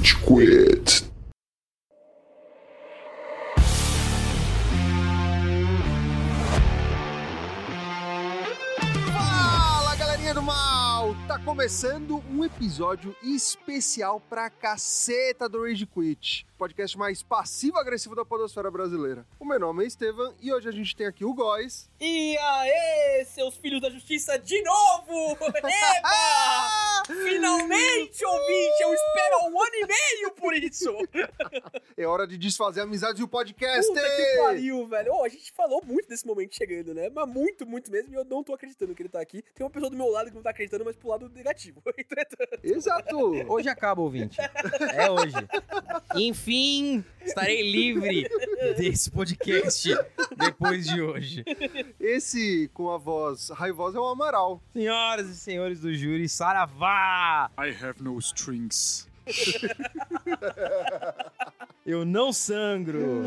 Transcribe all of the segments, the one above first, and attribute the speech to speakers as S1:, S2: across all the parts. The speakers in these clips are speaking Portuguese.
S1: Rage Quit.
S2: Começando um episódio especial pra caceta do Rage Quit, podcast mais passivo-agressivo da podosfera brasileira. O meu nome é Estevam e hoje a gente tem aqui o Góis.
S3: E aê, seus filhos da justiça, de novo! Eba! Finalmente, ouvinte! Eu espero há um ano e meio por isso!
S2: É hora de desfazer a amizade e o podcast!
S3: Puta que pariu, velho! Oh, a gente falou muito desse momento chegando, né? Mas muito, muito mesmo, e eu não tô acreditando que ele tá aqui. Tem uma pessoa do meu lado que não tá acreditando, mas pro lado negativo. Entretanto,
S2: Exato!
S4: Hoje acaba, ouvinte. É hoje. Enfim, estarei livre desse podcast depois de hoje.
S2: Esse com a voz raivosa é o Amaral.
S4: Senhoras e senhores do júri, saravá!
S5: I have no strings.
S4: Eu não sangro.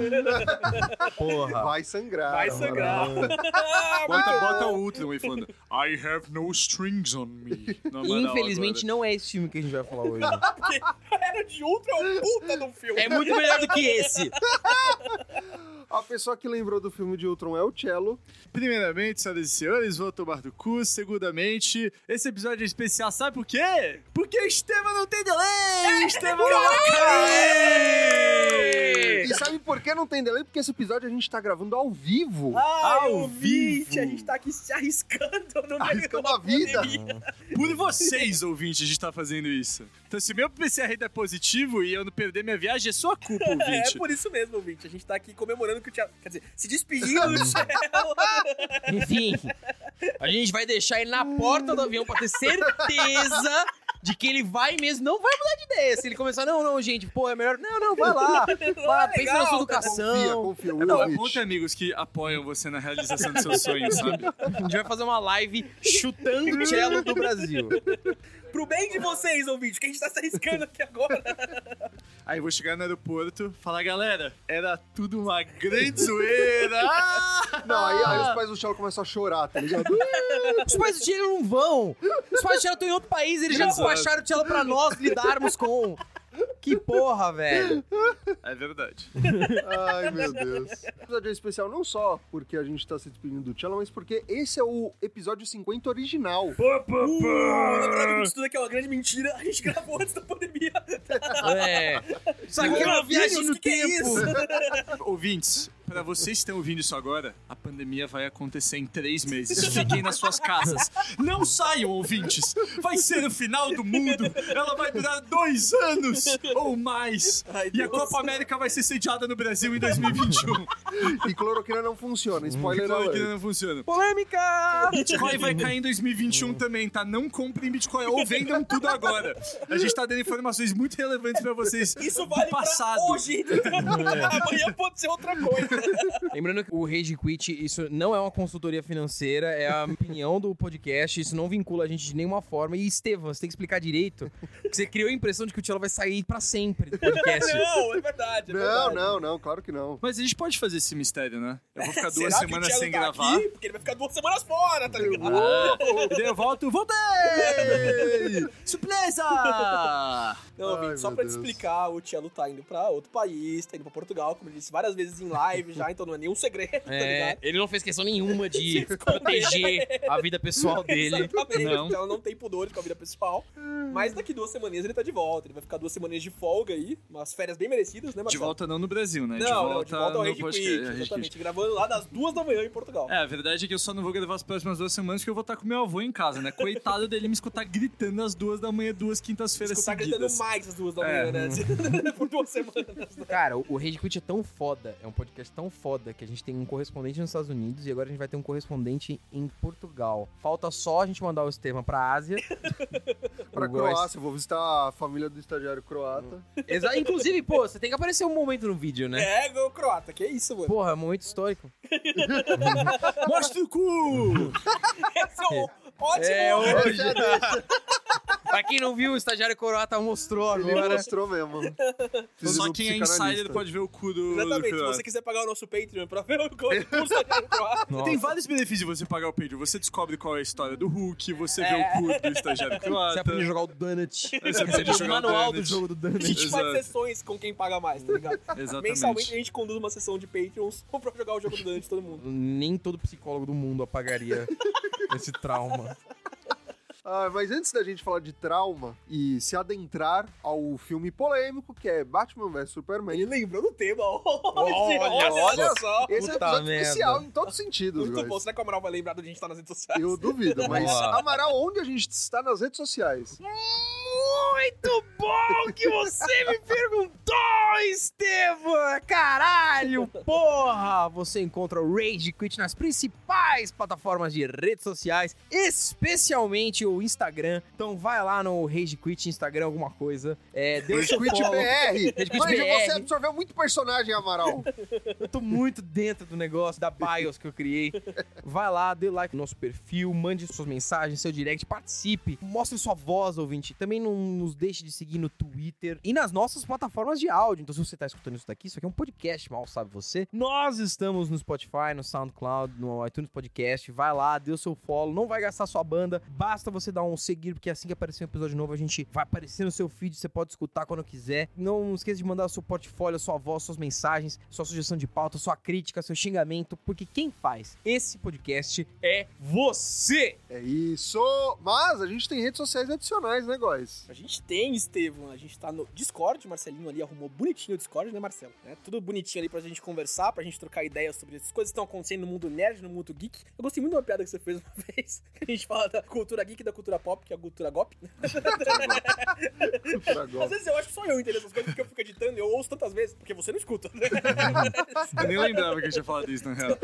S4: Porra.
S2: Vai sangrar.
S3: vai sangrar.
S5: Bota, bota o Ultron aí falando I have no strings on me. Moral,
S4: Infelizmente não é esse filme que a gente vai falar hoje.
S3: Era de Ultra é um puta do filme.
S4: É muito melhor do que esse.
S2: A pessoa que lembrou do filme de Ultron é o Cello.
S5: Primeiramente, senhoras e senhores, vou tomar do cu. Segundamente, esse episódio é especial, sabe por quê? Porque o Estevam não tem delay! O Estevam não
S2: E sabe por que não tem delay? Porque esse episódio a gente tá gravando ao vivo.
S3: Ai,
S5: Ao
S3: ouvinte,
S5: vivo.
S3: a gente tá aqui se arriscando no meio
S2: Arriscando
S3: da
S2: a vida.
S5: Por vocês, ouvintes, a gente tá fazendo isso. Então, se meu PCR é positivo e eu não perder minha viagem, é sua culpa,
S3: É
S5: ouvinte.
S3: por isso mesmo, ouvinte. A gente tá aqui comemorando que o Thiago. Quer dizer, se despedindo do Thiago.
S4: Enfim, a gente vai deixar ele na porta do avião pra ter certeza de que ele vai mesmo, não vai mudar de ideia. Se ele começar, não, não, gente, pô, é melhor. Não, não, vai lá. Vai, pensa na sua
S3: legal, tá
S2: Confia,
S4: educação.
S2: confia.
S5: Não, é ter amigos que apoiam você na realização dos seus sonhos, sabe?
S4: A gente vai fazer uma live chutando o cello do Brasil.
S3: Pro bem de vocês, ouvinte, que a gente tá se arriscando aqui agora.
S5: Aí eu vou chegar no aeroporto falar, galera, era tudo uma grande zoeira. Ah!
S2: Não, aí, aí os pais do Cello começam a chorar, tá ligado?
S4: Os pais do Cello não vão. Os pais do Cello estão em outro país, eles já despacharam o Cello pra nós lidarmos com. Que porra, velho.
S5: É verdade.
S2: Ai, meu Deus. O episódio é especial não só porque a gente tá se despedindo do Cello, mas porque esse é o episódio 50 original.
S3: Uh, na verdade, isso tudo aqui é uma grande mentira. A gente gravou antes da pandemia.
S4: É. Isso aqui é uma viagem no
S3: Que que é
S4: tempo.
S3: isso?
S5: Ouvintes, pra vocês que estão ouvindo isso agora, a pandemia vai acontecer em três meses. Fiquem nas suas casas. Não saiam, ouvintes. Vai ser o final do mundo. Ela vai durar dois anos ou mais.
S3: Ai,
S5: e a. Copa América vai ser sediada no Brasil em 2021.
S2: E cloroquina não funciona, spoiler alert.
S5: não funciona.
S4: Polêmica!
S5: Bitcoin vai cair em 2021 também, tá? Não comprem Bitcoin ou vendam tudo agora. A gente tá dando informações muito relevantes pra vocês
S3: Isso
S5: do
S3: vale
S5: passado.
S3: pra hoje. Amanhã pode ser outra coisa.
S4: Lembrando que o Rage Quit, isso não é uma consultoria financeira, é a opinião do podcast, isso não vincula a gente de nenhuma forma. E, Estevam, você tem que explicar direito, que você criou a impressão de que o Tchelo vai sair pra sempre do podcast.
S3: Não, é verdade. é
S2: Não,
S3: verdade.
S2: não, não, claro que não.
S5: Mas a gente pode fazer esse mistério, né? Eu vou ficar duas
S3: Será que o
S5: semanas sem
S3: tá
S5: gravar.
S3: Aqui? Porque ele vai ficar duas semanas fora, tá ligado?
S5: E daí eu volto, voltei! Surpresa!
S3: Não,
S2: Ai,
S3: ouvinte, só pra te
S2: Deus.
S3: explicar, o Tielo tá indo pra outro país, tá indo pra Portugal, como ele disse várias vezes em live já, então não é nenhum segredo, tá
S4: É,
S3: ligado?
S4: ele não fez questão nenhuma de proteger a vida pessoal dele.
S3: Exatamente,
S5: Não.
S3: então não tem pudores com a vida pessoal. Mas daqui duas semaninhas ele tá de volta. Ele vai ficar duas semaninhas de folga aí, umas férias bem merecidas, né,
S5: De
S3: Marcelo?
S5: volta não no Brasil, né?
S3: Não,
S5: de
S3: não,
S5: volta,
S3: de volta ao
S5: no
S3: Rage. Quit,
S5: é,
S3: exatamente.
S5: Quit.
S3: Gravando lá das duas da manhã em Portugal.
S5: É, a verdade é que eu só não vou gravar as próximas duas semanas porque eu vou estar com meu avô em casa, né? Coitado dele me escutar gritando às duas da manhã, duas quintas-feiras
S3: Escutar
S5: seguidas.
S3: gritando mais às duas da
S5: É.
S3: manhã, né? Por duas semanas.
S4: Cara, o Rage Quit é tão foda, é um podcast tão foda que a gente tem um correspondente nos Estados Unidos e agora a gente vai ter um correspondente em Portugal. Falta só a gente mandar o Estevam pra Ásia.
S2: Pra Croácia, eu vou visitar a família do estagiário croata.
S4: Exa- Inclusive, pô, você tem que aparecer um momento no vídeo, né?
S3: É, o croata, que é isso, mano.
S4: Porra, momento histórico.
S5: Mostra o cu!
S3: Esse é o ótimo
S4: É, hoje. pra quem não viu, o estagiário croata mostrou
S2: Ele
S4: agora.
S2: mostrou mesmo. Vocês
S5: Só quem é insider pode ver o cu do, do
S3: Exatamente, se
S5: croata.
S3: você quiser pagar o nosso Patreon pra ver o curso da croata.
S4: Nossa.
S5: Tem vários benefícios de você pagar o Patreon. Você descobre qual é a história do Hulk, você vê
S3: É.
S5: o cu do estagiário
S4: Você
S5: croata.
S4: aprende a jogar o Donut.
S5: Você
S4: Você
S5: aprende a jogar o
S4: manual do
S5: Donut.
S4: jogo do
S3: A
S4: Donut.
S3: gente faz
S5: Exato.
S3: sessões com quem paga mais, tá ligado?
S5: Exatamente.
S3: Mensalmente a gente conduz uma sessão de Patreons pra jogar o jogo do de todo mundo.
S4: Nem todo psicólogo do mundo apagaria esse trauma.
S2: Ah, mas antes da gente falar de trauma e se adentrar ao filme polêmico, que é Batman vs Superman,
S3: Ele lembrou do tema.
S4: Olha
S3: olha,
S4: só.
S3: só.
S2: esse é um episódio
S4: merda.
S2: especial em todos os sentidos,
S3: Muito
S2: guys.
S3: bom. Será que o Amaral vai lembrar da gente estar nas redes sociais?
S2: Eu duvido, mas. Amaral, onde a gente está nas redes sociais?
S4: Muito bom que você me perguntou, Estevam! Caralho, porra! Você encontra o Rage Quit nas principais plataformas de redes sociais, especialmente o Instagram. Então vai lá no Rage Quit Instagram, alguma coisa. É, seu
S2: Quit. BR!
S4: Quit BR.
S2: você absorveu muito personagem, Amaral.
S4: Eu tô muito dentro do negócio, da BIOS que eu criei. Vai lá, dê like no nosso perfil, mande suas mensagens, seu direct, participe, mostre sua voz, ouvinte. Também não nos deixe de seguir no Twitter e nas nossas plataformas de áudio. Então, se você tá escutando isso daqui, isso aqui é um podcast, mal sabe você. Nós estamos no Spotify, no SoundCloud, no iTunes Podcast. Vai lá, dê o seu follow, não vai gastar sua banda. Basta você dar um seguir, porque assim que aparecer um episódio novo, a gente vai aparecer no seu feed, você pode escutar quando quiser. Não esqueça de mandar o seu portfólio, a sua voz, suas mensagens, sua sugestão de pauta, sua crítica, seu xingamento, porque quem faz esse podcast é você!
S2: É isso! Mas a gente tem redes sociais adicionais, né, guys?
S3: A gente tem, Estevam. A gente tá no Discord. O Marcelinho ali arrumou bonitinho o Discord, né, Marcelo? É, tudo bonitinho ali pra gente conversar, pra gente trocar ideias sobre as coisas que estão acontecendo no mundo nerd, no mundo geek. Eu gostei muito de uma piada que você fez uma vez. Que a gente fala da cultura geek e da cultura pop, que é a cultura gop. Às vezes eu acho que só eu entendo essas coisas porque eu fico editando e eu ouço tantas vezes, porque você não escuta?
S5: Eu nem lembrava que eu tinha falado isso, na real.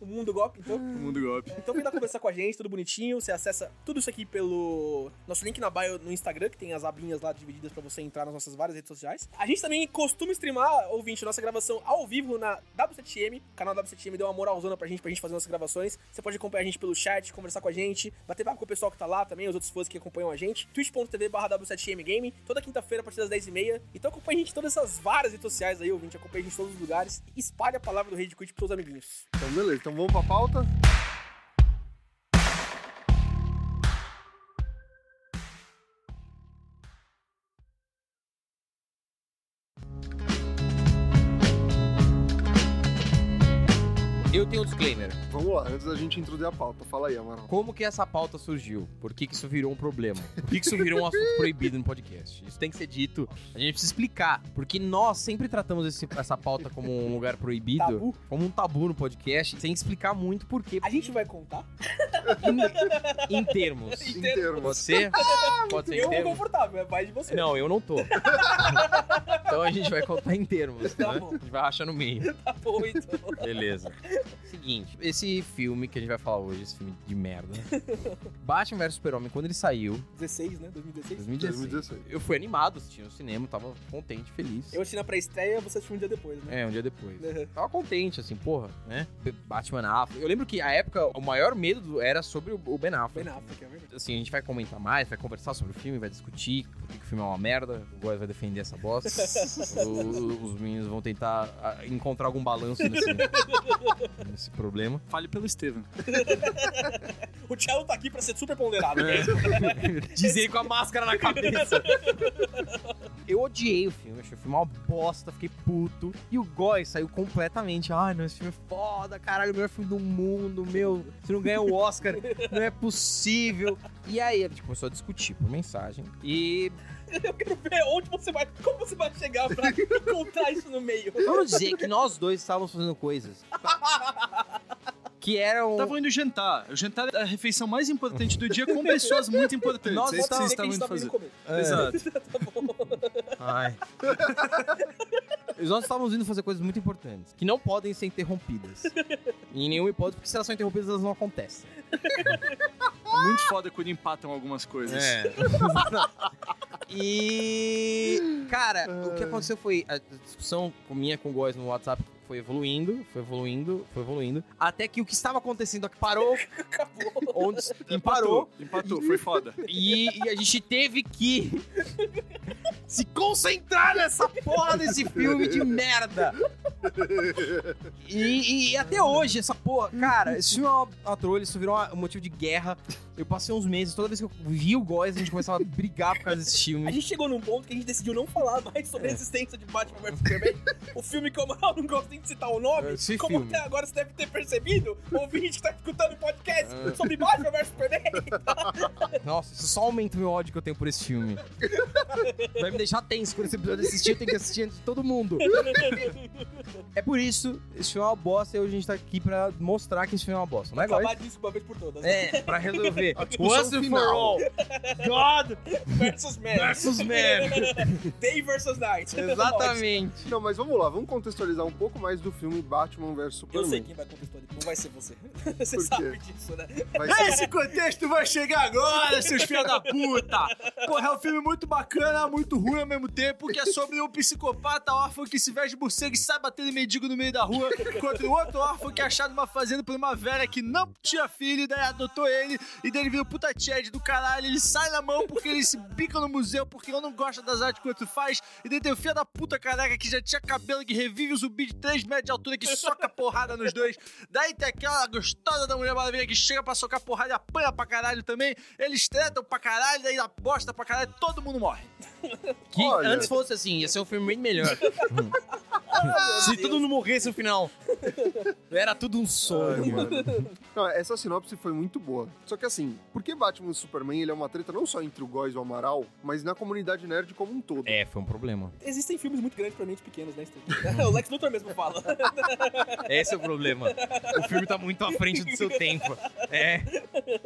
S3: o mundo gop, então.
S5: O mundo golpe.
S3: Então vem lá conversar com a gente, tudo bonitinho. Você acessa tudo isso aqui pelo nosso link na bio no Instagram, que tem as abinhas lá divididas pra você entrar nas nossas várias redes sociais. A gente também costuma streamar, ouvinte, nossa gravação ao vivo na W7M. O canal W7M deu uma moralzona pra gente, pra gente fazer nossas gravações. Você pode acompanhar a gente pelo chat, conversar com a gente, bater papo com o pessoal que tá lá também, os outros fãs que acompanham a gente. twitch.tv barra W7M Game, toda quinta-feira a partir das 10h30. Então acompanha a gente em todas essas várias redes sociais aí, ouvinte. Acompanha a gente em todos os lugares. E espalhe a palavra do Rede Quit pros seus amiguinhos.
S2: Então, beleza. Então vamos pra pauta.
S4: Tenho um disclaimer.
S2: Vamos lá, antes da gente introduzir a pauta. Fala aí, Amaral.
S4: Como que essa pauta surgiu? Por que, que isso virou um problema? Por que, que isso virou um assunto proibido no podcast? Isso tem que ser dito. A gente precisa explicar. Porque nós sempre tratamos esse- essa pauta como um lugar proibido,
S3: Tabu.
S4: como um tabu no podcast, sem explicar muito por quê.
S3: A gente vai contar?
S4: Em, em termos.
S2: Em termos.
S4: Pode ser? Pode ser em
S3: Eu vou
S4: termos?
S3: confortável, é mais de você.
S4: Não, eu não tô. então a gente vai contar em termos,
S3: Tá
S4: né?
S3: bom.
S4: A gente vai rachar no meio.
S3: Tá bom, então.
S4: Beleza. Seguinte, esse filme que a gente vai falar hoje, esse filme de merda, Batman vs Super-Homem, quando ele saiu,
S3: 16, né? 2016.
S4: 2016,
S2: 2016.
S4: eu fui animado assistindo no cinema, tava contente, feliz.
S3: Eu assisti na pré-estreia, você assistiu um dia depois, né?
S4: É, um dia depois.
S3: Uhum.
S4: Tava contente, assim, porra, né? Batman Affleck. Eu lembro que a época, o maior medo do- era sobre o Ben Affleck.
S3: Ben Affleck, é verdade.
S4: Assim, a gente vai comentar mais, vai conversar sobre o filme, vai discutir por que o filme é uma merda, o Góis vai defender essa bosta. O- os meninos vão tentar ah, encontrar algum balanço nesse, nesse problema.
S5: Fale pelo Estevam.
S3: O Thiago tá aqui pra ser super ponderado.
S4: É.
S3: né?
S4: Diz ele com a máscara na cabeça. Eu odiei o filme, achei o filme uma bosta, fiquei puto. E o Góis saiu completamente. Ai, não, esse filme é foda, caralho, o melhor filme do mundo, meu. Se não ganha o Oscar, não é possível. E aí, a gente começou a discutir por mensagem. E
S3: Eu quero ver onde você vai. Como você vai chegar pra encontrar isso no meio.
S4: vamos dizer que nós dois estávamos fazendo coisas. Que eram.
S5: Tava indo jantar. O jantar é a refeição mais importante do dia com pessoas muito importantes.
S4: Nós
S5: é isso que
S3: Pode
S5: vocês estavam indo fazer.
S3: comer.
S4: É.
S5: Exato.
S4: Ai. Nós estávamos indo fazer coisas muito importantes, que não podem ser interrompidas. em nenhuma hipótese, porque se elas são interrompidas, elas não acontecem.
S5: É muito foda quando empatam algumas coisas.
S4: É. E. Cara, o que aconteceu foi. A discussão com minha com o Góis no WhatsApp foi evoluindo, foi evoluindo, foi evoluindo. Até que o que estava acontecendo aqui parou.
S3: Acabou.
S4: Onde parou.
S5: Empatou, foi foda.
S4: E, e a gente teve que se concentrar nessa porra desse filme de merda. E, e até hoje, essa porra, cara, esse filme é uma, uma trolha, isso virou uma- um motivo de guerra. Eu passei uns meses, toda vez que eu vi o Góis, a gente começava a brigar por causa desse
S3: A
S4: filme.
S3: gente chegou num ponto que a gente decidiu não falar mais sobre a existência de Batman vs Superman. o filme que eu mal não gosto nem de citar o nome.
S4: Esse
S3: como
S4: filme.
S3: até agora você deve ter percebido, o ouvinte que tá escutando o podcast
S4: Ah.
S3: sobre Batman vs Superman.
S4: Nossa, isso só aumenta o meu ódio que eu tenho por esse filme. Vai me deixar tenso quando esse episódio assistir, eu tenho que assistir antes de todo mundo. É por isso, esse filme é uma bosta e hoje a gente tá aqui pra mostrar que esse filme é uma bosta. Não é?
S3: Acabar disso uma vez por todas.
S4: É, pra resolver.
S2: Discussão
S4: Once and for
S2: final.
S4: all. God
S3: Versus Man.
S4: versus man.
S3: Day versus Night.
S4: Exatamente.
S2: Não, mas vamos lá, vamos contextualizar um pouco mais do filme Batman vs
S3: Eu
S2: Superman.
S3: sei quem vai contextualizar, não vai ser você. Você sabe disso, né?
S2: Ser-
S5: Esse contexto vai chegar agora, seus filhos da puta! Porra, é um filme muito bacana, muito ruim ao mesmo tempo, que é sobre um psicopata órfão que se veste de morcego e sai batendo mendigo no meio da rua contra um outro órfão que é achado numa fazenda por uma velha que não tinha filho, e daí adotou ele, e daí ele vira puta Chad do caralho, ele sai na mão porque ele se bica no museu, porque eu não gosto das artes que outro faz, e daí tem o filho da puta careca que já tinha cabelo, que revive o zumbi de 3 metros de altura, que soca porrada nos dois, daí tem aquela gostosa da Mulher Maravilha que chega pra socar porrada e apanha pra caralho também, eles tretam pra caralho, daí dá bosta pra caralho, todo mundo morre.
S4: Que
S2: Olha.
S4: antes fosse assim, ia ser um filme bem melhor. Se todo mundo morresse no final. Era tudo um
S2: Ai,
S4: sonho.
S2: mano. Não, essa sinopse foi muito boa. Só que assim, por que Batman e Superman ele é uma treta não só entre o Góis e o Amaral, mas na comunidade nerd como um todo?
S4: É, foi um problema.
S3: Existem filmes muito grandes pra mentes pequenas, né, Steve? o Lex Luthor mesmo fala.
S4: Esse é o problema. O filme tá muito à frente do seu tempo. É.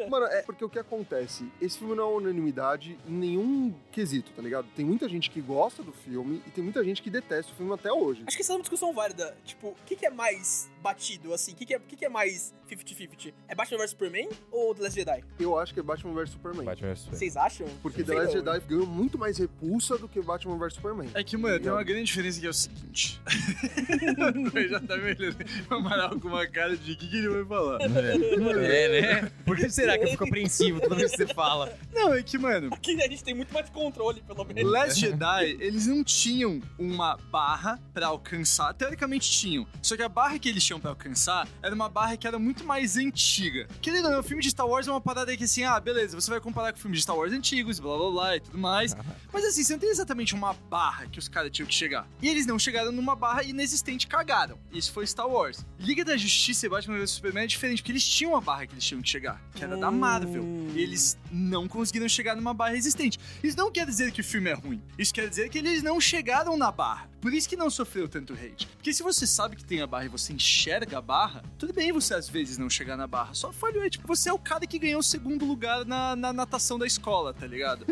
S2: Mano, é porque o que acontece? Esse filme não é unanimidade em nenhum quesito, tá ligado? Tem muita gente que gosta do filme e tem muita gente que detesta o filme até hoje.
S3: Acho que essa é uma discussão válida. Tipo, o que, que é mais batido, assim? O que, que, é, o que, que é mais 50-50? É Batman vs Superman ou The Last Jedi?
S2: Eu acho que é Batman vs Superman.
S3: Vocês acham?
S2: Porque The Last. Jedi ganhou muito mais repulsa do que Batman vs Superman.
S5: É que, mano, tem uma grande diferença que é o seguinte. já tá me olhando. O Amaral com uma cara de o que, que ele vai falar.
S4: É, né? Por que será que eu fico apreensivo toda vez que você fala?
S5: Não, é que, mano,
S3: Aqui a gente tem muito mais controle, pelo menos.
S5: Last Jedi, eles não tinham uma barra pra alcançar. Teoricamente tinham. Só que a barra que eles tinham pra alcançar era uma barra que era muito mais antiga. Querendo ou não, o filme de Star Wars é uma parada que assim, ah, beleza, você vai comparar com filmes de Star Wars antigos, blá blá blá e tudo mais. Mas assim, você não tem exatamente uma barra que os caras tinham que chegar. E eles não chegaram numa barra inexistente, cagaram. Isso foi Star Wars. Liga da Justiça e Batman vs Superman é diferente, porque eles tinham uma barra que eles tinham que chegar, que era da Marvel.
S3: Hum.
S5: E eles não conseguiram chegar numa barra existente. Isso não quer dizer que o filme é ruim. Isso quer dizer que eles não chegaram na barra. Por isso que não sofreu tanto hate. Porque se você sabe que tem a barra e você enxerga a barra, tudo bem você às vezes não chegar na barra. Só falhou. É tipo, você é o cara que ganhou o segundo lugar na, na natação da escola, tá ligado?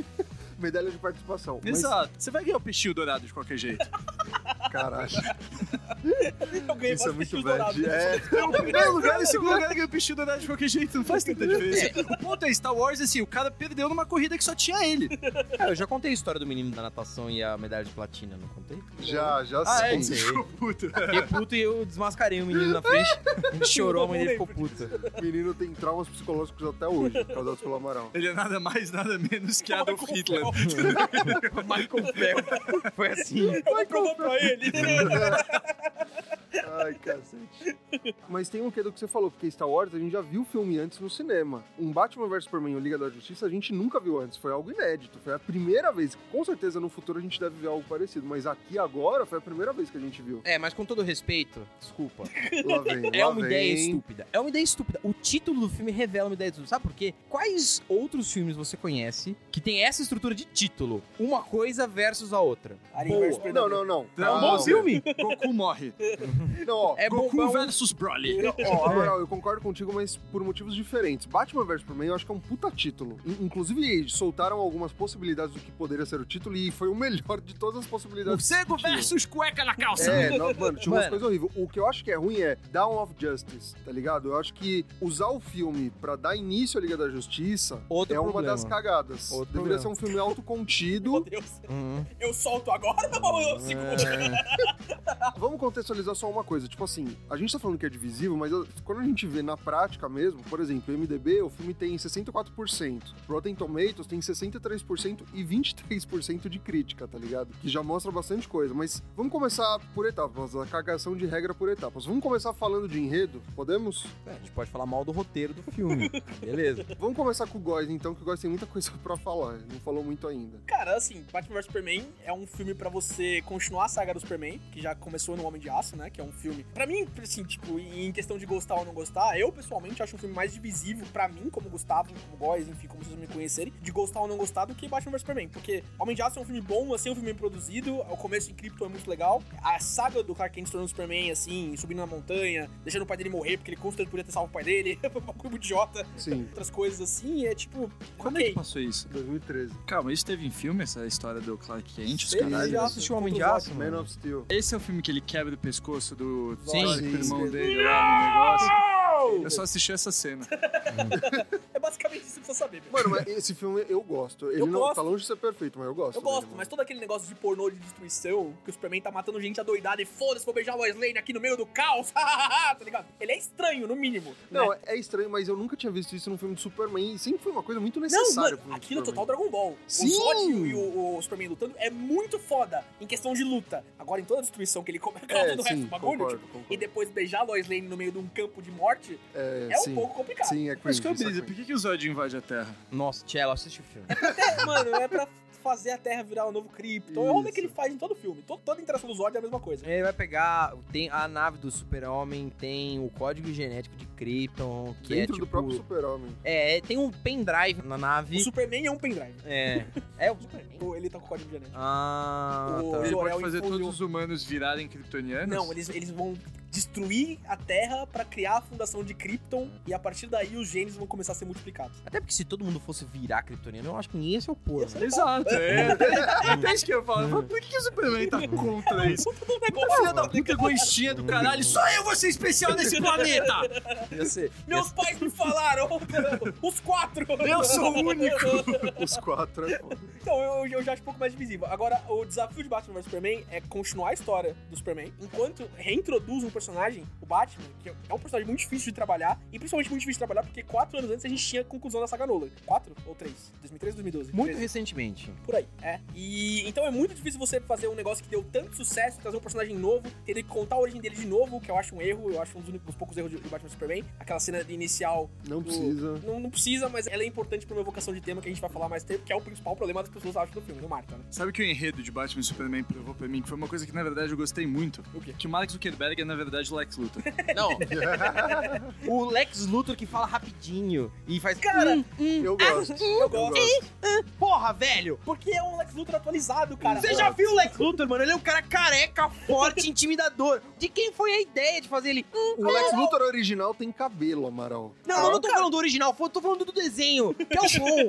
S2: Medalha de participação. Mas,
S5: Exato. Você vai ganhar o peixinho dourado de qualquer jeito.
S2: caralho,
S3: Eu ganhei
S2: isso é muito bad. É,
S5: O primeiro lugar e o segundo lugar ganhou o peixinho dourado de qualquer jeito. Não faz tanta diferença. O ponto é, Star Wars, assim, o cara perdeu numa corrida que só tinha ele.
S4: Ah, eu já contei a história do menino da natação e a medalha de platina, não contei?
S2: já, já
S5: Ah, é?
S2: sei.
S5: Você ficou puto.
S4: Fiquei puto e eu desmascarei o menino na frente. Gente chorou, a mãe dele ficou puta.
S2: O menino tem traumas psicológicos até hoje, causados pelo Amaral.
S5: Ele é nada mais, nada menos que Adolf Hitler.
S3: Phelps.
S4: Michael Phelps. Foi assim.
S3: Eu vou provar pra ele.
S2: Ai, cacete. Mas tem um que do que você falou, porque Star Wars a gente já viu o filme antes no cinema. Um Batman vs Superman, o Liga da Justiça, a gente nunca viu antes. Foi algo inédito. Foi a primeira vez. Com certeza no futuro a gente deve ver algo parecido. Mas aqui agora foi a primeira vez que a gente viu.
S4: É, mas com todo respeito, desculpa.
S2: Lá vem.
S4: É
S2: lá
S4: uma
S2: vem.
S4: ideia estúpida. É uma ideia estúpida. O título do filme revela uma ideia estúpida. Sabe por quê? Quais outros filmes você conhece que tem essa estrutura de título? Uma coisa versus a outra.
S3: Alien
S4: Boa.
S3: versus Predador.
S2: Não, não, não.
S5: É um bom filme. Goku morre.
S2: Não, ó,
S4: É
S5: Goku
S4: bom.
S5: versus Broly.
S2: Não, ó, na moral, eu concordo contigo, mas por motivos diferentes. Batman vs Superman eu acho que é um puta título. In- Inclusive, soltaram algumas possibilidades do que poderia ser o título e foi o melhor de todas as possibilidades. Tinha.
S5: versus cueca na calça.
S2: É, não, mano, tinha umas
S4: Mano.
S2: coisas horríveis. O que eu acho que é ruim é Down of Justice, tá ligado? Eu acho que usar o filme pra dar início à Liga da Justiça
S4: Outro
S2: é uma
S4: problema.
S2: das cagadas.
S4: Outro
S2: Deveria
S4: problema.
S2: ser um filme
S3: Meu
S2: autocontido.
S3: Deus.
S4: Uhum.
S3: Eu solto agora ou eu sigo?
S2: Vamos contextualizar só uma coisa. Tipo assim, a gente tá falando que é divisivo, mas eu- quando a gente vê na prática mesmo, por exemplo, o MDB, o filme tem 64%. Rotten Tomatoes tem 63% e 23% de crítica, tá ligado? Que já mostra bastante coisa. Mas vamos começar por etapas, a cagação de regra por etapas. Vamos começar falando de enredo? Podemos?
S4: É, a gente pode falar mal do roteiro do filme. Beleza.
S2: Vamos começar com o Góis, então, que o Góis tem muita coisa pra falar. Não falou muito ainda.
S3: Cara, assim, Batman vs Superman é um filme pra você continuar a saga do Superman, que já começou no Homem de Aço, né? Que é um filme. Pra mim, assim, tipo, em questão de gostar ou não gostar, eu pessoalmente acho um filme mais divisivo pra mim, como Gustavo, como Góis, enfim, como vocês me conhecerem, de gostar ou não gostar do que Batman vs Superman. Porque Homem de Aço é um filme bom, assim, é um filme bem produzido, o começo em Krypton é muito legal. A saga do Clark Kent se tornando Superman, assim, subindo na montanha, deixando o pai dele morrer, porque ele com certeza podia ter salvo o pai dele, foi um bagulho idiota,
S2: Sim,
S3: outras coisas assim, é tipo.
S5: Quando é
S3: ok.
S5: que passou isso?
S2: 2013.
S5: Calma, isso teve em filme, essa história do Clark Kent, os caralho?
S3: já
S4: assistiu Homem de Aço.
S2: Man of Steel.
S5: Esse é o filme que ele quebra o pescoço do
S3: Sim.
S5: O irmão
S3: Sim.
S5: dele lá no negócio. Eu só assisti essa cena.
S3: É basicamente isso que você precisa saber. meu.
S2: Mano, mas esse filme eu gosto. Ele
S3: Eu
S2: não
S3: gosto.
S2: tá longe de ser perfeito, mas eu gosto.
S3: Eu gosto,
S2: mano.
S3: mas todo aquele negócio de pornô de destruição, que o Superman tá matando gente adoidada e foda-se, vou beijar o Lois Lane aqui no meio do caos, tá ligado? Ele é estranho, no mínimo.
S2: Não,
S3: né?
S2: é estranho, mas eu nunca tinha visto isso num filme de Superman. E sempre foi uma coisa muito
S3: Não,
S2: necessária.
S3: mano,
S2: filme de
S3: aquilo é total. Dragon Ball.
S2: Sim!
S3: O Zod e o, o Superman lutando é muito foda em questão de luta. Agora, em toda a destruição que ele come, causa
S2: É,
S3: no resto
S2: sim,
S3: do bagulho,
S2: concordo,
S3: tipo,
S2: concordo.
S3: e depois beijar a Lois Lane no meio de um campo de morte,
S2: É,
S3: é,
S2: sim.
S3: um pouco complicado.
S2: Sim, é
S5: Mas
S2: cringe.
S5: que é por que, que o Zod invade a Terra?
S4: Nossa, Tchelo, assiste o filme.
S3: É, mano, é pra fazer a Terra virar o novo Krypton. É o rolê que ele faz em todo filme. Todo, toda a interação do Zod é a mesma coisa.
S4: Ele vai pegar. Tem a nave do Super-Homem, tem o código genético de Krypton, que
S2: Dentro
S4: é tipo.
S2: do próprio Super-Homem.
S4: É, tem um pendrive na
S3: O
S4: nave.
S3: Superman é um pendrive.
S4: É. É o Superman.
S3: Ou Ele tá com o código genético.
S4: Ah,
S3: O-
S4: tá.
S5: Ele pode fazer todos os humanos virarem kryptonianos?
S3: Não, eles, eles vão destruir a Terra pra criar a fundação de Krypton e a partir daí os genes vão começar a ser multiplicados.
S4: Até porque se todo mundo fosse virar kryptoniano, eu acho que ninguém ia se opor. Né?
S5: Exato, é. É isso que eu falo. Por que, o Superman tá contra isso?
S3: Negócio,
S5: Filha da puta egoístinha do caralho, só eu vou ser especial nesse planeta!
S4: Ia ser.
S3: Meus pais me falaram, os quatro.
S5: Eu sou o único!
S2: Os quatro é foda.
S3: Então, eu, eu já acho um pouco mais divisível. Agora, o desafio de Batman vs Superman é continuar a história do Superman, enquanto reintroduz um personagem, o Batman, que é um personagem muito difícil de trabalhar, e principalmente muito difícil de trabalhar porque quatro anos antes a gente tinha a conclusão da saga Nolan. Quatro ou três? 2013, 2012?
S4: Muito
S3: 13.
S4: recentemente.
S3: Por aí, é. E então é muito difícil você fazer um negócio que deu tanto sucesso, trazer um personagem novo, ter que contar a origem dele de novo, que eu acho um erro, eu acho um dos, únicos, dos poucos erros de, de Batman Superman. Aquela cena inicial.
S2: Não
S3: do-
S2: precisa.
S3: Não, não precisa, mas ela é importante pra uma evocação de tema que a gente vai falar mais tempo, que é o principal problema das pessoas acham do filme, do Marta, né?
S5: Sabe que o enredo de Batman e Superman provou pra mim que foi uma coisa que na verdade eu gostei muito?
S3: O quê?
S5: Que o Mark Zuckerberg é na verdade o Lex Luthor.
S4: Não. o Lex Luthor que fala rapidinho e faz.
S3: Cara,
S4: Hum, hum.
S2: Eu gosto.
S3: Eu gosto.
S4: Porra, velho!
S3: Porque é um Lex Luthor atualizado, cara.
S4: Você já viu o Lex Luthor, mano? Ele é um cara careca, forte, intimidador. De quem foi a ideia de fazer ele? Hum,
S2: O Lex Luthor original tem cabelo, Amaral.
S4: Não, eu não tô falando do original, eu tô falando do desenho, que é o bom.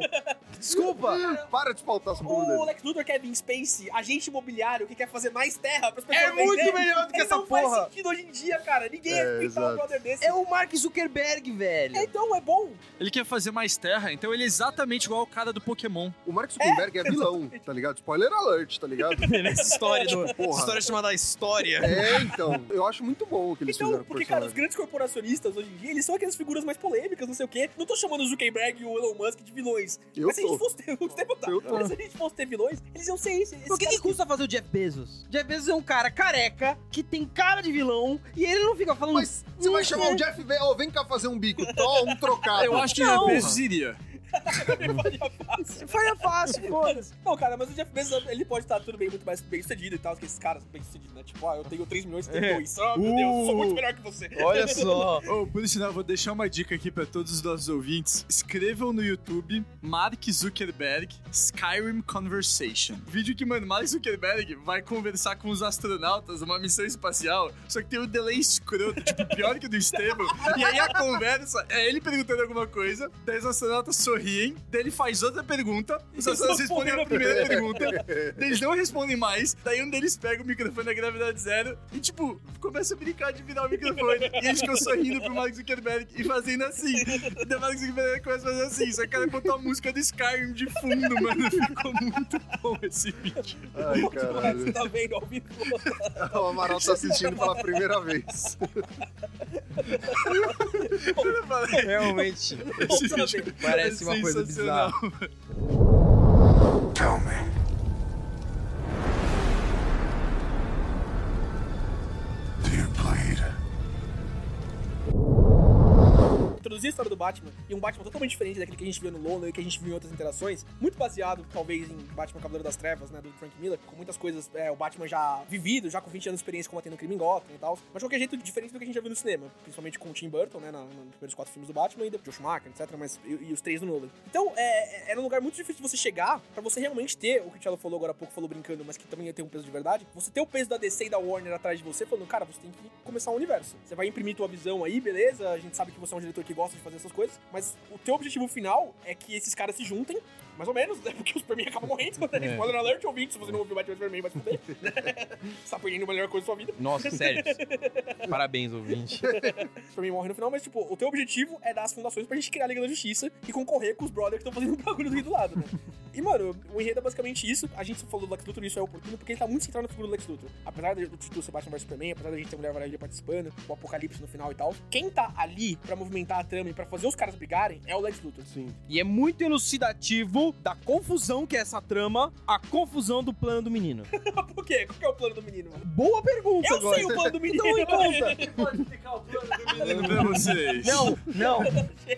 S4: Desculpa.
S2: Para de espaltar essa bunda
S3: O. Lex Luthor Kevin Space, agente imobiliário que quer fazer mais terra pras pessoas
S4: É muito
S3: venderem.
S4: melhor do que
S3: Ele
S4: essa
S3: não
S4: porra.
S3: faz sentido hoje em dia, cara. Ninguém
S2: É,
S3: ia um brother desse.
S4: É o Mark Zuckerberg, velho.
S3: Então, é bom.
S5: Ele quer fazer mais terra, então ele é exatamente igual ao cara do Pokémon.
S2: O Mark Zuckerberg é, vilão, tá ligado? Spoiler alert, tá ligado?
S4: Nessa história do.
S2: Porra.
S4: História chamada História.
S2: É, então. Eu acho muito bom o que eles
S3: Então,
S2: fizeram
S3: porque, cara, os grandes corporacionistas hoje em dia, eles são aquelas figuras mais polêmicas, não sei o quê. Não tô chamando o Zuckerberg e o Elon Musk de vilões.
S2: Eu
S3: mas se a gente
S2: tô.
S3: fosse ter, tá.
S2: Eu tô.
S3: Mas se a gente fosse ter vilões, eles iam ser isso.
S4: Por que, que custa fazer o Jeff Bezos? Jeff Bezos é um cara careca, que tem cara de vilão, e ele não fica falando.
S2: Mas você vai chamar o Jeff Bezos, ó, vem cá fazer um bico, tó, um trocado.
S5: Eu acho que o Bezos iria.
S3: Faria fácil.
S4: Faria fácil, foda-se.
S3: Não, cara, mas o Jeff Bezos, ele pode estar tudo bem, muito mais bem sucedido e tal, que esses caras bem sucedidos, né? Tipo, ah, eu tenho 3 milhões, tem
S4: É.
S3: 2. Ah, meu Deus, eu sou
S5: Uh.
S3: muito melhor que você.
S4: Olha só.
S5: Oh, por sinal, vou deixar uma dica aqui pra todos os nossos ouvintes. Escrevam no YouTube Mark Zuckerberg Skyrim Conversation. Vídeo que, mano, Mark Zuckerberg vai conversar com os astronautas numa missão espacial, só que tem um delay escroto, tipo, pior que o do Esteban. E aí a conversa é ele perguntando alguma coisa, daí os astronautas sorriem, daí ele faz outra pergunta, os astronautas respondem a primeira pergunta, eles não respondem mais, daí um deles pega o microfone da gravidade zero e, tipo, começa a brincar de virar o microfone. E eles ficam sorrindo pro Mark Zuckerberg e fazendo assim. E daí o Mark Zuckerberg começa a fazer assim, só que ela botou a música do Skyrim de fundo, mano. Ficou muito bom esse vídeo.
S2: Ai,
S3: Você
S2: caralho.
S3: tá vendo ao vivo?
S2: O Amaral tá assistindo pela primeira vez.
S4: Realmente. Parece
S5: é
S4: uma coisa
S5: sensacional.
S1: Tell me.
S3: Introduzir a história do Batman e um Batman totalmente diferente daquele que a gente viu no Lono e que a gente viu em outras interações, muito baseado, talvez, em Batman Cavaleiro das Trevas, né, do Frank Miller, com muitas coisas, é, o Batman já vivido, já com 20 anos de experiência combatendo crime em Gotham e tal, mas de qualquer jeito diferente do que a gente já viu no cinema, principalmente com o Tim Burton, né, na- nos primeiros quatro filmes do Batman e do Joe Schumacher, etc, mas, e, e os três do Nolan. Então, é, era um lugar muito difícil de você chegar pra você realmente ter, o que o Thiago falou agora há pouco, falou brincando, mas que também ia ter um peso de verdade, você ter o peso da DC e da Warner atrás de você, falando, cara, você tem que começar um universo. Você vai imprimir tua visão aí, beleza, a gente sabe que você é um diretor que gosta de fazer essas coisas, mas o teu objetivo final é que esses caras se juntem, mais ou menos, né? Porque o Superman acaba morrendo, né?
S4: É.
S3: Spoiler alert, ouvinte, se você não ouviu Batman Superman, vai se fuder. Você tá perdendo a melhor coisa da sua vida.
S4: Nossa, sério. Parabéns, ouvinte.
S3: O Superman morre no final, mas, tipo, o teu objetivo é dar as fundações pra gente criar a Liga da Justiça e concorrer com os brothers que estão fazendo o bagulho do Rio do lado, né? E, mano, o enredo é basicamente isso. A gente falou do Lex Luthor e isso é oportuno porque ele tá muito centrado na figura do Lex Luthor. Apesar do título ser Batman vs Superman, apesar da gente ter Mulher Maravilha participando, o Apocalipse no final e tal, quem tá ali pra movimentar a trama e pra fazer os caras brigarem é o Lex Luthor.
S2: Sim.
S4: E é muito elucidativo da confusão que é essa trama, a confusão do plano do menino.
S3: Por quê? Qual que é o plano do menino?
S4: Boa pergunta,
S3: Eu
S4: agora.
S3: sei o plano do menino.
S4: Então me conta.
S3: Pode
S5: explicar o plano do menino pra vocês.
S4: Não, não.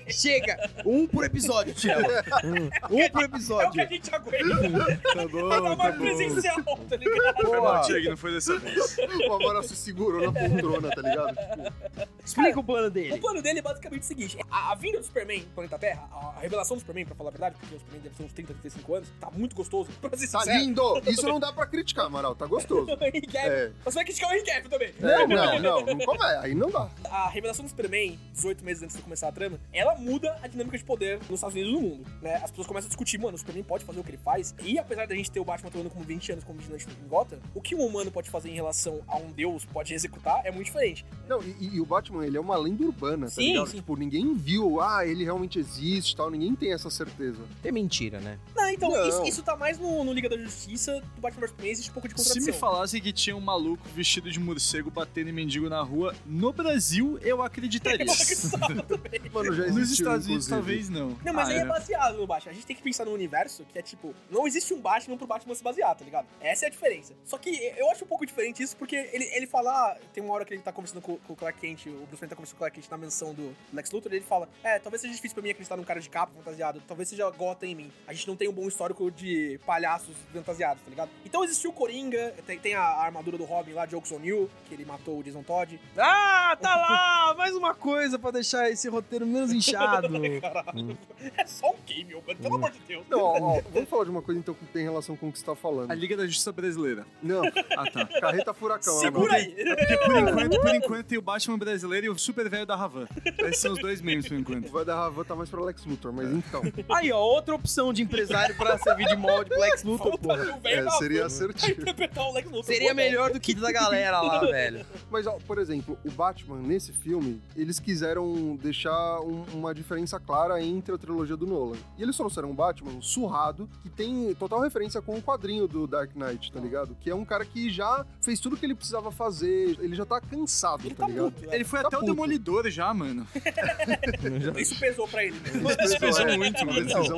S4: Chega. Um por episódio, Thiago. Um, por
S3: É o que
S4: episódio.
S3: a gente aguenta.
S5: Tá bom,
S3: Vai
S5: tá
S3: uma
S5: bom.
S3: presencial, tá ligado?
S5: Foi
S2: Boa.
S5: mal, Tiago, não foi dessa vez.
S2: O Amaral se segurou na poltrona, tá ligado? Tipo,
S4: Explica o plano
S3: O
S4: dele.
S3: plano dele é basicamente o seguinte: a, a vinda do Superman pro planeta Terra, a, a revelação do Superman, pra falar a verdade, porque o Superman deve ter uns 30, 35 anos, tá muito gostoso. Pra ser
S2: tá
S3: sincero.
S2: lindo! Isso não dá pra criticar, Amaral, tá gostoso. É.
S3: Você vai criticar o Cavill também.
S2: É, não, não, não como é, aí não dá.
S3: A revelação do Superman, 18 meses antes de começar a trama, ela muda a dinâmica de poder nos Estados Unidos e no mundo, né? As pessoas começam a discutir, mano, o Superman pode fazer o que ele faz, e apesar da gente ter o Batman atuando como 20 anos como vigilante em Gotham, o que um humano pode fazer em relação a um deus pode executar é muito diferente.
S2: Não, e, e o Batman, ele é uma lenda urbana, tá
S3: Sim,
S2: ligado?
S3: sim.
S2: Tipo, ninguém viu, ah, ele realmente existe e tal, ninguém tem essa certeza.
S4: É mentira, né?
S3: Não, então,
S2: Não.
S3: Isso, isso tá mais no, no Liga da Justiça, do Batman vs Superman, existe um pouco de
S5: Se
S3: contradição.
S5: me falassem que tinha um maluco vestido de morcego batendo em mendigo na rua, no Brasil eu acreditaria.
S3: Eu acreditava também.
S2: Mano, já existiu,
S5: Nos Estados Unidos talvez não.
S3: Não, mas
S5: Ah,
S3: aí é
S5: é.
S3: baseado no Batman. A gente tem que pensar num universo que é tipo, não existe um Batman pro Batman se basear, tá ligado? Essa é a diferença. Só que eu acho um pouco diferente isso, porque ele, ele fala. ah, Tem uma hora que ele tá conversando com, com o Clark Kent, o Bruce Wayne tá conversando com o Clark Kent na menção do Lex Luthor, e ele fala: É, talvez seja difícil pra mim acreditar num cara de capa fantasiado, talvez seja Gotham em mim. A gente não tem um bom histórico de palhaços fantasiados, tá ligado? Então existiu o Coringa, tem, tem a armadura do Robin lá, de Oaks O'Neill, que ele matou o Jason Todd.
S4: Ah, tá lá! Mais uma coisa pra deixar esse roteiro menos inchado.
S3: Caralho. É só um game, mano, pelo amor de Deus.
S2: Não, ó, ó, vamos falar de uma coisa então que tem relação com o que você tá falando.
S5: A Liga da Justiça Brasileira.
S2: Não,
S5: Ah, tá.
S2: carreta furacão.
S3: Segura aí.
S5: Porque por enquanto, por enquanto tem o Batman brasileiro e o super velho da Ravan. Esses são os dois memes por enquanto.
S2: Vai dar Ravan tá mais pra Lex Luthor, mas
S5: É.
S2: então.
S4: Aí, ó, outra opção de empresário pra servir de molde pro Lex Luthor, porra.
S3: velho
S2: É, seria assertivo.
S3: Interpretar o Lex Luthor.
S4: Seria
S3: Pô,
S4: melhor do que da galera lá, velho.
S2: Mas, ó, por exemplo, o Batman, nesse filme, eles quiseram deixar um- uma diferença clara entre a trilogia do Nolan. E eles trouxeram um Batman surrado, que tem total referência com o quadrinho do Dark Knight, tá ligado? Que é um cara que já fez tudo que ele precisava fazer, ele já tá cansado,
S3: Ele
S2: tá
S3: tá
S2: ligado?
S3: puto, né?
S5: Ele foi
S2: Tá
S5: até o
S2: puto.
S5: Demolidor já, mano.
S3: Isso pesou pra ele. né?
S5: Isso pesou
S2: é,
S5: muito, mano.
S2: decisão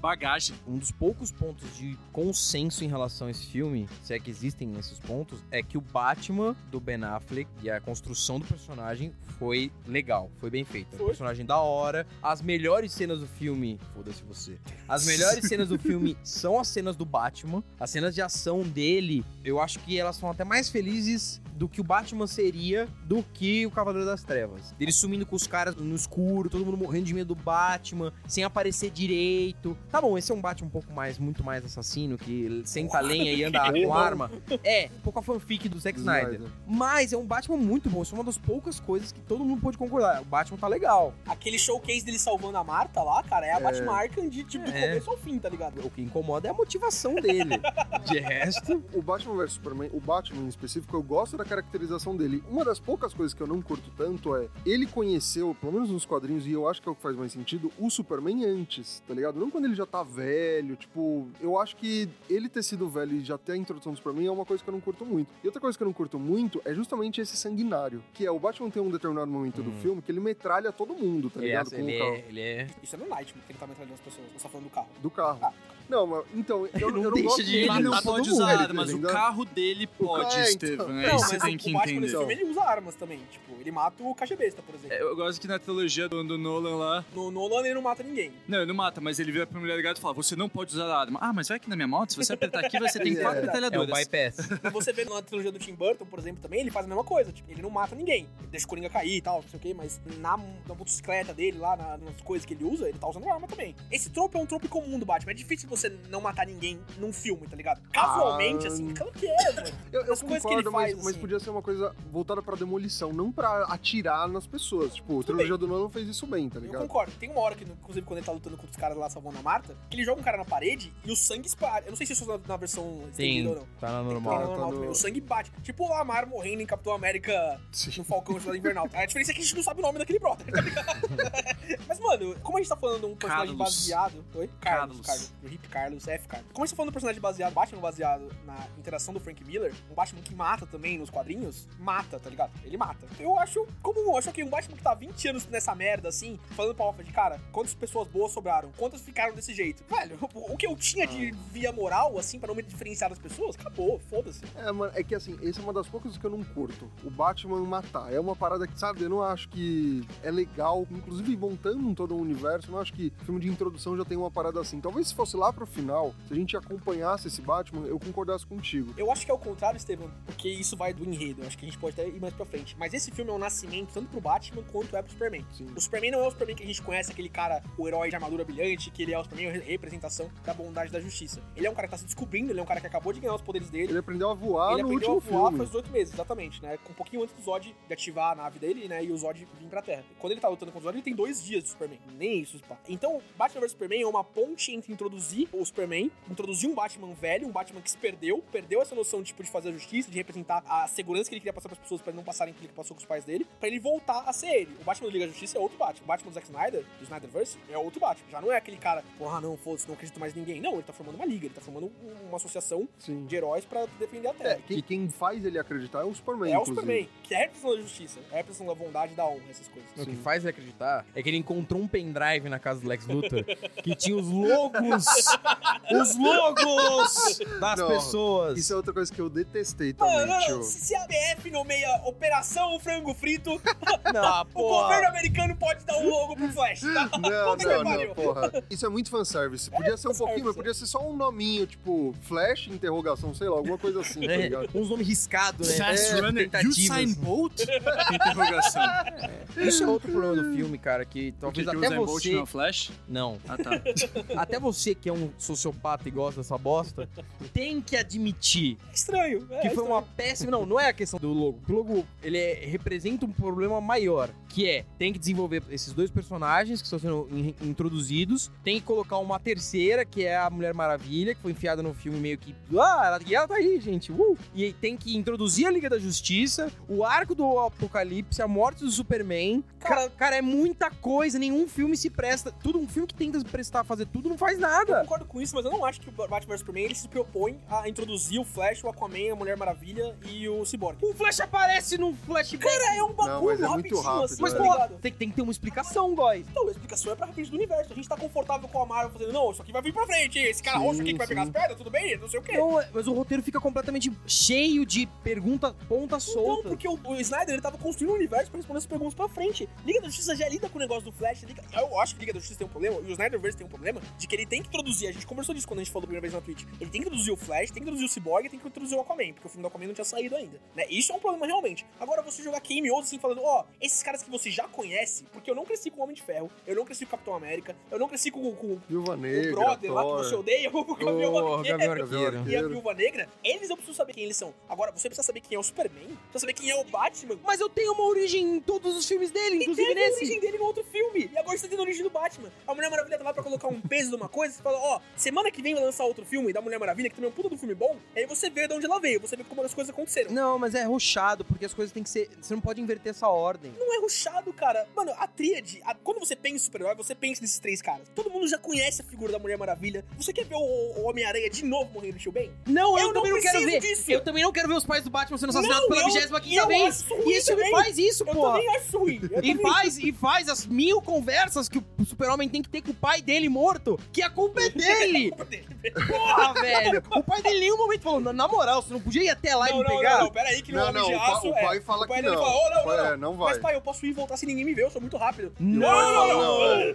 S5: Bagagem.
S4: Um dos poucos pontos de consenso em relação a esse filme, se é que existem esses pontos, é que o Batman do Ben Affleck e a construção do personagem foi legal, foi bem feita.
S3: Foi.
S4: Um personagem da hora. As melhores cenas do filme, foda-se você. As melhores cenas do filme são as cenas do Batman. As cenas de ação dele, eu acho que elas são até mais felizes do que o Batman seria do que o Cavaleiro das Trevas. Ele sumindo com os caras no escuro, todo mundo morrendo de medo do Batman, sem aparecer direito. Tá bom, esse é um Batman um pouco mais, muito mais assassino, que senta a lenha e anda com arma. É, um pouco a fanfic do Zack Snyder. Mas é um Batman muito bom. Isso é uma das poucas coisas que todo mundo pode concordar. O Batman tá legal.
S3: Aquele showcase dele salvando a Marta lá, cara, é a Batman Arkham de tipo do
S4: É.
S3: começo ao fim, tá ligado?
S4: O que incomoda é a motivação dele. De resto,
S2: O Batman vs Superman, o Batman em específico, eu gosto da caracterização dele. Uma das poucas coisas que eu não curto tanto é ele conheceu, pelo menos nos quadrinhos, e eu acho que é o que faz mais sentido, o Superman antes, tá ligado? Não quando ele já tá velho, tipo, eu acho que ele ter sido velho e já ter a introdução do Superman é uma coisa que eu não curto muito. E outra coisa que eu não curto muito é justamente esse sanguinário, que é o Batman tem um determinado momento do filme que ele metralha todo mundo, tá
S4: ele é,
S2: ligado? Com
S4: ele
S2: o carro.
S4: é, ele é
S3: Isso é no Nightmare, que ele tá metralhando as pessoas. Você tá falando do carro.
S2: Do carro.
S3: Ah.
S2: Não, mas então, eu, eu não
S4: deixa
S2: gosto
S4: de
S5: Ele não
S2: matar todo
S5: pode
S2: mundo,
S5: usar
S2: tá
S5: armas, o
S2: ligado?
S5: carro dele pode,
S2: é,
S5: Estevam.
S2: então.
S5: É
S3: Não,
S5: isso
S3: mas
S5: que você tem
S3: o,
S5: que
S3: o Batman
S5: entender.
S3: filme ele usa armas também. Tipo, ele mata o caixa besta, por exemplo.
S5: É, Eu gosto que na trilogia do, do Nolan lá.
S3: No Nolan ele não mata ninguém.
S5: Não, ele não mata, mas ele vira pra mulher gato e fala: Você não pode usar arma. Ah, mas vai aqui na minha moto, se você apertar aqui, você tem
S2: É.
S5: quatro
S2: É o
S4: é o
S5: metralhadoras.
S4: bypass.
S3: Você vê na trilogia do Tim Burton, por exemplo, também, ele faz a mesma coisa. Tipo, ele não mata ninguém. Ele deixa o Coringa cair e tal, não sei o quê, mas na, na motocicleta dele, lá na- nas coisas que ele usa, ele tá usando arma também. Esse trope é um trope comum do Batman. É difícil você não matar ninguém num filme, tá ligado? Casualmente,
S2: Ah.
S3: assim, claro que é, mano.
S2: Eu, eu
S3: As coisas que
S2: concordo,
S3: ele faz,
S2: mas, mas
S3: assim.
S2: podia ser uma coisa voltada pra demolição, não pra atirar nas pessoas. Tipo, a trilogia do Nolan fez isso bem, tá
S3: Eu
S2: ligado?
S3: concordo. Tem uma hora que, inclusive, quando ele tá lutando contra os caras lá salvando a Marta, que ele joga um cara na parede e o sangue espalha. Eu não sei se isso é na, na versão estendida ou não.
S4: Tá na
S3: Tem que
S4: normal.
S3: tá normal
S2: tá no-
S3: O sangue bate. Tipo o Lamar morrendo em Capitão América
S2: Sim.
S3: no Falcão de Invernal. A diferença é que a gente não sabe o nome daquele brother, tá ligado? Mas, mano, como a gente tá falando de um personagem
S5: Carlos.
S3: baseado. Oi? Carlos,
S5: Carlos.
S3: Carlos. Hip Carlos, F. Carlos. Como a gente tá falando um personagem baseado, Batman baseado na interação do Frank Miller, um Batman que mata também nos quadrinhos, mata, tá ligado? Ele mata. Eu acho comum, eu acho que um Batman que tá 20 anos nessa merda, assim, falando pra Alfred, cara, quantas pessoas boas sobraram? Quantas ficaram desse jeito? Velho, o que eu tinha de via moral, assim, pra não me diferenciar das pessoas, acabou, foda-se.
S2: É, mano, é que assim, essa é uma das poucas que eu não curto. O Batman matar. É uma parada que, sabe, eu não acho que é legal. Inclusive, montando todo o universo, eu não acho que filme de introdução já tem uma parada assim. Talvez se fosse lá pro final, se a gente acompanhasse esse Batman, eu concordasse contigo.
S3: Eu acho que é o contrário, Estevam, porque isso vai do enredo. Eu acho que a gente pode até ir mais pra frente. Mas esse filme é um nascimento tanto pro Batman quanto é pro Superman.
S2: Sim.
S3: O Superman não é o Superman que a gente conhece, aquele cara, o herói de armadura brilhante, que ele é o Superman, a representação da bondade da justiça. Ele é um cara que tá se descobrindo, ele é um cara que acabou de ganhar os poderes dele.
S2: Ele aprendeu a voar
S3: ele
S2: no
S3: aprendeu
S2: último
S3: a voar
S2: filme.
S3: faz 18 meses, exatamente, né? Com um pouquinho antes do Zod de ativar a nave dele, né? E o Zod vir pra Terra. Quando ele tá lutando com o Zod, ele tem dois dias de Superman. Nem isso, pá. Então, Batman vs Superman é uma ponte entre introduzir o Superman, introduzir um Batman velho, um Batman que se perdeu, perdeu essa noção tipo, de fazer a justiça, de representar a segurança que ele queria passar pras pessoas pra não passarem pelo que passou com os pais dele, pra ele voltar a ser ele. O Batman do Liga da Justiça é outro Batman. O Batman do Zack Snyder, do Snyderverse, é outro Batman. Já não é aquele cara, porra, não, foda-se, não acredito mais em ninguém. Não, ele tá formando uma liga, ele tá formando um- uma associação
S2: Sim.
S3: de heróis pra defender a
S2: É,
S3: Terra.
S2: quem, quem faz ele acreditar é o Superman,
S3: É o
S2: inclusive.
S3: Superman, que é a representação da justiça, é a representação da bondade e da honra, essas coisas.
S4: O que
S2: Sim.
S4: faz ele acreditar é que ele encontrou um pendrive na casa do Lex Luthor que tinha os logos, os logos das
S2: Não,
S4: pessoas.
S2: Isso é outra coisa que eu detestei também,
S3: Mano,
S2: tio.
S3: se a BF nomeia Operação Frango Frito,
S4: Não,
S3: o governo americano pode dar um logo pro Flash, tá?
S2: Não, não, não, porra. Isso é muito fanservice. Podia ser um pouquinho, mas podia ser só um nominho, tipo, Flash, interrogação, sei lá, alguma coisa assim, tá
S4: É,
S2: ligado?
S4: uns nomes riscados, né?
S5: Fast
S4: É,
S5: Runner,
S4: tentativas.
S5: Usain Bolt? Interrogação.
S4: Isso é outro problema do filme, cara, que talvez
S5: que o
S4: até
S5: Usain Bolt
S4: você...
S5: não é o Flash?
S4: Não.
S5: Ah, tá.
S4: Até você que é um sociopata e gosta dessa bosta, tem que admitir
S3: É estranho. É
S4: que foi
S3: estranho.
S4: uma péssima. Não, não é a questão do logo. O logo ele é- representa um problema maior, que é tem que desenvolver esses dois personagens que estão sendo in- introduzidos, tem que colocar uma terceira que é a Mulher Maravilha que foi enfiada no filme meio que ah, ela, e ela tá aí, gente. Uh! E aí tem que introduzir a Liga da Justiça, o arco do Apocalipse, a morte do Superman. Cara, cara, é muita coisa. Nenhum filme se presta. Tudo um filme que tenta prestar fazer tudo não faz
S3: Eu
S4: nada.
S3: concordo com isso, mas eu não acho que o Batman vs Superman ele se propõe a introduzir o Flash, o Aquaman, a Mulher Maravilha e o Cyborg.
S4: O Flash aparece no flashback.
S3: Cara, é um
S2: Não,
S3: bagulho
S2: mas é muito
S3: rapidinho,
S2: rápido.
S3: assim.
S4: Mas, porra,
S3: ligado?
S4: tem, tem que ter uma explicação, guys.
S3: Então, a explicação é pra frente do universo. A gente tá confortável com a Marvel fazendo, não, isso aqui vai vir pra frente. Esse cara
S2: Sim,
S3: roxo aqui que vai pegar as pedras, tudo bem? Não sei o quê.
S4: Não, é- mas o roteiro fica completamente cheio de perguntas pontas
S3: Então,
S4: soltas.
S3: porque o, o Snyder ele tava construindo um universo pra responder as perguntas pra frente. Liga da Justiça já lida com o negócio do Flash. Liga, eu acho que Liga da Justiça tem um problema, e o Snyderverse tem um problema, de que ele tem que introduzir. A gente conversou disso quando a gente falou a primeira vez na Twitch. Ele tem que introduzir o Flash, tem que introduzir o Cyborg, tem que introduzir o Aquaman, porque o filme do Aquaman não tinha saído ainda. Né? Isso é um problema realmente. Agora você jogar cameos assim, falando, ó, esses caras que você já conhece, porque eu não cresci com o Homem de Ferro, eu não cresci com o Capitão América, eu não cresci com, com
S2: Viúva
S3: o
S2: Negra,
S3: brother lá que
S2: Thor.
S3: você odeia, o Gavião Arqueiro.
S4: Arqueiro.
S3: E a. Viúva Negra, eles eu preciso saber quem eles são. Agora, você precisa saber quem é o Superman, precisa saber quem é o Batman.
S4: Mas eu tenho uma origem em todos os filmes dele,
S3: E
S4: inclusive
S3: teve a
S4: nesse.
S3: origem dele no outro filme. E agora você tá tendo a origem do Batman. A Mulher Maravilha tá lá pra colocar um peso numa coisa. Você fala, ó, semana que vem vai lançar outro filme da Mulher Maravilha, que também é um puta do filme bom. Aí você vê de onde ela veio, você vê como as coisas aconteceram.
S4: Não, mas é rochado, porque as coisas têm que ser. Você não pode inverter essa ordem.
S3: Não é ruchado, cara. Mano, a tríade, a- quando você pensa em super-herói, você pensa nesses três caras. Todo mundo já conhece a figura da Mulher Maravilha. Você quer ver o, o Homem-Aranha de novo morrendo no tio Ben?
S4: Não, eu,
S3: Eu
S4: também
S3: não
S4: não quero ver.
S3: disso.
S4: Eu também não quero ver os pais do Batman sendo assassinados
S3: Não,
S4: pela
S3: eu-
S4: 25
S3: eu
S4: quinta vez. E esse filme faz isso,
S3: Eu
S4: porra.
S3: também acho ruim. Eu
S4: E faz, e faz as mil conversas que o super-homem tem que ter com o pai dele morto, que a culpa é dele. Porra, velho. O pai dele em nenhum momento falou, na, moral, você não podia ir até lá e
S3: Não,
S4: me
S3: não,
S4: pegar?
S3: não, não, pera aí que
S2: Não, não,
S3: de
S2: o,
S3: Aço
S2: o
S3: é.
S2: pai fala
S3: O pai
S2: que
S3: dele
S2: não.
S3: fala, oh, não, não,
S2: é, não vai.
S3: Mas pai, eu posso ir e voltar sem ninguém me ver, eu sou muito rápido.
S4: Não,
S3: não,
S2: fala,
S3: não.
S2: é.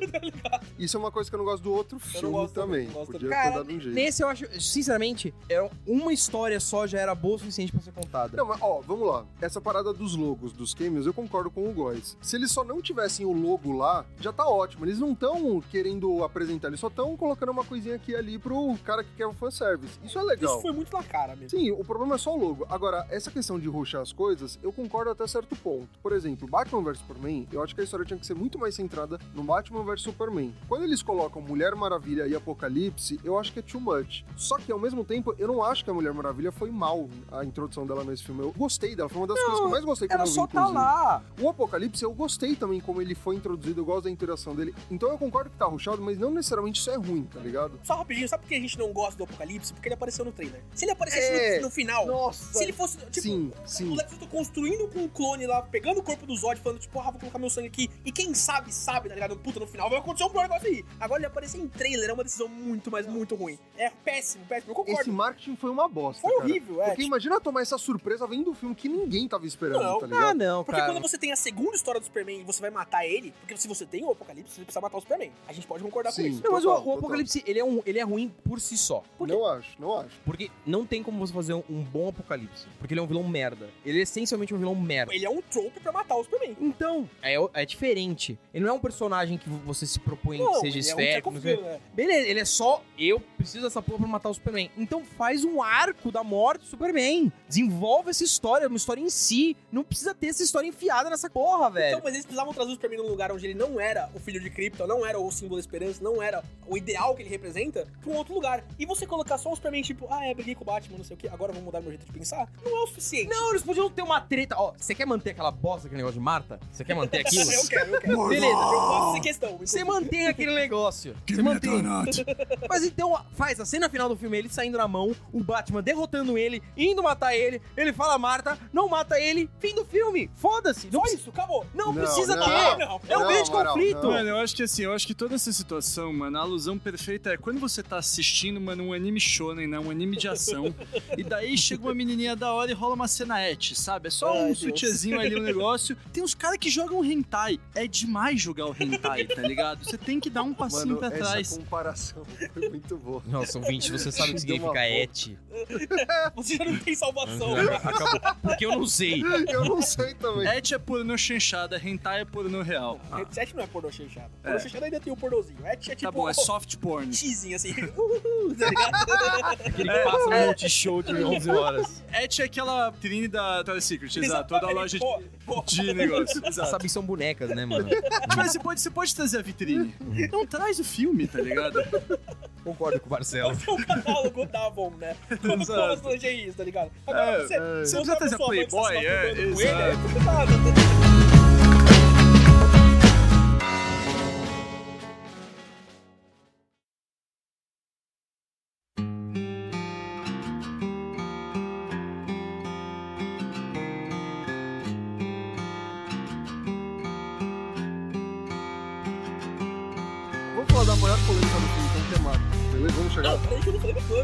S2: Isso é uma coisa que eu não gosto do outro filme
S3: gosto também, não gosto
S2: Podia
S3: também.
S2: ter
S4: Cara,
S2: dado um jeito.
S4: nesse eu acho, sinceramente, era uma história só já era boa o suficiente pra ser contada.
S2: Não, mas ó, vamos lá. Essa parada dos logos dos cameos, eu concordo com o Góis. Se eles só não tivessem o logo lá, já tá ótimo. Eles não estão querendo apresentar, eles só estão colocando uma coisinha aqui e ali pro cara que quer o fanservice. Isso é legal.
S3: Isso foi muito na cara mesmo.
S2: Sim, o problema é só o logo. Agora, essa questão de ruxar as coisas, eu concordo até certo ponto. Por exemplo, Batman vs Superman, eu acho que a história tinha que ser muito mais centrada no Batman vs Superman. Quando eles colocam Mulher Maravilha e Apocalipse, eu acho que é too much. Só que, ao mesmo tempo, eu não acho que a Mulher Maravilha foi mal a introdução dela nesse filme. Eu gostei dela, foi uma das coisas que eu mais gostei quando
S4: Ela
S2: eu vi,
S4: só tá
S2: inclusive.
S4: lá.
S2: O Apocalipse, eu gostei também como ele foi introduzido, eu gosto da interação dele. Então eu concordo que tá ruxado, mas não necessariamente isso é ruim, tá ligado?
S3: Só rapidinho, sabe por que a gente não gosta do Apocalipse? Porque ele apareceu no trailer. Se ele aparecesse
S2: É.
S3: no, no final,
S2: Nossa!
S3: se ele fosse, tipo,
S2: sim,
S3: o
S2: sim.
S3: Lex Luthor construindo com o clone lá, pegando o corpo do Zod, falando, tipo, ah, vou colocar meu sangue aqui. E quem sabe, sabe, tá ligado? Puta, no final vai acontecer um negócio aí. Agora ele aparecer em trailer é uma decisão muito, mas muito ruim. É péssimo, péssimo. Eu concordo.
S2: Esse marketing foi uma bosta.
S3: Foi
S2: cara.
S3: horrível, é.
S2: Porque imagina tomar essa surpresa vendo do filme que ninguém tava esperando,
S3: Não.
S2: tá ligado?
S4: Ah, não,
S3: Porque
S4: cara.
S3: quando você tem a segunda história do Superman e você vai matar ele, porque se você tem o Apocalipse, você precisa matar o Superman. A gente pode concordar
S2: Sim.
S3: com isso.
S4: Não, mas o,
S2: Total,
S4: o
S2: total.
S4: Apocalipse, ele é, um, ele é ruim por si só.
S2: Não acho, não acho.
S4: Porque não tem como você fazer um bom Apocalipse. Porque ele é um vilão merda. Ele é essencialmente um vilão merda.
S3: Ele é um trope pra matar o Superman.
S4: Então, é, é diferente. Ele não é um personagem que você se propõe que seja
S3: é um
S4: esférico. não
S3: Chekhov, né?
S4: Beleza, ele é só eu preciso dessa porra pra matar o Superman. Então faz um arco da morte do Superman. Desenvolve essa história, uma história em si. Não precisa ter essa história enfiada nessa porra, velho.
S3: Então, mas eles precisavam trazer o Superman num lugar onde ele não era o filho de Krypton, não era o símbolo da esperança, não era o ideal que ele representa, pra um outro lugar. E você colocar só o Superman, tipo, ah, é, briguei com o Batman, não sei o que, agora vou mudar meu jeito de pensar, não é o suficiente.
S4: Não, eles podiam ter uma treta. Ó, você quer manter aquela bosta, aquele negócio de Marta? Você quer manter aquilo?
S3: eu quero, eu quero.
S4: Beleza,
S3: Eu posso ser questão.
S4: Você mantém aquele negócio. Você mantém. Mas então faz a cena final do filme, ele saindo na mão, o Batman derrotando ele, indo matar ele, ele fala Marta, não mata ele, fim do filme. Foda-se. Não,
S3: Só
S4: precisa-
S3: isso, acabou.
S4: não
S2: Não,
S4: precisa
S2: não.
S4: ter.
S3: Não,
S4: É um
S2: Não,
S4: grande conflito.
S2: não.
S5: Mano, eu acho que assim, eu acho que toda essa situação, mano, a alusão perfeita é quando você tá assistindo, mano, um anime shonen, né? Um anime de ação. e daí chega uma menininha da hora e rola uma cena et, sabe? É só
S3: Ai,
S5: um sutiãzinho ali, um negócio. Tem uns caras que jogam hentai. É demais jogar o hentai, tá ligado? Você tem que dar um passinho
S2: Mano,
S5: pra
S2: essa
S5: trás.
S2: comparação foi muito boa.
S4: Nossa, ouvinte, você sabe o que significa et?
S3: Você já não tem salvação.
S4: Acabou. Porque eu não sei.
S2: Eu não sei também.
S5: Et é pornô chanchada, hentai é pornô real.
S3: Et não é pornô chanchada.
S5: É.
S3: Pornô chanchada ainda tem o pornozinho. Et é tipo
S5: Tá bom, é soft porn.
S3: xizinho assim. Uhul, tá ligado?
S4: Aquele que passa no multishow de 11 horas.
S5: Et é aquela trine da Secret, exato. Toda a loja
S3: Pô, pô.
S5: de, de negócio. Exato.
S4: Sabe, são bonecas, né, mano?
S5: Mas você pode, você pode trazer a vitrine. Não traz o filme, tá ligado?
S4: Concordo com o Marcelo.
S3: É o catálogo da Avon, né? Como as lingeries, tá ligado? Agora,
S5: É,
S3: você,
S2: é.
S5: Você precisa trazer
S3: mãe que tá se
S5: Playboy, é,
S3: ele, é
S5: exato.
S3: complicado.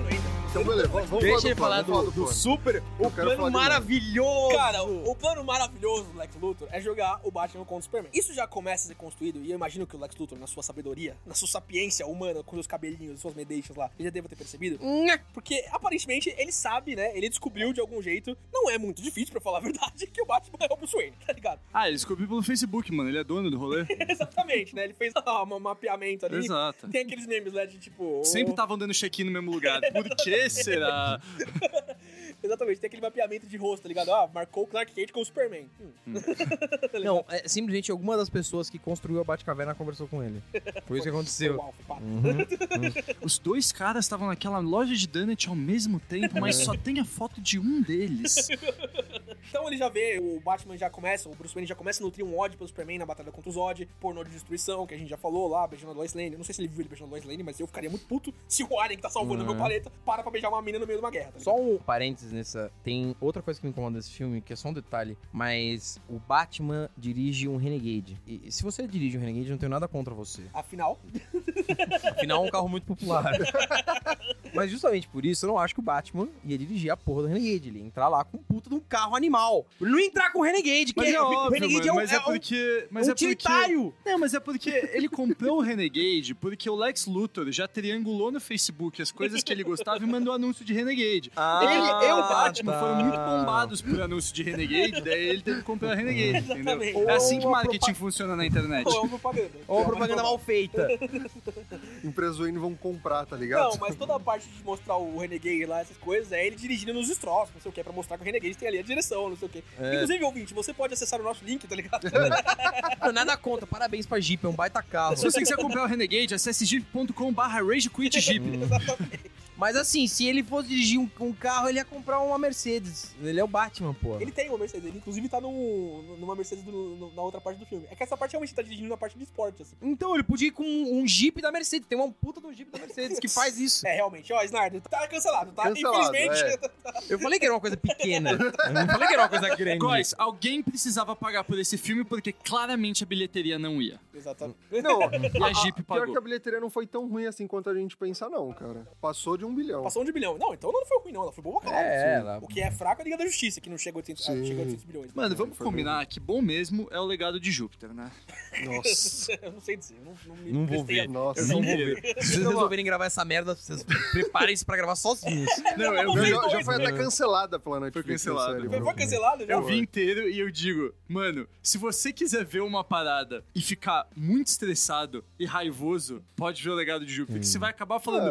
S3: Peraí que do.
S2: Então, beleza. Vamos, vamos
S4: Deixa
S2: falar
S4: ele
S2: do
S4: falar
S2: plano, vamos
S4: do, do
S2: plano.
S4: super. O plano maravilhoso.
S3: Cara, o, o plano maravilhoso do Lex Luthor é jogar o Batman contra o Superman. Isso já começa a ser construído, e eu imagino que o Lex Luthor, na sua sabedoria, na sua sapiência humana, com seus cabelinhos, suas medeixas lá, ele já deva ter percebido. Porque, aparentemente, ele sabe, né? Ele descobriu de algum jeito, não é muito difícil, pra falar a verdade, que o Batman é o Bruce Wayne, tá ligado?
S5: Ah, ele descobriu pelo Facebook, mano. Ele é dono do rolê.
S3: Exatamente, né? Ele fez um mapeamento ali.
S5: Exato.
S3: Tem aqueles memes, né, de tipo...
S5: Sempre estavam dando check-in no mesmo lugar. Por que será?
S3: Exatamente, tem aquele mapeamento de rosto, tá ligado? Ah, marcou o Clark Kent com o Superman. Hum. Tá ligado?
S4: Não, é, simplesmente alguma das pessoas que construiu a Batcaverna conversou com ele. Foi isso que aconteceu.
S3: Uau, foi pato.
S4: Uhum.
S5: Os dois caras estavam naquela loja de donut ao mesmo tempo, mas só tem a foto de um deles.
S3: Então ele já vê, o Batman já começa, o Bruce Wayne já começa a nutrir um ódio pelo Superman na batalha contra o Zod, pornô de destruição, que a gente já falou lá, beijando a Lois Lane. Eu não sei se ele viu ele beijando a Lois Lane, mas eu ficaria muito puto se o Alien que tá salvando o meu
S4: Uhum.
S3: planeta para pra beijar uma mina no meio de uma guerra. Tá
S4: Só um parênteses nessa. Tem outra coisa que me incomoda nesse filme, que é só um detalhe. Mas o Batman dirige um Renegade. E se você dirige um Renegade, eu não tenho nada contra você.
S3: Afinal,
S4: Afinal, é um carro muito popular. Mas justamente por isso, eu não acho que o Batman ia dirigir a porra do Renegade. Ele ia entrar lá com um puta de um carro animal. Ele não ia entrar com o Renegade, que
S5: Mas é
S4: o
S5: óbvio,
S4: Renegade é um,
S5: mas é
S4: é um-
S5: porque... Mas
S4: um
S5: é porque... Não, mas é porque ele comprou o Renegade porque o Lex Luthor já triangulou no Facebook as coisas que ele gostava e mandou anúncio de Renegade.
S4: Ah,
S5: ele e o Batman
S4: tá.
S5: foram muito bombados por anúncio de Renegade, daí ele teve que comprar a Renegade, entendeu?
S3: Exatamente.
S5: É assim que
S4: Ou
S5: marketing funciona na internet.
S3: ou é uma propaganda.
S4: Ou uma propaganda mal feita.
S2: Empresas Wayne vão comprar, tá ligado?
S3: Não, mas toda a parte de mostrar o Renegade lá, essas coisas, é ele dirigindo nos destroços, não sei o que, pra mostrar que o Renegade tem ali a direção, não sei o que.
S4: É.
S3: Inclusive, ouvinte, você pode acessar o nosso link, tá ligado?
S4: Não, nada contra. Parabéns pra Jeep, é um baita carro.
S5: Se você quiser comprar o Renegade, acesse jeep.com.br ragequitjeep.
S4: Mas assim, se ele fosse dirigir um, um carro, ele ia comprar uma Mercedes. Ele é o Batman, pô.
S3: Ele tem uma Mercedes, ele inclusive tá no, numa Mercedes do- no- na outra parte do filme. É que essa parte realmente tá dirigindo na parte de esporte, assim.
S4: Então, ele podia ir com um, um Jeep da Mercedes. Tem uma puta do Jeep da Mercedes que faz isso.
S3: É, realmente, ó, Snardo, tá cancelado, tá?
S2: Cancelado,
S3: Infelizmente.
S4: Eu falei que era uma coisa pequena. Eu não falei que era uma coisa grande.
S5: Guys, alguém precisava pagar por esse filme porque claramente a bilheteria não ia.
S3: Exatamente.
S2: Não,
S5: E a Jeep
S2: pior
S5: pagou.
S2: que a bilheteria não foi tão ruim assim quanto a gente pensa, não, cara. Passou de um bilhão.
S3: Passou um de bilhão. Não, então não foi ruim, não. Ela foi boa pra caralho.
S4: É, ela-
S3: O que é fraco é a Liga da Justiça, que não chega a 800,
S2: Sim.
S3: ah, chega a 800 bilhões.
S5: Mano, vamos
S2: Foi
S5: combinar que bom mesmo é o legado de Júpiter, né?
S2: Nossa.
S3: eu não sei dizer, eu não, não me
S4: Não vou ver.
S2: Nossa.
S5: Eu
S4: Não vou ver. Se vocês resolverem gravar essa merda, vocês preparem-se pra gravar sozinhos.
S5: Não, eu
S3: Não,
S5: vi,
S2: Já, foi
S3: né?
S2: até cancelada pela Netflix.
S5: cancelada.
S2: a série,
S3: Foi,
S2: mano.
S3: foi cancelado já?
S5: eu vi inteiro e eu digo, mano, se você quiser ver uma parada e ficar muito estressado e raivoso, pode ver o legado de Júpiter, que você vai acabar falando.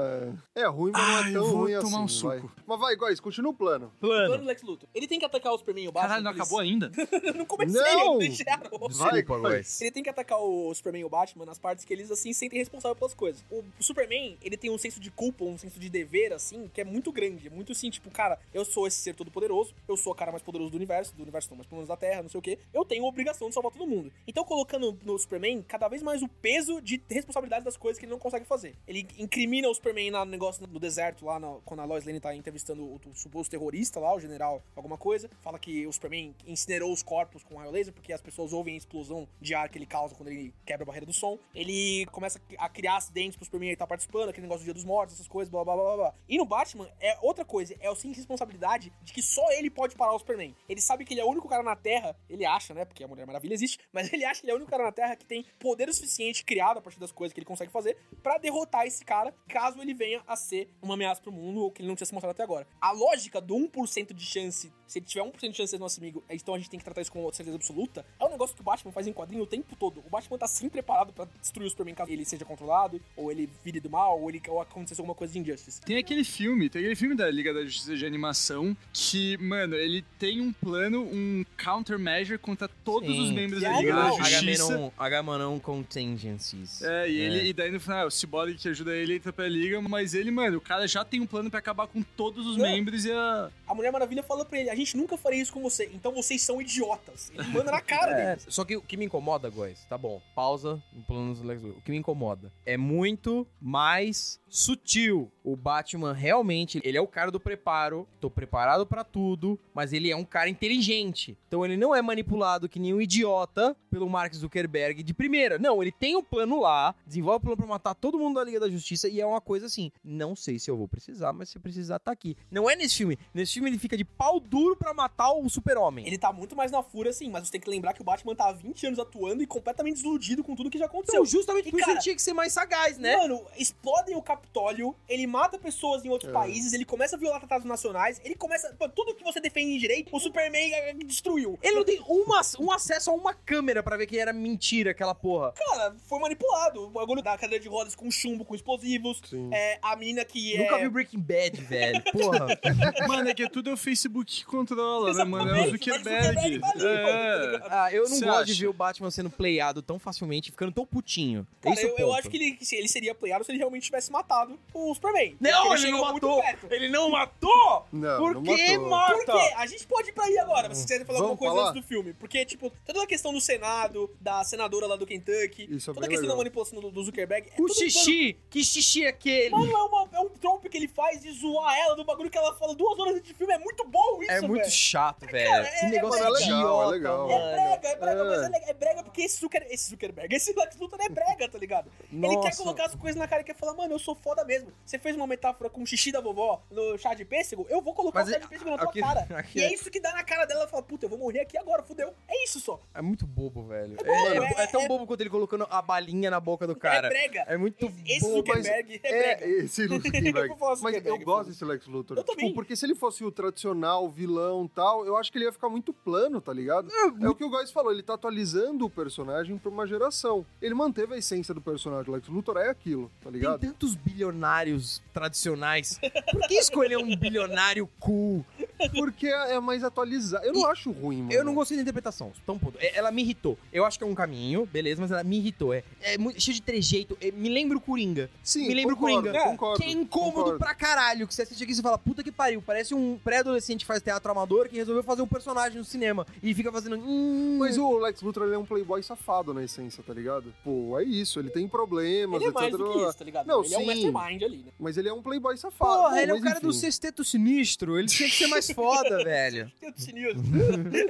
S2: É, é ruim, mas não
S5: Ai,
S2: é
S5: eu
S2: tão
S5: vou
S2: ruim
S5: tomar um
S2: assim.
S5: suco.
S2: vai. Mas vai, Góis, continua o plano.
S3: Plano do Lex Luthor. Ele tem que atacar o Superman e o Batman.
S5: Caralho, não
S3: eles-
S5: acabou ainda?
S3: Eu não comecei,
S2: Não!
S3: eu deixaram.
S2: Vai,
S4: Desculpa.
S3: Ele tem que atacar o Superman e o Batman nas partes que eles, assim, se sentem responsáveis pelas coisas. O Superman, ele tem um senso de culpa, um senso de dever, assim, que é muito grande. É muito assim, tipo, cara, eu sou esse ser todo poderoso, eu sou o cara mais poderoso do universo, do universo não, mais poderoso da Terra, não sei o quê. Eu tenho a obrigação de salvar todo mundo. Então, colocando no Superman cada vez mais o peso de responsabilidade das coisas que ele não consegue fazer. Ele incrimina o Superman no negócio no deserto, lá quando a Lois Lane tá entrevistando o, o suposto terrorista lá, o general, alguma coisa. Fala que o Superman incinerou os corpos com raio laser, porque as pessoas ouvem a explosão de ar que ele causa quando ele quebra a barreira do som. Ele começa a criar acidentes pro Superman ele tá participando, aquele negócio do Dia dos Mortos, essas coisas, blá blá blá blá. E no Batman é outra coisa, é o sim responsabilidade de que só ele pode parar o Superman. Ele sabe que ele é o único cara na Terra, ele acha, né? Porque a Mulher Maravilha existe, mas ele acha que ele é o único cara na Terra que tem poder o suficiente criado a partir das coisas que ele consegue fazer pra derrotar esse cara, caso ele venha a ser uma ameaça pro mundo ou que ele não tinha se mostrado até agora. A lógica do 1% de chance, se ele tiver 1% de chance de ser nosso amigo, então a gente tem que tratar isso com certeza absoluta, é um negócio que o Batman faz em quadrinho o tempo todo. O Batman tá sempre preparado pra destruir o Superman caso ele seja controlado, ou ele vire do mal, ou, ele, ou aconteça alguma coisa de Injustice.
S5: Tem aquele filme, tem aquele filme da Liga da Justiça de animação que, mano, ele tem um plano, um countermeasure contra todos
S4: Sim.
S5: os membros
S3: E
S5: da
S3: é
S5: Liga da
S3: legal.
S5: Justiça.
S4: H-Manon Contingencies.
S5: É, e, ele,
S4: É.
S5: e daí no final, o Cyborg que ajuda ele entra pra liga, mas ele, mano, o cara já tem um plano pra acabar com todos os
S3: Não.
S5: membros e a.
S3: A Mulher Maravilha fala pra ele, a gente gente nunca faria isso com você, então vocês são idiotas. Ele manda na cara
S4: É,
S3: deles.
S4: só que o que me incomoda, Góis, tá bom, pausa no plano do Lex Luthor. O que me incomoda é muito mais sutil. O Batman realmente, ele é o cara do preparo, tô preparado pra tudo, mas ele é um cara inteligente. Então ele não é manipulado que nem um idiota pelo Mark Zuckerberg de primeira. Não, ele tem um plano lá, desenvolve o plano pra matar todo mundo da Liga da Justiça e é uma coisa assim, não sei se eu vou precisar, mas se precisar tá aqui. Não é nesse filme. Nesse filme ele fica de pau duro pra matar o super-homem.
S3: Ele tá muito mais na fúria, assim, mas você tem que lembrar que o Batman tá há 20 anos atuando e completamente desiludido com tudo que já aconteceu.
S4: Então, justamente
S3: E,
S4: por isso ele tinha que ser mais sagaz, né?
S3: Mano, explodem o Capitólio, ele mata pessoas em outros
S2: É.
S3: países, ele começa a violar tratados nacionais, ele começa. pô, tudo que você defende em direito, o Superman eh, destruiu.
S4: Ele não tem uma, um acesso a uma câmera pra ver que era mentira aquela porra.
S3: Cara, foi manipulado. O bagulho da cadeira de rodas com chumbo, com explosivos.
S2: Sim.
S3: É, a menina que
S4: Nunca
S3: é.
S4: viu Breaking Bad, velho. Porra.
S5: Mano, é que tudo é o Facebook controla, né, mano? É o Zuckerberg.
S3: Tá
S5: É.
S4: Ah, eu não
S5: Cê
S4: gosto de
S5: acha?
S4: ver o Batman sendo playado tão facilmente, ficando tão putinho.
S3: Cara,
S4: Esse é
S3: eu, eu acho que ele, se ele seria playado se ele realmente tivesse matado o Superman.
S4: Não,
S3: Porque
S4: ele, não matou. Ele não matou.
S2: Não,
S4: Por
S2: não
S4: que,
S2: matou.
S3: Por quê? A gente pode ir pra aí agora, mas se quiser falar
S2: Vamos
S3: alguma coisa
S2: falar?
S3: antes do filme. Porque, tipo, toda a questão do Senado, da senadora lá do Kentucky,
S2: Isso é
S3: toda a
S2: bem
S3: questão
S2: legal.
S3: da manipulação do, do Zuckerberg. é
S4: O
S3: tudo
S4: xixi. Que xixi é aquele?
S3: Mano, é, uma- é um trompe que ele faz de zoar ela do bagulho que ela fala duas horas de filme. É muito bom isso,
S4: é muito
S3: velho.
S4: chato, velho.
S3: Cara,
S4: que
S3: é-
S4: negócio
S3: é legal,
S4: idiota,
S2: é legal.
S3: É
S4: mano.
S3: brega, é brega,
S2: É.
S3: mas é, legal. é brega porque esse, Zucker, esse Zuckerberg, esse Lex Luthor é brega, tá ligado? Ele quer
S4: Nossa.
S3: colocar as coisas na cara e quer falar, mano, eu sou foda mesmo. Você fez uma metáfora com o xixi da vovó no chá de pêssego, eu vou colocar
S4: Mas
S3: o chá
S4: é-
S3: de pêssego na tua
S4: aqui-
S3: cara.
S4: aqui
S3: e é
S4: é-
S3: isso que dá na cara dela, ela fala, puta, eu vou morrer aqui agora, fudeu. É isso só.
S4: É muito bobo, velho.
S3: É
S4: É,
S3: bobo,
S4: é-
S3: é-
S4: é tão
S3: é-
S4: bobo quanto ele colocando a balinha na boca do cara.
S3: é brega.
S4: É muito
S3: Esse
S4: bobo.
S3: Zuckerberg é brega.
S2: É, esse Zuckerberg. Mas eu gosto desse Lex Luthor.
S3: Eu também.
S2: Tipo, porque se ele fosse o tradicional vilão e tal, eu acho que ele ia ficar muito plano, tá ligado? É, o que o Góis falou, ele tá atualizando o personagem pra uma geração. Ele manteve a essência do personagem. Lex Luthor é aquilo, tá
S4: Tem
S2: ligado?
S4: tantos bilionários tradicionais. Por que escolher um bilionário cool?
S2: Porque é é mais atualizado. Eu não acho ruim, mano.
S4: Eu não gostei da interpretação. Tão ponto. É, Ela me irritou. Eu acho que é um caminho, beleza, mas ela me irritou. É, é muito, cheio de trejeito. É, me lembra o Coringa.
S2: Sim,
S4: me lembra o
S2: concordo,
S4: Coringa.
S2: Concordo,
S4: que é incômodo
S2: concordo.
S4: pra caralho. Que você assiste aqui e você fala, puta que pariu. Parece um pré-adolescente que faz teatro amador que resolveu fazer um personagem no cinema. E fica fazendo. Hum,
S2: Mas o Lex Luthor ele é um playboy safado na essência, tá ligado? Pô, é isso. Ele tem problemas,
S3: Ele é
S2: etc.
S3: mais do que isso, tá ligado?
S2: Não,
S3: ele é um
S2: sim.
S3: mastermind ali, né?
S2: Mas ele é um playboy safado.
S4: Porra,
S2: Bom,
S4: ele é o cara do
S2: enfim.
S4: sexteto sinistro. Ele tinha que ser mais foda, velho.
S3: Tem o sinistro.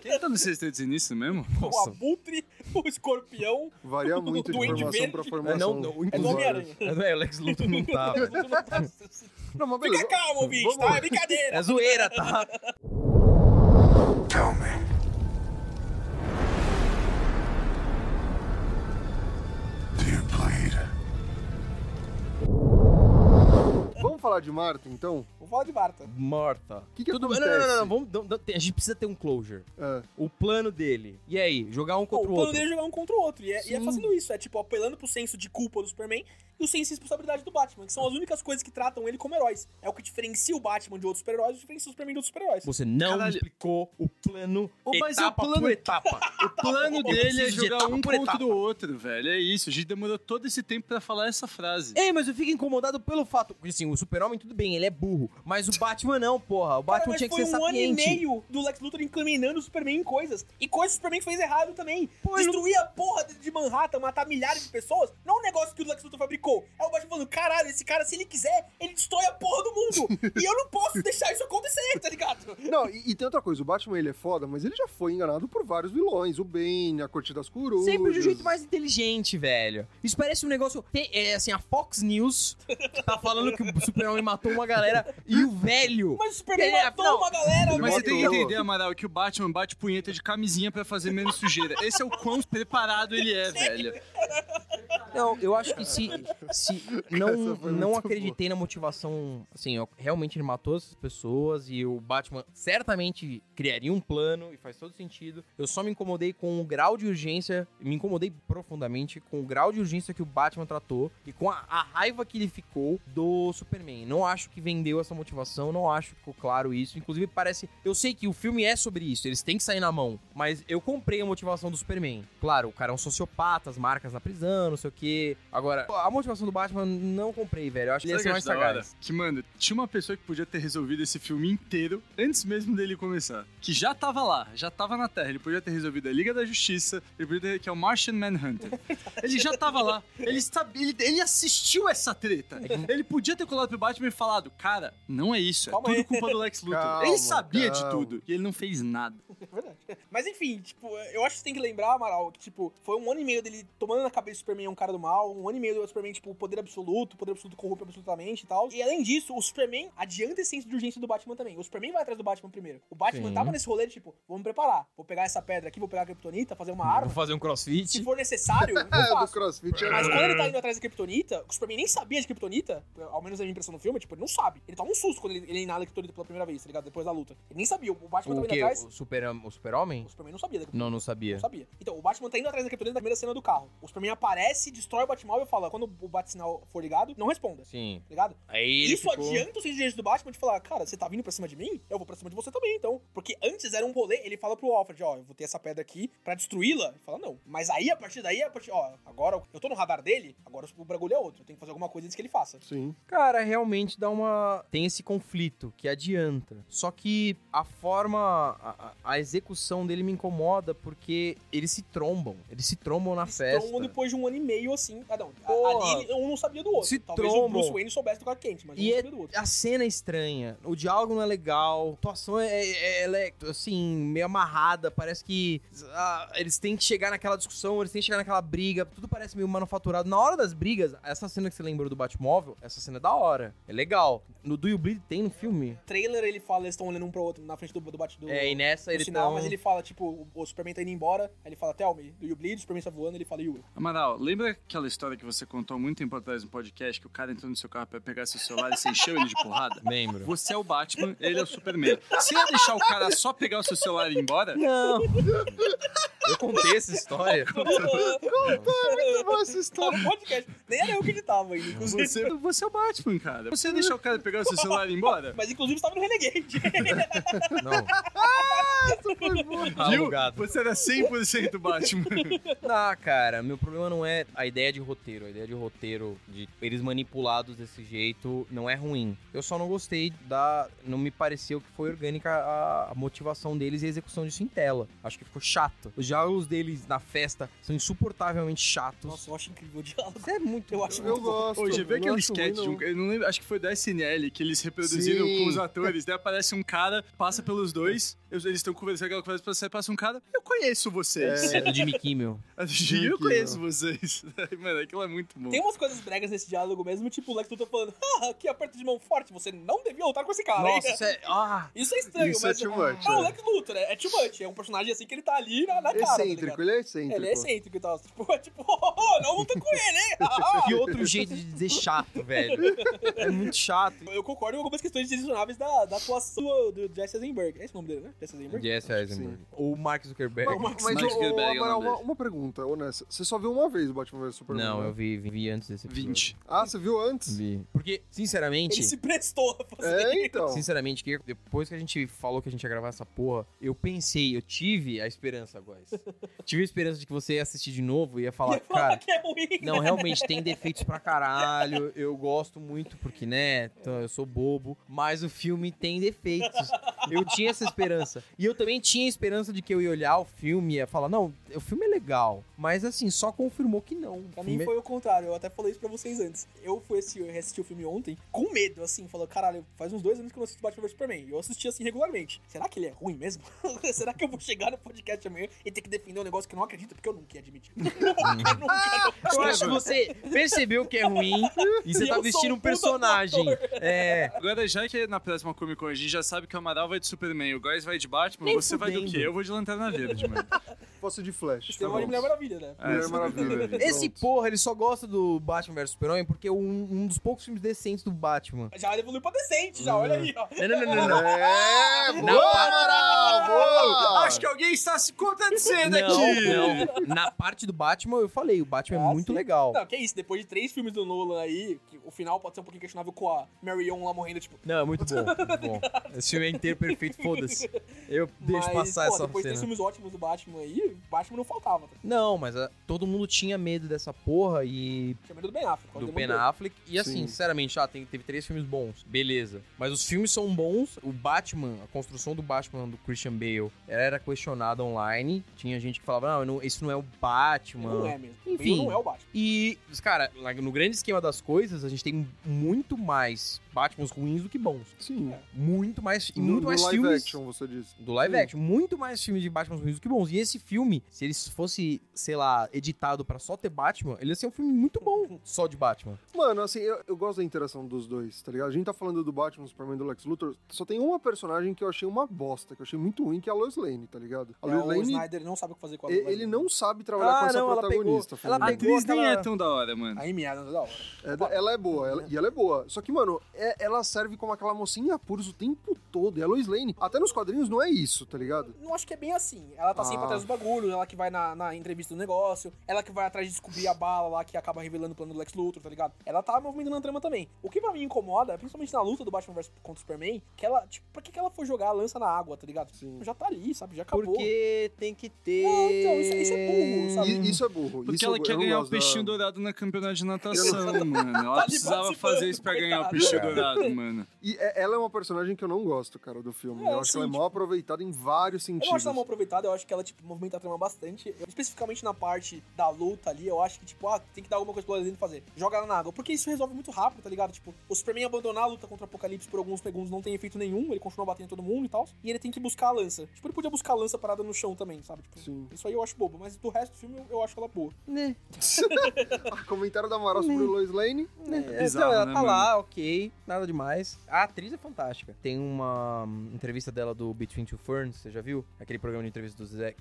S5: Quem tá no sexteto início mesmo?
S3: o
S4: Nossa.
S3: abutre, o escorpião.
S2: Varia muito de
S3: Duende
S2: informação
S3: Verde.
S2: pra
S4: É,
S2: formação.
S4: não, não,
S3: É do Homem-Aranha.
S4: É, não é, o Lex Luthor não tá, velho.
S2: Não, mas
S3: Fica calmo, ouvinte,
S2: Vamos-
S3: tá? É brincadeira.
S4: É zoeira, tá?
S1: Tell me. Do you bleed?
S2: Vamos falar de Marta, então?
S3: Vou falar de Marta.
S4: Morta.
S2: O que, que
S4: Tudo... Não,
S2: acontece?
S4: não, não, não, vamos, não, não, a gente precisa ter um closure.
S2: É.
S4: O plano dele. E aí, jogar um contra
S3: o
S4: o
S3: plano
S4: outro.
S3: dele é jogar um contra o outro. E é, e é fazendo isso. É tipo, apelando pro senso de culpa do Superman e o senso de responsabilidade do Batman, que são as únicas coisas que tratam ele como heróis. É o que diferencia o Batman de outros super-heróis e diferencia o Superman de outros super-heróis.
S4: Você não
S5: Caralho.
S4: explicou o plano
S5: Ô, mas é o
S4: etapa
S5: plano-
S4: por etapa.
S5: O plano dele é jogar
S4: etapa
S5: um contra
S4: etapa.
S5: o outro, velho. É isso. A gente demorou todo esse tempo pra falar essa frase.
S4: Ei, mas eu fico incomodado pelo fato. Porque assim, o super-homem, tudo bem, ele é burro. Mas o Batman não, porra. O
S3: Cara,
S4: Batman
S3: mas
S4: tinha que
S3: foi
S4: ser
S3: um ano e
S4: sapiente.
S3: meio do Lex Luthor incriminando o Superman em coisas. E coisas que o Superman fez errado também.
S4: Pô,
S3: Destruir a porra de Manhattan, matar milhares de pessoas, não é um negócio que o Lex Luthor fabricou. É o Batman falando, caralho, esse cara, se ele quiser, ele destrói a porra do mundo. e eu não posso deixar isso acontecer, tá ligado?
S2: Não, e, e tem outra coisa, o Batman ele é foda, mas ele já foi enganado por vários vilões. O Bane, a Corte das Corujas.
S4: Sempre de um jeito mais inteligente, velho. Isso parece um negócio. é assim, a Fox News tá falando que o Super-Homem matou uma galera e o velho.
S3: Mas o Superman
S4: É,
S3: matou
S4: não.
S3: uma galera,
S5: Mas você tem que entender, Amaral, que o Batman bate punheta de camisinha pra fazer menos sujeira. Esse é o quão preparado ele é, velho.
S4: Não, eu acho que se, se não, não acreditei na motivação, assim, ó, realmente ele matou essas pessoas e o Batman certamente criaria um plano e faz todo sentido. Eu só me incomodei com o grau de urgência, me incomodei profundamente com o grau de urgência que o Batman tratou e com a, a raiva que ele ficou do Superman. Não acho que vendeu essa motivação, não acho que ficou claro isso. Inclusive parece, eu sei que o filme é sobre isso, eles têm que sair na mão, mas eu comprei a motivação do Superman. Claro, o cara é um sociopata, as marcas na prisão, não sei o quê. Agora, a motivação do Batman, não comprei, velho. Eu acho que ia
S5: Sabe
S4: ser mais sagaz.
S5: Que, mano, tinha uma pessoa que podia ter resolvido esse filme inteiro antes mesmo dele começar. Que já tava lá, já tava na Terra. Ele podia ter resolvido a Liga da Justiça, ele podia ter, que é o Martian Manhunter. Ele já tava lá, ele, sabia, ele, ele assistiu essa treta. Ele podia ter colado pro Batman e falado, cara, não é isso, é
S3: Calma
S5: tudo
S3: aí.
S5: culpa do Lex Luthor.
S2: Calma,
S5: ele sabia de
S2: calma.
S5: tudo e ele não fez nada.
S3: É verdade. Mas enfim, tipo, eu acho que você tem que lembrar, Amaral, que, tipo, foi um ano e meio dele tomando na cabeça que o Superman é um cara do mal, um ano e meio do Superman, tipo, poder absoluto, poder absoluto corrompe absolutamente e tal. E além disso, o Superman adianta esse senso de urgência do Batman também. O Superman vai atrás do Batman primeiro. O Batman
S4: Sim.
S3: tava nesse rolê de, tipo, vamos preparar. Vou pegar essa pedra aqui, vou pegar a Kryptonita, fazer uma
S4: Vou
S3: arma.
S4: fazer um
S3: Se
S4: crossfit.
S3: for necessário, eu
S2: É, do
S3: faço.
S2: CrossFit é
S3: Mas quando ele tá indo atrás da Kryptonita, o Superman nem sabia de Kryptonita, ao menos a minha impressão no filme, tipo, ele não sabe. Ele toma um susto quando ele, ele inala a Kryptonita pela primeira vez, tá ligado? Depois da luta. Ele nem sabia. O Batman
S4: O
S3: tava indo atrás.
S4: O super- o super-homem?
S3: O Superman não sabia da Kryptonita.
S4: Não, não sabia.
S3: Não sabia. Então, o Batman tá indo atrás da Kryptonita na primeira cena do carro. O Superman aparece, destrói o Batmóvel e fala: quando o Bat-sinal for ligado, não responda.
S4: Sim.
S3: Tá ligado?
S4: Aí ele
S3: Isso
S4: ficou...
S3: adianta o senso de urgência do Batman de falar: cara, você tá vindo pra cima de mim? Eu vou pra cima de você também, então. Porque antes era um rolê, ele fala pro Alfred: ó, eu vou ter essa pedra aqui pra destruí-la. Ele fala: não. Mas aí, a partir daí, a partir, ó, agora eu tô no radar dele, agora o bagulho é outro. Eu tenho que fazer alguma coisa antes que ele faça.
S2: Sim.
S4: Cara, realmente dá uma. Tem esse conflito que adianta. Só que a forma. A, a- execução dele me incomoda porque eles se trombam. Eles se trombam na
S3: Eles
S4: festa.
S3: trombam depois de um ano e meio assim. Ah, não. a-
S4: Porra.
S3: Ali um não sabia do outro.
S4: Se
S3: Talvez o
S4: trombam.
S3: Bruce Wayne soubesse do Clark Kent, mas um
S4: E
S3: não
S4: é-
S3: sabia do outro.
S4: A cena é estranha, o diálogo não é legal, a atuação é, é- ela é, assim, meio amarrada. Parece que ah, eles têm que chegar naquela discussão, eles têm que chegar naquela briga, tudo parece meio manufaturado. Na hora das brigas, essa cena que você lembrou do Batmóvel, essa cena é da hora, é legal. No Do You Bleed tem no filme.
S3: O trailer ele fala, eles estão olhando um pro outro na frente do, do bate do.
S4: É, e nessa ele
S3: sinal,
S4: tão...
S3: mas ele fala, tipo, o, o Superman tá indo embora, aí ele fala, tell me, do you bleed? O Superman tá voando, ele fala, will.
S5: Amaral, lembra aquela história que você contou muito tempo atrás no podcast que o cara entrou no seu carro pra pegar seu celular e você encheu ele de porrada?
S4: Lembro.
S5: Você é o Batman, ele é o Superman. Você ia deixar o cara só pegar o seu celular e ir embora?
S4: Não. Eu contei essa história.
S2: Muito boa essa
S3: Tá
S2: história.
S3: no podcast. Nem era eu que editava ainda, inclusive.
S5: Você, você é o Batman, cara. Você ia deixar o cara pegar o seu celular e ir embora?
S3: Mas inclusive estava no Renegade.
S4: Não.
S5: Viu?
S4: Alugado.
S5: Você era 100% Batman.
S4: Ah, cara, meu problema não é a ideia de roteiro. A ideia de roteiro, de eles manipulados desse jeito, não é ruim. Eu só não gostei da. Não me pareceu que foi orgânica a, motivação deles e a execução disso em tela. Acho que ficou chato. Os diálogos deles na festa são insuportavelmente chatos.
S3: Nossa, eu acho incrível o diálogo.
S4: Isso é muito.
S3: Eu acho
S2: Eu
S3: muito bom.
S2: gosto.
S5: Hoje, vê aquele
S2: acho
S5: sketch, de um- eu não lembro, acho que foi da SNL, que eles reproduziram
S2: Sim.
S5: com os atores, daí aparece um cara, passa pelos dois, eles estão conversando, aquela conversa pra você, passa um cara, eu conheço vocês.
S4: É do Jimmy Kimmel.
S5: Eu
S2: Kimmel.
S5: conheço vocês. Mano, aquilo é muito bom.
S3: Tem umas coisas bregas nesse diálogo mesmo, tipo o Lex Luthor falando, ah, aqui aperto de mão forte, você não devia lutar com esse cara, hein?"
S4: Nossa, isso é. Ah!
S3: Isso é estranho,
S2: Isso é
S3: mas.
S2: too much,
S3: Não, o
S2: é.
S3: Lex Luthor é, é too much. É um personagem assim que ele tá ali na, na cara. tá
S2: Excêntrico,
S3: ligado?
S2: ele é excêntrico.
S3: Ele é excêntrico e tal. Tipo, é tipo, oh, oh, não luta com ele, hein?
S4: Que outro jeito de dizer chato, velho. É muito chato.
S3: Eu concordo com algumas questões direcionáveis da, da atuação do Jesse Eisenberg. É esse o nome dele, né? Jesse Eisenberg?
S4: Jesse Eisenberg. Ou Mark Zuckerberg.
S2: Mas,
S5: Mark
S2: mas ô, ô,
S5: Zuckerberg é
S2: uma, uma pergunta, honesta. Você só viu uma vez o Batman vs Superman?
S4: Não,
S2: né?
S4: eu vi, vi, vi antes desse episódio.
S5: 20.
S2: Ah, você viu antes?
S4: Vi. Porque, sinceramente.
S3: Ele se prestou a fazer.
S2: É, então.
S4: Sinceramente, que depois que a gente falou que a gente ia gravar essa porra, eu pensei, eu tive a esperança, guys. tive a esperança de que você ia assistir de novo e ia falar,
S3: Ia falar
S4: cara.
S3: que é ruim.
S4: Não, realmente tem defeitos pra caralho. Eu gosto muito porque, né, eu sou bobo. Mas o filme tem defeitos. Eu tinha essa esperança. E eu também tinha a esperança de que eu ia olhar o filme e ia falar, não, o filme é legal. Mas assim, só confirmou que não.
S3: Pra mim
S4: é-
S3: foi o contrário, eu até falei isso pra vocês antes. Eu fui assistir, eu assisti o filme ontem com medo, assim, falou, caralho, faz uns dois anos que eu não assisto Batman vs Superman. Eu assisti assim regularmente. Será que ele é ruim mesmo? Será que eu vou chegar no podcast amanhã e ter que defender um negócio que eu não acredito? Porque eu nunca ia admitir. nunca, nunca, nunca.
S4: Eu acho que você percebeu que é ruim e você
S3: E
S4: tá vestindo
S3: um
S4: personagem.
S3: ator.
S4: É.
S5: Agora, já que na próxima Comic Con a gente já sabe que o Amaral vai de Superman, o Góis vai de Batman,
S4: Nem
S5: você vai do
S4: fudendo.
S5: quê? Eu vou de Lanterna Verde, mano.
S2: Fosse de Flash. Tá
S3: é uma. Mulher Maravilha, né?
S5: É,
S2: Mulher
S5: essa
S2: Maravilha.
S4: Esse porra, ele só gosta do Batman vs Superman porque é um, um dos poucos filmes decentes do Batman.
S3: Já evoluiu pra decente, já, olha aí, ó.
S4: Não, não, não, não, não.
S2: É,
S4: Na
S2: boa, Amaral! Boa!
S5: Acho que alguém está se contradizendo
S4: Não,
S5: aqui.
S4: não. Na parte do Batman, eu falei, o Batman é
S3: Ah,
S4: muito
S3: sim.
S4: legal.
S3: Não, que isso, depois de três filmes do Nolan aí, que o final pode ser um pouquinho questionável com a Marion lá morrendo, tipo.
S4: Não, é muito bom, muito bom. Esse filme é inteiro perfeito, foda-se. Eu deixo
S3: mas,
S4: passar
S3: pô,
S4: essa
S3: depois de três
S4: cena.
S3: filmes ótimos do Batman aí, Batman não faltava. Tá?
S4: Não, mas ah, todo mundo tinha medo dessa porra e
S3: Tinha medo do Ben Affleck.
S4: do Ben. Affleck. E assim,
S2: Sim.
S4: sinceramente, ah, tem- teve três filmes bons. Beleza. Mas os filmes são bons. O Batman, a construção do Batman do Christian Bale era questionada online. Tinha gente que falava, não, não, isso não é o Batman.
S3: Não é mesmo.
S4: Enfim.
S3: Enfim. não é o Batman.
S4: E, cara, no grande esquema das coisas, a gente tem muito mais Batmans ruins do que bons.
S2: Sim.
S4: Muito mais. E muito
S2: no
S4: mais
S2: live
S4: filmes.
S2: action, você disse.
S4: Do live
S2: Sim.
S4: action. Muito mais filmes de Batman ruins do que bons. E esse filme, se ele fosse, sei lá, editado pra só ter Batman, ele ia ser um filme muito bom só de Batman.
S2: Mano, assim, eu, eu gosto da interação dos dois, tá ligado? A gente tá falando do Batman, Superman e do Lex Luthor. Só tem uma personagem que eu achei uma bosta, que eu achei muito ruim, que é a Lois Lane, tá ligado? A
S3: É,
S2: Lois
S3: o
S2: Lane,
S3: Snyder não sabe o que fazer com a Lois
S2: ele
S3: Lane.
S2: não sabe trabalhar
S4: Ah,
S2: com essa
S4: não, ela
S2: protagonista.
S4: pegou- ela
S2: filho.
S5: A
S4: pegou
S5: atriz nem
S4: aquela-
S5: é tão da hora, mano.
S3: A Amy Adams é da hora.
S2: É ela é boa, ela- e ela é boa. Só que, mano, é- ela serve como aquela mocinha em apuros o tempo todo. E a Lois Lane, até nos quadrinhos, não é isso, tá ligado?
S3: Não acho que é bem assim. Ela tá sempre
S2: Ah.
S3: atrás dos bagulhos, ela que vai na, na entrevista do negócio, ela que vai atrás de descobrir a bala lá que acaba revelando o plano do Lex Luthor, tá ligado? Ela tá movimentando a trama também. O que pra mim incomoda, principalmente na luta do Batman vs contra o Superman, que ela, tipo, pra que, que ela foi jogar a lança na água, tá ligado?
S2: Sim.
S3: Já tá ali, sabe? Já acabou.
S4: Porque tem que ter.
S3: Não, então, isso- isso é burro, sabe?
S2: E, isso é burro.
S5: Porque
S2: isso
S5: ela
S2: eu-
S5: quer
S2: eu não
S5: ganhar o
S2: gosto da-
S5: peixinho dourado na campeonato de natação, mano. Ela
S3: Tá
S5: precisava fazer isso pra ganhar o peixinho
S2: Cara.
S5: dourado, mano.
S2: E é- ela é uma personagem que eu não gosto, cara, do filme.
S3: É,
S2: eu acho que ela é mal aproveitada em vários
S3: Eu
S2: sentidos.
S3: não acho ela mal aproveitada, eu acho que ela, tipo, movimenta a trama bastante. Eu- especificamente na parte da luta ali, eu acho que, tipo, ah, tem que dar alguma coisa pra Lois fazer. Joga ela na água. Porque isso resolve muito rápido, tá ligado? Tipo, o Superman abandonar a luta contra o Apocalipse por alguns segundos não tem efeito nenhum, ele continua batendo todo mundo e tal. E ele tem que buscar a lança. Tipo, ele podia buscar a lança parada no chão também, sabe? Tipo,
S2: Sim.
S3: isso aí eu acho bobo, mas do resto do filme eu, eu acho ela boa.
S4: Né?
S2: Ah, Comentário da Amaral sobre Lois Lane.
S4: É,
S5: bizarro,
S4: então, ela
S5: né,
S4: tá
S5: mano?
S4: lá, ok, nada demais. A atriz é fantástica. Tem uma hum, entrevista dela do Between Two Ferns, você já viu? Aquele programa de entrevista do Zé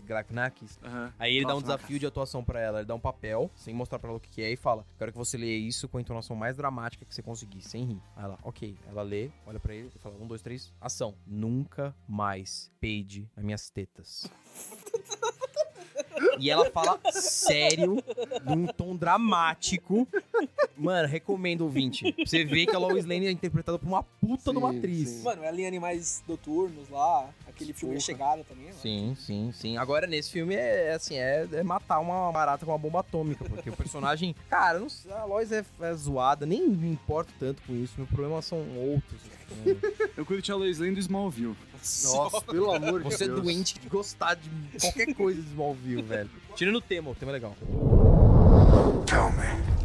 S5: Aham.
S4: Aí ele dá um
S5: Nossa,
S4: desafio de atuação pra ela. Ele dá um papel, sem mostrar pra ela o que que é, e fala: Quero que você leia isso com a entonação mais dramática que você conseguir, sem rir. Aí ela, ok. Ela lê, olha pra ele e fala: Um, dois, três, ação. Nunca mais peide nas minhas tetas. E ela fala sério, num tom dramático. Mano, recomendo ouvinte. Pra Você vê que a Lois Lane é interpretada por uma puta de uma
S2: Sim,
S4: atriz.
S2: sim.
S3: Mano, ela em Animais Noturnos lá, aquele filme
S2: Porra.
S3: Chegada também. né?
S4: Sim, sim, sim. Agora, nesse filme, é é assim, é, é matar uma barata com uma bomba atômica, porque o personagem... Cara, não a Lois é, é zoada, nem me importo tanto com isso, meus problemas são outros.
S5: Eu curti a Lois Lane do Smallville.
S2: Nossa, pelo amor de
S4: Você é doente de gostar de qualquer coisa de Smallville, velho. Tirando o tema, o tema é legal.
S1: Tell me.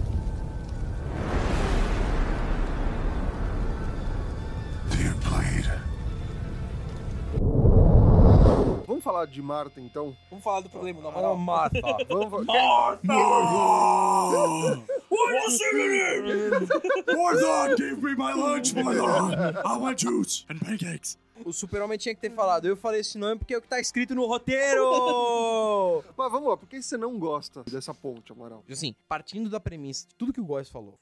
S2: Falar de Marta, então?
S3: Vamos falar do problema, na
S4: Ah,
S3: moral.
S4: Marta.
S2: Vamos fa-
S5: Mordon, give me my lunch, Mordon. I want juice and pancakes.
S4: O super-homem tinha que ter falado. Eu falei esse nome porque é o que tá escrito no roteiro!
S2: Mas vamos lá, por que você não gosta dessa ponte, Amaral?
S4: Assim, partindo da premissa de tudo que o Góes falou.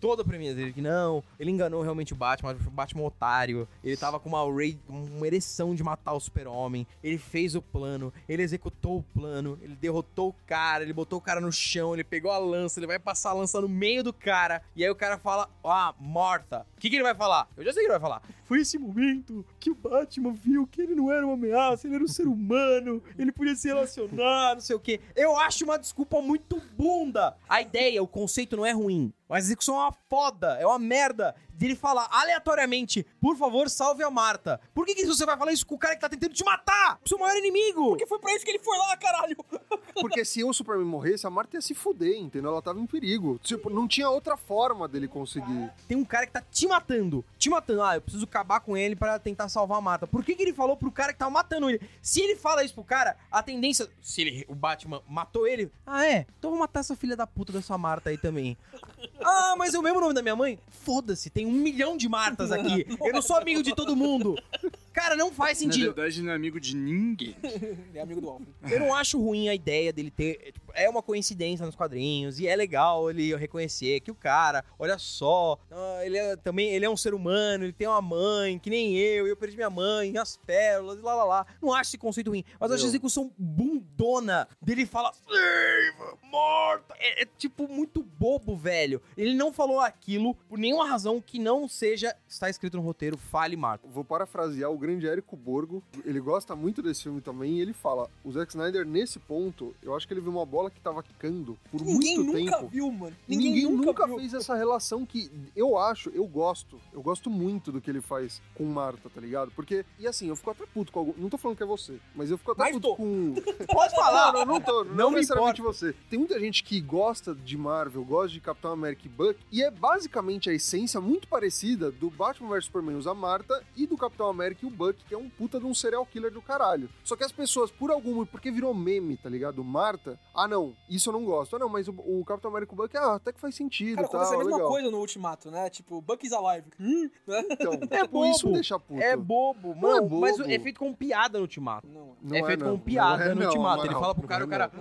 S4: Toda a premissa dele que não, ele enganou realmente o Batman, o Batman é um otário, ele tava com uma, ra- uma ereção de matar o super-homem, ele fez o plano, ele executou o plano, ele derrotou o cara, ele botou o cara no chão, ele pegou a lança, ele vai passar a lança no meio do cara, e aí o cara fala, ah, Marta. O que, que ele vai falar? Eu já sei o que ele vai falar. Foi esse momento que o Batman viu que ele não era uma ameaça, ele era um ser humano, ele podia se relacionar, não sei o quê. Eu acho uma desculpa muito bunda. A ideia, o conceito não é ruim, a execução é uma foda, é uma merda. Dele falar aleatoriamente, por favor, salve a Marta. Por que, que você vai falar isso com o cara que tá tentando te matar? Seu maior inimigo.
S3: Porque foi pra isso que ele foi lá, caralho.
S2: Porque se o Superman morresse, a Marta ia se fuder, entendeu? Ela tava em perigo. Tipo, não tinha outra forma dele conseguir.
S4: Tem um cara que tá te matando. Te matando. Ah, eu preciso acabar com ele pra tentar salvar a Marta. Por que, que ele falou pro cara que tava matando ele? Se ele fala isso pro cara, a tendência. Se ele, o Batman matou ele. Ah, é? Então eu vou matar essa filha da puta dessa Marta aí também. Ah, mas é o mesmo nome da minha mãe? Foda-se, tem um milhão de Martas aqui. Eu não sou amigo de todo mundo. Cara, não faz
S5: Na
S4: sentido.
S5: verdade, não é amigo de ninguém.
S3: Ele é amigo do Alfred.
S4: Eu não acho ruim a ideia dele ter. é, tipo, é uma coincidência nos quadrinhos e é legal ele reconhecer que o cara, olha só, ah, ele é, também ele é um ser humano, ele tem uma mãe, que nem eu, eu perdi minha mãe, as pérolas, e lá lá lá. Não acho esse conceito ruim, mas eu acho a execução bundona dele fala Seiva, morta. É, é, tipo muito bobo, velho. Ele não falou aquilo por nenhuma razão que não seja está escrito no roteiro, fale Marta.
S2: Vou parafrasear o grande Érico Borgo. Ele gosta muito desse filme também e ele fala: o Zack Snyder, nesse ponto, eu acho que ele viu uma bola que tava quicando por
S3: Ninguém
S2: muito
S3: nunca
S2: tempo.
S3: viu, mano.
S2: Ninguém,
S3: Ninguém,
S2: nunca,
S3: viu.
S2: fez essa relação que eu acho, eu gosto. Eu gosto muito do que ele faz com Marta, tá ligado? Porque, e assim, eu fico até puto com algum. Não tô falando que é você, mas eu fico até
S3: Mas
S2: puto
S3: tô.
S2: com.
S4: Pode
S2: Não, não, não tô. Não,
S4: Não me
S2: necessariamente você. Tem muita gente que gosta de Marvel, gosta de Capitão América e Buck, e é basicamente a essência muito parecida do Batman vs Superman usa Marta e do Capitão América e o Buck, que é um puta de um serial killer do caralho. Só que as pessoas, por algum, porque virou meme, tá ligado? Marta, ah não, isso eu não gosto. Ah não, mas o, o Capitão América Buck, ah, até que faz sentido,
S3: Cara,
S2: tá,
S3: acontece a mesma
S2: legal.
S3: coisa no Ultimato, né? Tipo, Buck is alive. Hum?
S2: Então,
S4: É
S2: tipo, isso
S4: bobo.
S2: me deixa puto.
S4: É bobo,
S2: Não é
S4: mano, mas
S2: bobo.
S4: é feito com piada no ultimato.
S3: Não.
S2: Não
S4: é feito
S2: não.
S4: com piada
S2: Não é
S4: no
S2: não,
S4: ultimato. Ele fala pro cara,
S2: Não
S4: o
S2: é
S4: cara.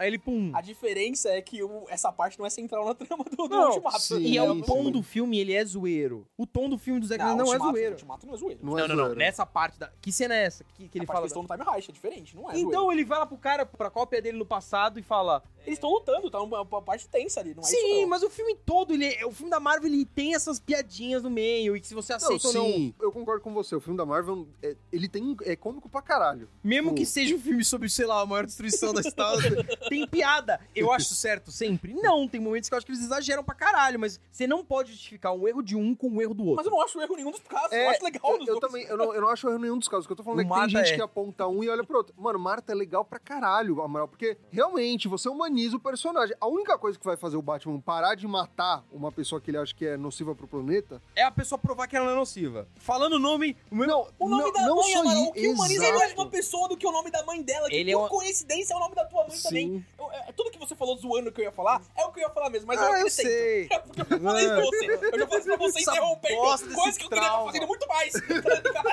S2: Não.
S4: Aí ele, pum.
S3: A diferença é que o- essa parte não é central na trama do, do
S4: Não,
S3: Ultimato.
S2: sim,
S4: E é o
S2: sim.
S4: tom do filme, ele é zoeiro. O tom do filme do Zack Snyder não, é zoeiro.
S3: Ultimato não é zoeiro.
S2: Não, é
S4: Não, não, não.
S2: zoeira.
S4: Nessa parte da. Que cena é essa? Que, que ele
S3: a
S4: fala.
S3: que eles estão no time heist, é diferente, não é zoeiro.
S4: Então ele vai lá pro cara, pra cópia dele no passado e fala.
S3: Eles estão lutando, tá uma, uma parte tensa ali, não é isso
S4: Sim,
S3: não.
S4: mas o filme todo, ele, é- o filme da Marvel, ele tem essas piadinhas no meio. E que se você
S2: Não,
S4: aceita ou não.
S2: sim, eu concordo com você. O filme da Marvel, é- ele tem é cômico pra caralho.
S4: Mesmo que seja um filme sobre, sei lá, a maior destruição da história, tem piada. Eu acho certo sempre? Não, tem momentos que eu acho que eles exageram pra caralho, mas você não pode justificar um erro de um com o erro do outro.
S3: Mas eu não acho erro nenhum dos casos,
S2: É,
S3: eu acho legal
S2: eu,
S3: nos
S2: eu
S3: dois.
S2: também, eu não, eu não acho erro em nenhum dos casos. O que eu tô falando
S4: O
S2: é que tem
S4: Marta
S2: gente
S4: é.
S2: que aponta um e olha pro outro. Mano, Marta é legal pra caralho, Amaral, porque realmente você humaniza o personagem. A única coisa que vai fazer o Batman parar de matar uma pessoa que ele acha que é nociva pro planeta.
S4: É a pessoa provar que ela não é nociva. Falando o nome. O meu...
S2: Não,
S3: O nome
S2: não,
S3: da
S2: não
S3: mãe, Amaral, o que humaniza
S2: exato.
S3: mais uma pessoa do que o nome da mãe dela, que
S4: Ele é
S3: por
S4: uma-
S3: coincidência é o nome da tua mãe também.
S2: Sim.
S3: Eu- é, tudo que você falou zoando que eu ia falar, é o que eu ia falar mesmo, mas eu
S2: Ah, eu
S3: acrescento.
S2: sei.
S3: É porque eu já falei isso pra você. Eu já falei isso pra você
S4: desse
S3: coisas que eu queria estar
S4: trauma.
S3: fazendo muito mais. tá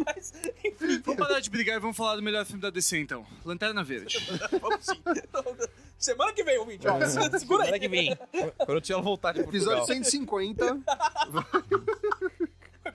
S3: mas, enfim,
S5: Vamos parar de brigar e vamos falar do melhor filme da DC, então. Lanterna Verde.
S3: vamos sim. Semana que vem, ouvinte, ó. Segura aí.
S4: Semana que vem. Quando o Tchelo voltar de Portugal.
S2: Episódio 150.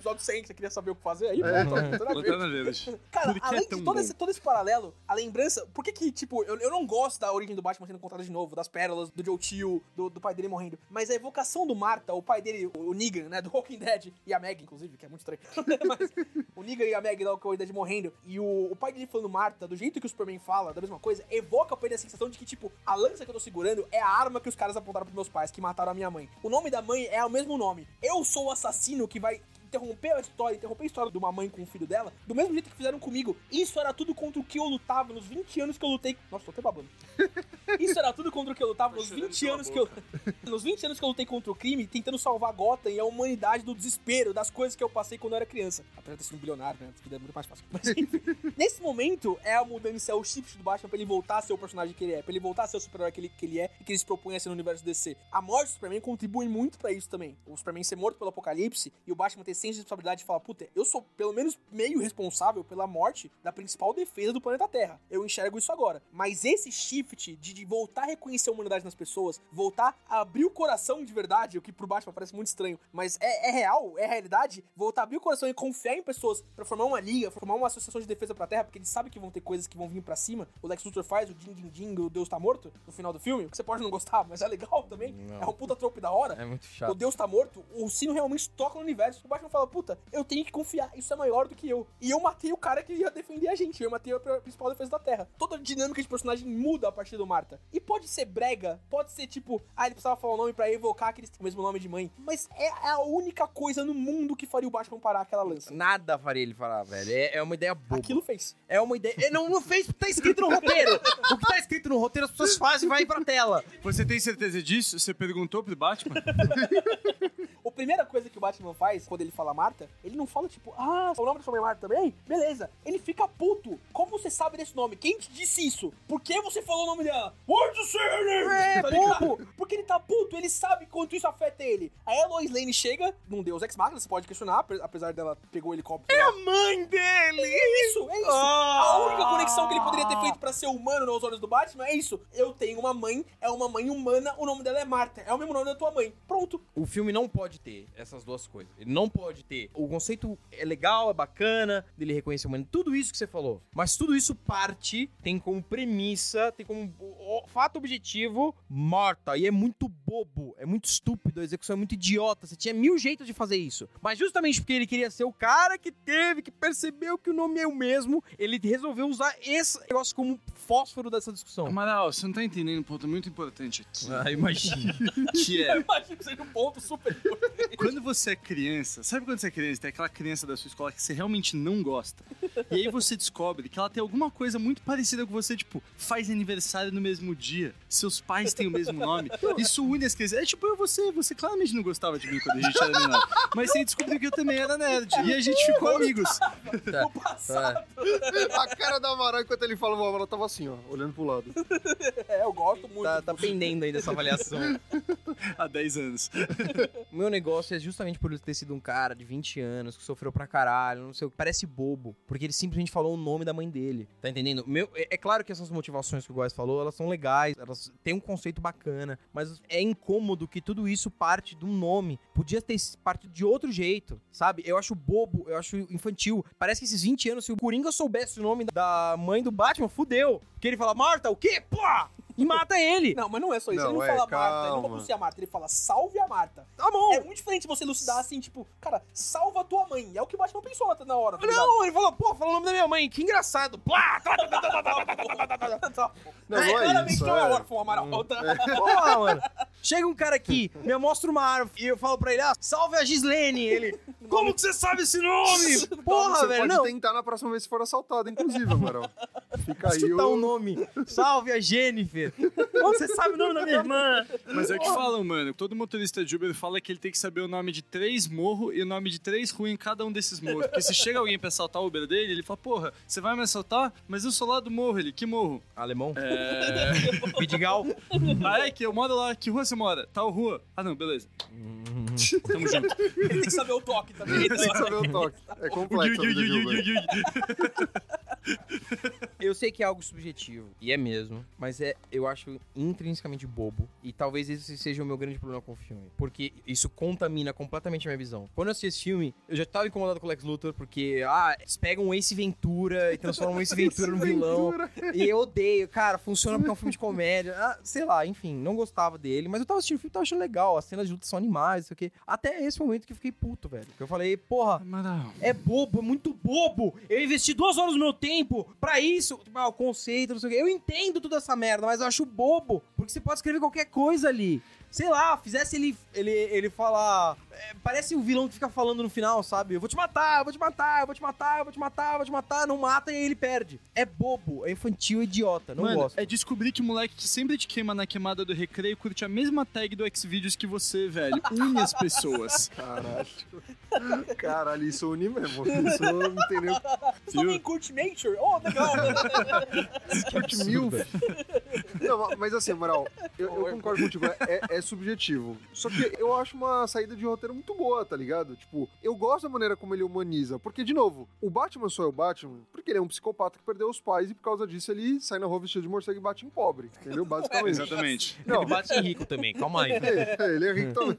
S3: Episódio 100, que você queria saber o que fazer aí,
S2: É.
S3: pô, tá tudo a ver.
S5: Lanterna Verde.
S3: Cara,
S5: Por que é
S3: além
S5: tão
S3: de todo
S5: bom?
S3: esse, todo esse paralelo, a lembrança. Por que que, tipo, eu, eu não gosto da origem do Batman sendo contada de novo, das pérolas, do Joe Chill, do, do pai dele morrendo. Mas a evocação do Marta, o pai dele, o, o Negan, né, do Walking Dead, e a Meg, inclusive, que é muito estranho. Mas o Negan e a Meg da Walking Dead morrendo, e o, o pai dele falando Marta, do jeito que o Superman fala, da mesma coisa, evoca pra ele a sensação de que, tipo, a lança que eu tô segurando é a arma que os caras apontaram pros meus pais, que mataram a minha mãe. O nome da mãe é o mesmo nome. Eu sou o assassino que vai interromper a história, interromper a história de uma mãe com um filho dela, do mesmo jeito que fizeram comigo. Isso era tudo contra o que eu lutava nos 20 anos que eu lutei. Nossa, tô até babando. Isso era tudo contra o que eu lutava nos 20 anos que eu. Nos 20 anos que eu lutei contra o crime, tentando salvar Gotham e a humanidade do desespero, das coisas que eu passei quando eu era criança. Apesar de ter sido um bilionário, né? Vida é muito mais fácil. Mas enfim. Nesse momento, é a mudança, é o shift do Batman pra ele voltar a ser o personagem que ele é, pra ele voltar a ser o super-herói que ele, que ele é e que ele se propõe a ser no universo DC. A morte do Superman contribui muito pra isso também. O Superman ser morto pelo apocalipse e o Batman ter senso de responsabilidade e falar, puta, eu sou pelo menos meio responsável pela morte da principal defesa do planeta Terra. Eu enxergo isso agora. Mas esse shift de, de voltar a reconhecer a humanidade nas pessoas, voltar a abrir o coração de verdade, o que pro Batman parece muito estranho, mas é, é real, é realidade, voltar a abrir o coração e confiar em pessoas pra formar uma liga, formar uma associação de defesa pra Terra, porque ele sabe que vão ter coisas que vão vir pra cima. O Lex Luthor faz o Din Din Din, o Deus tá morto, no final do filme, que você pode não gostar, mas é legal também.
S4: Não.
S3: É um puta trope da hora.
S4: É muito
S3: O
S4: chato.
S3: Deus tá morto, o sino realmente toca no universo. O Batman fala, puta, eu tenho que confiar, isso é maior do que eu. E eu matei o cara que ia defender a gente, eu matei a principal defesa da Terra. Toda a dinâmica de personagem muda a partir do Marta. E pode ser brega, pode ser tipo, ah, ele precisava falar o nome pra evocar que eles têm o mesmo nome de mãe. Mas é a única coisa no mundo que faria o Batman parar aquela lança.
S4: Nada faria ele falar, velho. É, é uma ideia boba.
S3: Aquilo fez.
S4: É uma ideia. É, não, não fez porque tá escrito no roteiro. o que tá escrito no roteiro as pessoas fazem e vai pra tela.
S5: Você tem certeza disso? Você perguntou pro Batman?
S3: A primeira coisa que o Batman faz quando ele fala Marta, ele não fala tipo, ah, o nome da sua mãe é Marta também? Beleza. Ele fica puto. Como você sabe desse nome? Quem te disse isso? Por que você falou o nome dela? What's the surname?
S4: É,
S3: Tá ligado? Porque ele tá puto, ele sabe quanto isso afeta ele. Aí a Lois Lane chega, num Deus Ex Machina, você pode questionar, ape- apesar dela pegou o helicóptero.
S4: A mãe dele!
S3: É isso, é isso.
S4: Ah!
S3: a única reflexão que ele poderia ter feito pra ser humano nos olhos do Batman é isso. Eu tenho uma mãe, é uma mãe humana, o nome dela é Marta. É o mesmo nome da tua mãe. Pronto.
S4: O filme não pode ter essas duas coisas. Ele não pode ter. O conceito é legal, é bacana, dele reconhecer o humano, tudo isso que você falou. Mas tudo isso parte, tem como premissa, tem como fato objetivo, morta. E é muito bobo, é muito estúpido, a execução é muito idiota. Você tinha mil jeitos de fazer isso. Mas justamente porque ele queria ser o cara que teve, que percebeu que o nome é o mesmo, ele resolveu usar esse negócio como fósforo dessa discussão.
S5: Amaral, você não tá entendendo um ponto muito importante aqui.
S4: Ah, imagina.
S5: Que
S3: Eu
S5: é,
S3: imagino que seja um ponto super
S5: quando você é criança, sabe quando você é criança, tem aquela criança da sua escola que você realmente não gosta? E aí você descobre que ela tem alguma coisa muito parecida com você, tipo, faz aniversário no mesmo dia, seus pais têm o mesmo nome. Isso une as crianças. É tipo eu e você, você claramente não gostava de mim quando a gente era menor. Mas você descobriu que eu também era nerd. E a gente ficou amigos.
S4: Tá,
S3: o passado.
S4: tá,
S2: A cara do Amaral, enquanto ele falava, o Amaral tava assim, ó, olhando pro lado.
S3: É, eu gosto muito.
S4: tá, tá pendendo ainda essa avaliação.
S5: Há 10 anos.
S4: O meu negócio é justamente por ele ter sido um cara de 20 anos, que sofreu pra caralho, não sei o que. Parece bobo, porque ele simplesmente falou o nome da mãe dele. Tá entendendo? Meu, é, é claro que essas motivações que o Góes falou, elas são legais, elas têm um conceito bacana, mas é incômodo que tudo isso parte de um nome. Podia ter partido de outro jeito, sabe? Eu acho bobo, eu acho infantil. Parece que esses 20 anos, se o Coringa soubesse o nome da mãe do Batman, fudeu. Porque ele fala, Marta, o quê? Pô! e mata ele.
S3: Não, mas não é só isso.
S2: Não,
S3: ele não
S2: é,
S3: fala calma. Marta, ele não
S2: fala
S3: conduzir a Marta, ele fala salve a Marta.
S4: Tá bom.
S3: É muito diferente você elucidar assim, tipo, cara, salva tua mãe. É o que o Batman pensou na hora. Tá
S4: não, ele falou, pô, fala o nome da minha mãe, que engraçado. Plá!
S2: não, é,
S3: não é,
S2: é.
S3: órfão, Amaral. Hum. É. Tá...
S4: Pô, mano. Chega um cara aqui, me mostra uma árvore e eu falo pra ele, ah, salve a Gislene. Ele, como que você sabe esse nome? Porra,
S2: você
S4: velho,
S2: pode tentar na próxima vez se for assaltado, inclusive, Amaral. Fica aí o...
S4: um nome. Salve a Jennifer. Como você sabe o nome da minha irmã?
S5: Mas é o que falam, mano. Todo motorista de Uber fala que ele tem que saber o nome de três morros e o nome de três ruas em cada um desses morros. Porque se chega alguém pra assaltar o Uber dele, ele fala, porra, você vai me assaltar? Mas eu sou lá do morro. Ele, que morro?
S4: Alemão?
S5: É...
S4: Vidigal?
S5: ah, é que eu moro lá. Que rua você mora? Tal rua. Ah, não, beleza. Tamo junto.
S3: Ele tem que saber o toque também.
S2: Tem que saber o toque. É complexo
S4: Eu sei que é algo subjetivo, e é mesmo, mas é, eu acho intrinsecamente bobo. E talvez esse seja o meu grande problema com o filme. Porque isso contamina completamente a minha visão. Quando eu assisti esse filme, eu já tava incomodado com o Lex Luthor, porque, ah, eles pegam o Ace Ventura e transformam o Ace Ventura num vilão. E eu odeio, cara, funciona porque é um filme de comédia. Ah, sei lá, enfim, não gostava dele, mas eu tava assistindo o filme, tava achando legal. As cenas de luta são animais, não sei o quê. Até esse momento que eu fiquei puto, velho. Que eu falei, porra, é bobo, é muito bobo. Eu investi duas horas do meu tempo pra isso. Tipo, ah, o conceito, não sei o quê. Eu entendo toda essa merda, mas eu acho bobo. Porque você pode escrever qualquer coisa ali. Sei lá, fizesse ele, ele, ele falar. é, parece o vilão que fica falando no final, sabe? Eu vou te matar, eu vou te matar, eu vou te matar, eu vou te matar, eu vou te matar. Não mata e aí ele perde. É bobo, é infantil, é idiota. Não
S5: Mano,
S4: gosto.
S5: é descobrir que o moleque que sempre te queima na queimada do recreio curte a mesma tag do Xvideos que você, velho. Une as pessoas.
S2: Caralho. Caralho, isso une mesmo. Isso não tem nem o
S3: Você também curte Nature? Oh, legal.
S2: que mil. Não, mas assim, Amaral, eu, eu concordo contigo, é, é- é subjetivo. Só que eu acho uma saída de roteiro muito boa, tá ligado? Tipo, eu gosto da maneira como ele humaniza. Porque, de novo, o Batman só é o Batman porque ele é um psicopata que perdeu os pais e por causa disso ele sai na rua vestido de morcego e bate em pobre. Entendeu? Basicamente.
S5: Exatamente.
S2: Não,
S4: Ele bate em rico também, calma aí.
S2: é, é, ele é rico também.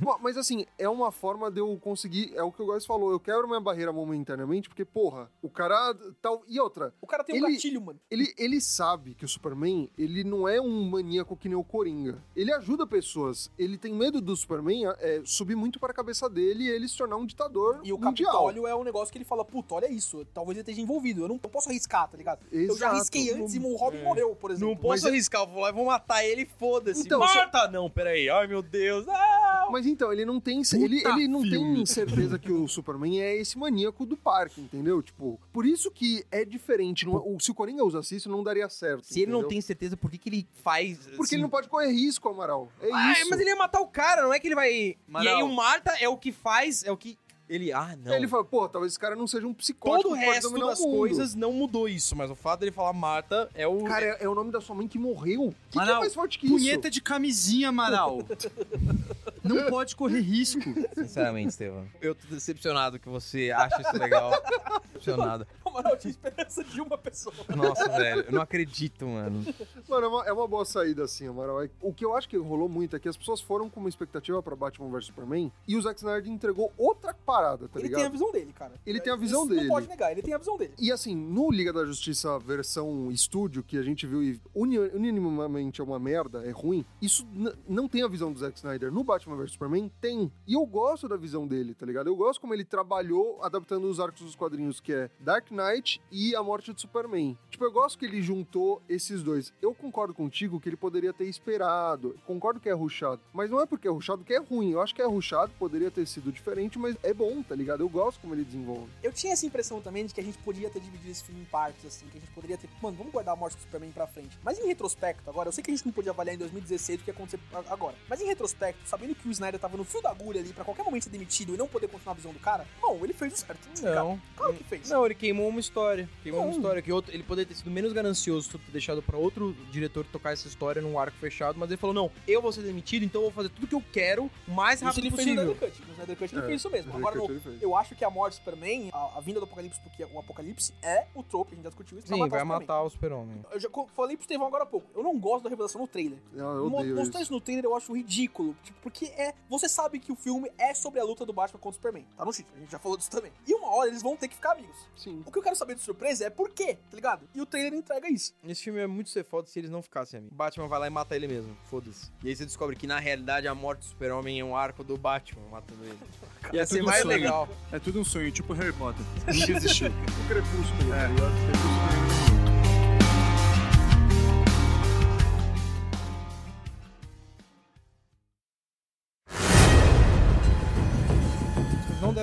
S2: Bom, Mas assim, é uma forma de eu conseguir. É o que o Góis falou. Eu quebro minha barreira momentaneamente, porque, porra, o cara. Tal, e outra,
S3: O cara tem um
S2: Ele-
S3: gatilho, mano.
S2: ele, ele sabe que o Superman, ele não é um maníaco que nem o Coringa. Ele ajuda pessoas. Ele tem medo do Superman é, subir muito para a cabeça dele e ele se tornar um ditador
S3: E o
S2: mundial.
S3: Capitólio é um negócio que ele fala, puta, olha isso, talvez ele esteja envolvido. Eu não, não posso arriscar, tá ligado? Eu já
S2: Exato.
S3: arrisquei antes e o Robin morreu, por exemplo.
S4: Não posso
S2: Mas é-
S4: arriscar, eu vou lá e vou matar ele, foda-se.
S2: Então,
S4: Marta! Não, peraí. Ai, meu Deus. Não!
S2: Mas então, ele não tem. Ele, ele não tem certeza que o Superman é esse maníaco do parque, entendeu? Tipo, por isso que é diferente. Não, o, se o Coringa usasse isso, não daria certo.
S4: Se ele não
S2: entendeu?
S4: tem certeza, por que, que ele faz.
S2: Porque
S4: assim,
S2: ele não pode correr risco, Amaral. É
S4: Ah,
S2: isso.
S4: mas ele ia matar o cara, não é que ele vai.
S5: Amaral.
S4: E aí o Marta é o que faz, é o que. Ele. Ah, não.
S2: Ele fala, pô, talvez esse cara não seja um psicótico
S4: Todo o resto
S2: dominar
S4: das
S2: mundo.
S4: coisas não mudou isso, mas o fato dele falar Marta é o.
S2: Cara, é, é o nome da sua mãe que morreu. O que, que é
S5: Amaral,
S2: mais forte que isso?
S5: Punheta de camisinha, Amaral. Não pode correr risco.
S4: Sinceramente, Estevam. Eu tô decepcionado que você acha isso legal. decepcionado.
S3: Amaral tinha esperança de uma pessoa.
S4: Nossa, velho, eu não acredito, mano.
S2: Mano, é uma, é uma boa saída, assim, Amaral. É- O que eu acho que rolou muito é que as pessoas foram com uma expectativa pra Batman vs Superman e o Zack Snyder entregou outra parada, tá
S3: ele
S2: ligado?
S3: tem a visão dele, cara.
S2: Ele tem a visão
S3: Isso
S2: dele.
S3: Não pode negar, ele tem a visão dele.
S2: E assim, no Liga da Justiça versão estúdio, que a gente viu e unanimamente é uma merda, é ruim, isso não tem a visão do Zack Snyder. No Batman vs Superman, tem. E eu gosto da visão dele, tá ligado? Eu gosto como ele trabalhou adaptando os arcos dos quadrinhos, que é Dark Knight e a morte de Superman. Tipo, eu gosto que ele juntou esses dois. Eu concordo contigo que ele poderia ter esperado. Concordo que é ruchado. Mas não é porque é ruchado que é ruim. Eu acho que é ruchado, poderia ter sido diferente, mas é bom, tá ligado? Eu gosto como ele desenvolve.
S3: Eu tinha essa impressão também de que a gente podia ter dividido esse filme em partes, assim, que a gente poderia ter. Mano, vamos guardar a morte do Superman pra frente. Mas em retrospecto, agora, eu sei que a gente não podia avaliar em 2016 o que ia acontecer agora. Mas em retrospecto, sabendo que o Snyder tava no fio da agulha ali pra qualquer momento ser demitido e não poder continuar a visão do cara, bom, ele fez o certo.
S4: Não.
S3: Claro que fez.
S4: Não, ele queimou uma história. Queimou uma história que outro, ele poderia ter sido menos ganancioso ter deixado pra outro diretor tocar essa história num arco fechado, mas ele falou: não, eu vou ser demitido, então eu vou fazer tudo que eu quero o mais
S3: Isso
S4: rápido
S3: ele fez no
S4: possível.
S3: Snyder Cut. No Snyder Cut ele
S2: É,
S3: fez isso mesmo. Agora, no- eu acho que a morte do Superman, a, a vinda do Apocalipse, porque o Apocalipse é o trope, a gente já discutiu isso,
S4: Sim, vai
S3: o Superman.
S4: matar o super-homem.
S3: Eu já falei pro Estevão agora há pouco. Eu não gosto da revelação no trailer.
S2: Eu
S3: Mostrar
S2: isso.
S3: isso no trailer eu acho ridículo. Tipo, porque é. Você sabe que o filme é sobre a luta do Batman contra o Superman. Tá no título, a gente já falou disso também. E uma hora eles vão ter que ficar amigos.
S2: Sim.
S3: O que eu quero saber de surpresa é por quê, tá ligado? E o trailer entrega isso.
S4: Esse filme é muito ser foda se eles não ficassem amigos. Batman vai lá e mata ele mesmo. Foda-se. E aí você descobre que na realidade a morte do super-homem é um arco do Batman matando ele. Ia
S5: é
S4: ser mais
S5: sonho.
S4: legal.
S5: É tudo um sonho, tipo Harry Potter. Nunca existiu.
S2: O Crepúsculo,
S3: É.
S2: tá? Crepúsculo.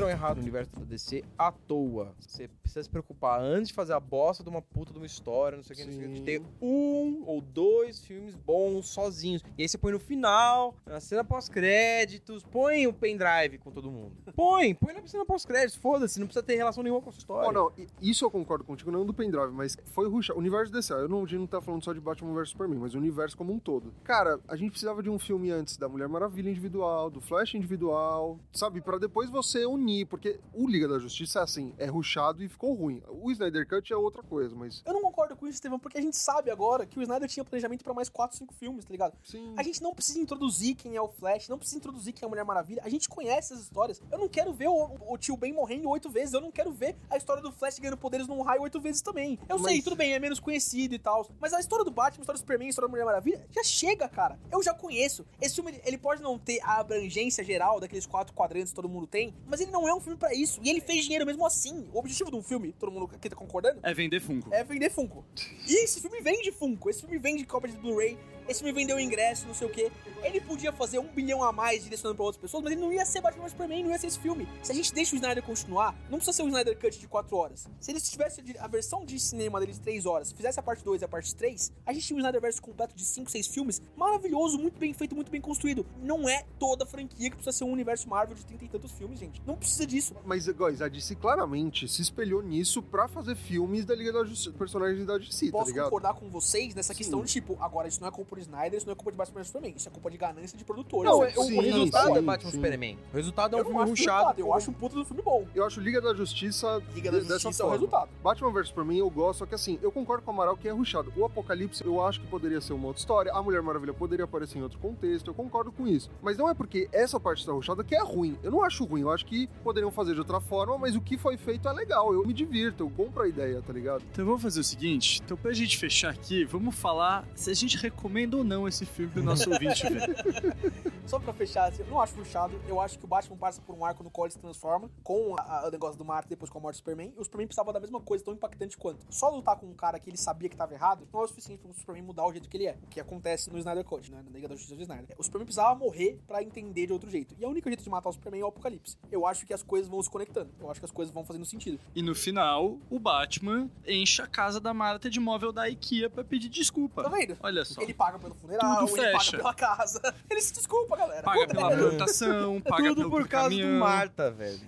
S4: Errado no universo da DC à toa. Você precisa se preocupar antes de fazer a bosta de uma puta de uma história, não sei o que, não sei o que, de ter um ou dois filmes bons sozinhos. E aí você põe no final, na cena pós-créditos, põe o pendrive com todo mundo. Põe, põe na cena pós-créditos, foda-se, não precisa ter relação nenhuma com a sua história.
S2: Oh, não, isso eu concordo contigo, não do pendrive, mas foi ruxar. O universo DC, eu não, a gente não tá falando só de Batman vs Superman, mas o universo como um todo. Cara, a gente precisava de um filme antes da Mulher Maravilha individual, do Flash individual, sabe? Pra depois você unir, porque o Liga da Justiça é assim, é ruxado e ficou ruim. O Snyder Cut é outra coisa, mas.
S3: Eu não concordo com isso, Estevão, porque a gente sabe agora que o Snyder tinha planejamento pra mais 4, 5 filmes, tá ligado?
S2: Sim.
S3: A gente não precisa introduzir quem é o Flash, não precisa introduzir quem é a Mulher Maravilha. A gente conhece as histórias. Eu não quero ver o, o tio Ben morrendo oito vezes. Eu não quero ver a história do Flash ganhando poderes num raio oito vezes também. Eu
S2: Mas-
S3: sei, tudo bem, é menos conhecido e tal. Mas a história do Batman, a história do Superman, a história da Mulher Maravilha, já chega, cara. Eu já conheço. Esse filme, ele pode não ter a abrangência geral daqueles quatro quadrantes que todo mundo tem, mas ele não é um filme pra isso. E ele fez dinheiro mesmo assim. O objetivo de um filme, todo mundo aqui tá concordando?
S5: É vender Funko.
S3: é vender Funko. E esse filme vende Funko, esse filme vende cópia de Blu-ray, esse filme vendeu ingresso, não sei o quê. Ele podia fazer um bilhão a mais direcionando pra outras pessoas, mas ele não ia ser Batman Superman, não ia ser esse filme. Se a gente deixa o Snyder continuar, não precisa ser um Snyder Cut de 4 horas. Se ele tivesse a versão de cinema dele de 3 horas, fizesse a parte 2 e a parte 3, a gente tinha um Snyder Verso completo de 5, 6 filmes, maravilhoso, muito bem feito, muito bem construído. Não é toda a franquia que precisa ser um universo Marvel de 30 e tantos filmes, gente. Não precisa disso.
S2: Mas, guys, a DC claramente se espelhou nisso pra fazer filmes da Liga da Justiça, personagens da DC, tá
S3: Posso
S2: ligado?
S3: concordar com vocês nessa
S2: Sim.
S3: questão de tipo, agora isso não é culpa do Snyder, isso não é culpa de Batman vs Superman, isso é culpa de ganância de produtores.
S4: Não,
S3: Eu-
S4: é- o,
S2: sim,
S4: o resultado
S2: sim,
S4: é Batman
S2: sim.
S4: Superman. O resultado é um
S3: eu
S4: filme ruchado.
S3: eu acho um puta do filme bom.
S2: Eu acho Liga da Justiça
S3: Liga da Justiça é o
S2: forma.
S3: resultado.
S2: Batman vs Superman eu gosto, só que assim, eu concordo com o Amaral que é ruchado. O Apocalipse eu acho que poderia ser uma outra história, a Mulher Maravilha poderia aparecer em outro contexto, eu concordo com isso. Mas não é porque essa parte tá ruchada que é ruim. Eu não acho ruim, eu acho que poderiam fazer de outra forma, mas o que foi feito é legal, eu me divirto, eu compro a ideia, tá ligado?
S5: Então vamos fazer o seguinte, então pra gente fechar aqui, vamos falar se a gente recomenda ou não esse filme pro nosso ouvinte ver.
S3: Só pra fechar, assim, eu não acho ruchado, eu acho que o Batman passa por um arco no qual ele se transforma, com a- a- o negócio do Marta depois com a morte do Superman, e o Superman precisava da mesma coisa, tão impactante quanto. Só lutar com um cara que ele sabia que tava errado, não é o suficiente pro Superman mudar o jeito que ele é, o que acontece no Snyder Code, né, na Liga da Justiça do Snyder. O Superman precisava morrer pra entender de outro jeito, e a única jeito de matar o Superman é o Apocalipse. Eu acho que as coisas vão se conectando, eu acho que as coisas vão fazendo sentido.
S5: E no final, o Batman enche a casa da Marta de móvel da IKEA pra pedir
S3: Tá
S5: desculpa.
S3: vendo?
S5: Olha só.
S3: Ele paga paga pelo funeral,
S5: Tudo
S3: ele paga
S5: fecha.
S3: pela casa. Ele se desculpa, galera.
S5: Paga pela plantação, paga
S4: Tudo
S5: pelo
S4: por causa do
S5: caminhão.
S4: Marta, velho.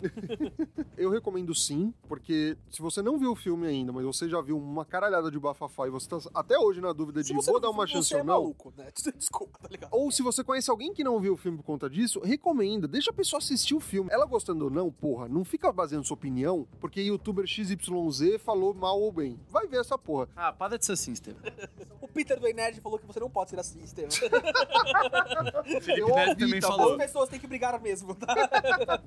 S2: Eu recomendo sim, porque se você não viu o filme ainda, mas você já viu uma caralhada de bafafá e você tá até hoje na dúvida
S3: Se
S2: de vou dar uma
S3: viu,
S2: chance
S3: você
S2: ou
S3: é
S2: não,
S3: maluco, né? Desculpa, tá ligado?
S2: ou se você conhece alguém que não viu o filme por conta disso, recomenda. Deixa a pessoa assistir o filme. Ela gostando ou não, porra, não fica baseando sua opinião porque youtuber XYZ falou mal ou bem. Vai ver essa porra.
S5: Ah, para de ser assim, Estevam.
S3: O Peter do Nerd falou que você não pode ser assim, Estevam.
S2: Eu
S5: Neto
S2: ouvi,
S5: também
S2: tá
S5: falou.
S3: As pessoas têm que brigar mesmo, tá?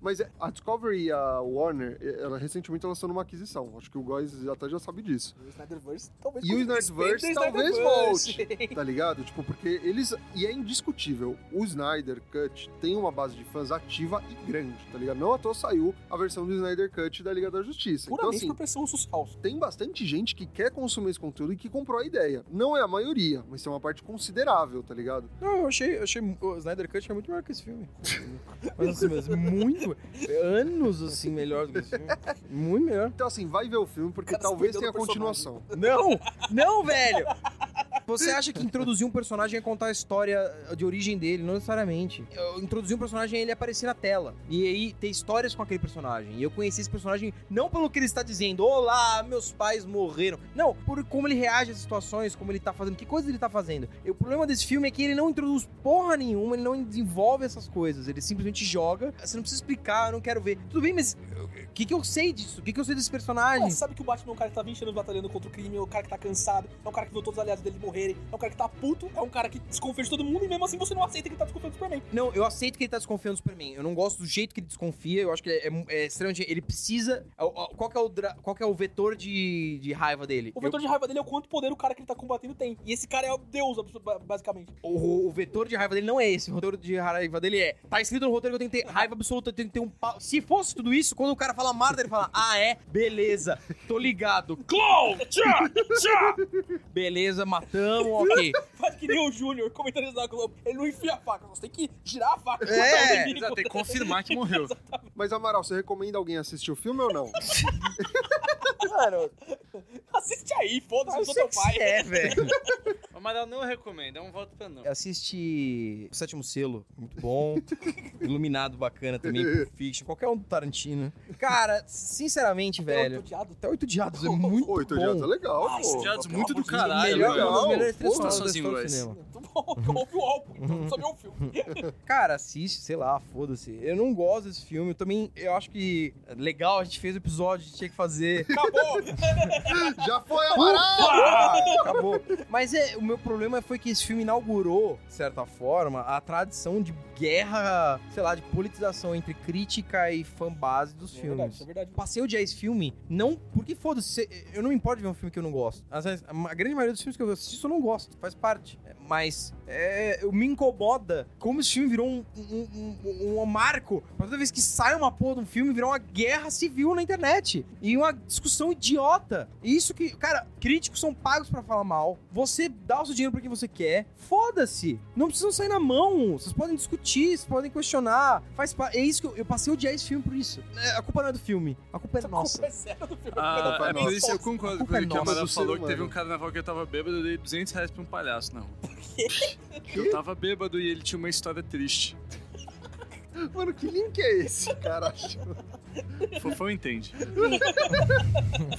S2: Mas a Discovery e a Warner, ela recentemente lançou uma aquisição. Acho que o Góis até já sabe disso.
S3: O Snyderverse talvez...
S2: E o Snyderverse talvez
S3: Snyderverse.
S2: Tá ligado? Tipo, porque eles. E é indiscutível. O Snyder Cut tem uma base de fãs ativa e grande, tá ligado? Não à toa saiu a versão do Snyder Cut da Liga da Justiça. Então,
S3: Puramente
S2: assim,
S3: por pressão social.
S2: tem bastante gente que quer consumir esse conteúdo e que comprou a ideia. Não é a maioria, mas tem uma parte considerável, tá ligado?
S4: Não, eu achei, eu achei o Snyder Cut é muito melhor que esse filme. Mas assim, mas muito, anos assim melhor do que esse filme. Muito melhor.
S2: Então, assim, vai ver o filme, porque
S3: Cara,
S2: talvez tenha continuação.
S4: Não, não, velho. Você acha que introduzir um personagem é contar a história de origem dele? Não necessariamente. Eu introduzir um personagem é ele aparecer na tela. E aí ter histórias com aquele personagem. E eu conheci esse personagem não pelo que ele está dizendo, olá, meus pais morreram. Não, por como ele reage às situações, como ele tá fazendo, que coisa ele tá fazendo. E o problema desse filme é que ele não introduz porra nenhuma, ele não desenvolve essas coisas. Ele simplesmente joga. Você não precisa explicar, eu não quero ver. Tudo bem, mas o que, que eu sei disso? O que, que eu sei desse personagem?
S3: Ah, sabe que o Batman é um cara que tá 20 anos batalhando contra o crime, é um cara que tá cansado, é um cara que viu todos os aliados dele morrerem, é um cara que tá puto, é um cara que desconfia de todo mundo e mesmo assim você não aceita que ele tá desconfiando do Superman.
S4: Não, eu aceito que ele tá desconfiando do Superman. Eu não gosto do jeito que ele desconfia. Eu acho que ele é, é extremamente. Ele precisa. Qual que é o, qual que é o vetor de, de raiva dele?
S3: O vetor de raiva dele é o quanto poder o cara que ele tá combatendo tem. E esse cara é o deus, basicamente.
S4: Eu- o, o vetor de raiva dele não é esse. O vetor de raiva dele é. Tá escrito no roteiro que eu tenho que ter raiva absoluta, eu tenho que ter um pau. Se fosse tudo isso, quando o cara fala merda, ele fala: Ah, é? Beleza, tô ligado. Clow! Tchá! Tchá! Beleza, matamos, ok.
S3: Faz que nem o Júnior, comentarista da Globo. Ele não enfia a faca, você tem que girar a faca.
S4: É,
S3: inimigo.
S5: Exato, tem que confirmar que morreu.
S2: Mas, Amaral, você recomenda alguém assistir o filme ou não?
S4: Mano,
S3: Assiste aí, foda-se, eu
S4: eu
S3: sou teu pai.
S4: é, velho.
S6: O Amaral não recomenda, é um voto pra não.
S4: Eu assisti o Sétimo Selo, muito bom. Iluminado bacana também, Pulp Fiction, qualquer um do Tarantino. Cara, sinceramente, velho. Até Oito Diados é muito
S2: Oito
S4: bom.
S2: Dias é legal,
S3: Ah,
S2: pô.
S5: Diados
S3: pelo
S5: muito do caralho,
S4: Melhor,
S5: velho.
S4: um dos melhores três
S2: Porra,
S4: filmes da
S5: sozinho,
S3: Muito bom, eu ouvi o álbum, então não ver o filme.
S4: Cara, assiste, sei lá, foda-se. Eu não gosto desse filme. Eu também, eu acho que legal, a gente fez o episódio, a gente tinha que fazer.
S3: Acabou!
S2: Já foi, Amaral!
S4: Acabou. Mas é, o meu problema foi que esse filme inaugurou, de certa forma, a tradição de guerra, sei lá, de politização entre crítica e fanbase dos
S3: É
S4: filmes.
S3: verdade, isso é verdade.
S4: Passei a odiar esse filme, não porque foda-se, eu não me importo de ver um filme que eu não gosto. Às vezes, a grande maioria dos filmes que eu assisto eu não gosto, faz parte. É, Mas é, eu me incomoda como esse filme virou um, um, um- um marco. Toda vez que sai uma porra de um filme, virou uma guerra civil na internet. E uma discussão idiota. E isso que, cara, críticos são pagos pra falar mal. Você dá o seu dinheiro pra quem você quer. Foda-se. Não precisam sair na mão. Vocês podem discutir, vocês podem questionar. Faz parte. É isso que eu, eu passei a odiar esse filme por isso. É, a culpa não é do filme. A culpa é
S3: A
S4: nossa.
S3: culpa é zero do filme.
S5: Ah,
S2: Não,
S5: é
S2: não.
S5: por isso eu
S4: A
S5: concordo com
S4: é
S5: ele que o
S4: nossa,
S5: Amaral
S2: do ser
S5: falou que teve um carnaval que eu tava bêbado e eu dei 200 reais pra um palhaço rua. Eu tava bêbado e ele tinha uma história triste.
S2: Mano, que link é esse, caralho?
S5: Fofão entende.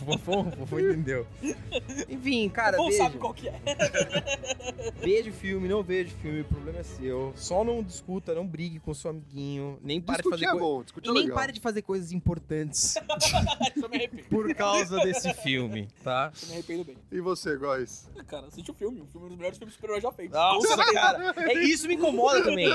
S4: Fofão, fofão entendeu. Enfim, cara,
S3: Ou
S4: veja.
S3: sabe qual que é.
S4: Veja o filme, não veja o filme, o problema é seu. Só não discuta, não brigue com seu amiguinho. Nem pare de fazer
S2: é bom, discutir
S4: E
S2: é
S4: nem
S2: legal.
S4: pare de fazer coisas importantes
S3: Isso eu me arrependo.
S4: por causa desse filme, tá?
S3: Eu me arrependo bem.
S2: E você, Góis?
S3: Cara, assiste o filme. O filme é um dos melhores filmes de super-herói já feitos.
S4: Nossa, cara. É, isso me incomoda também.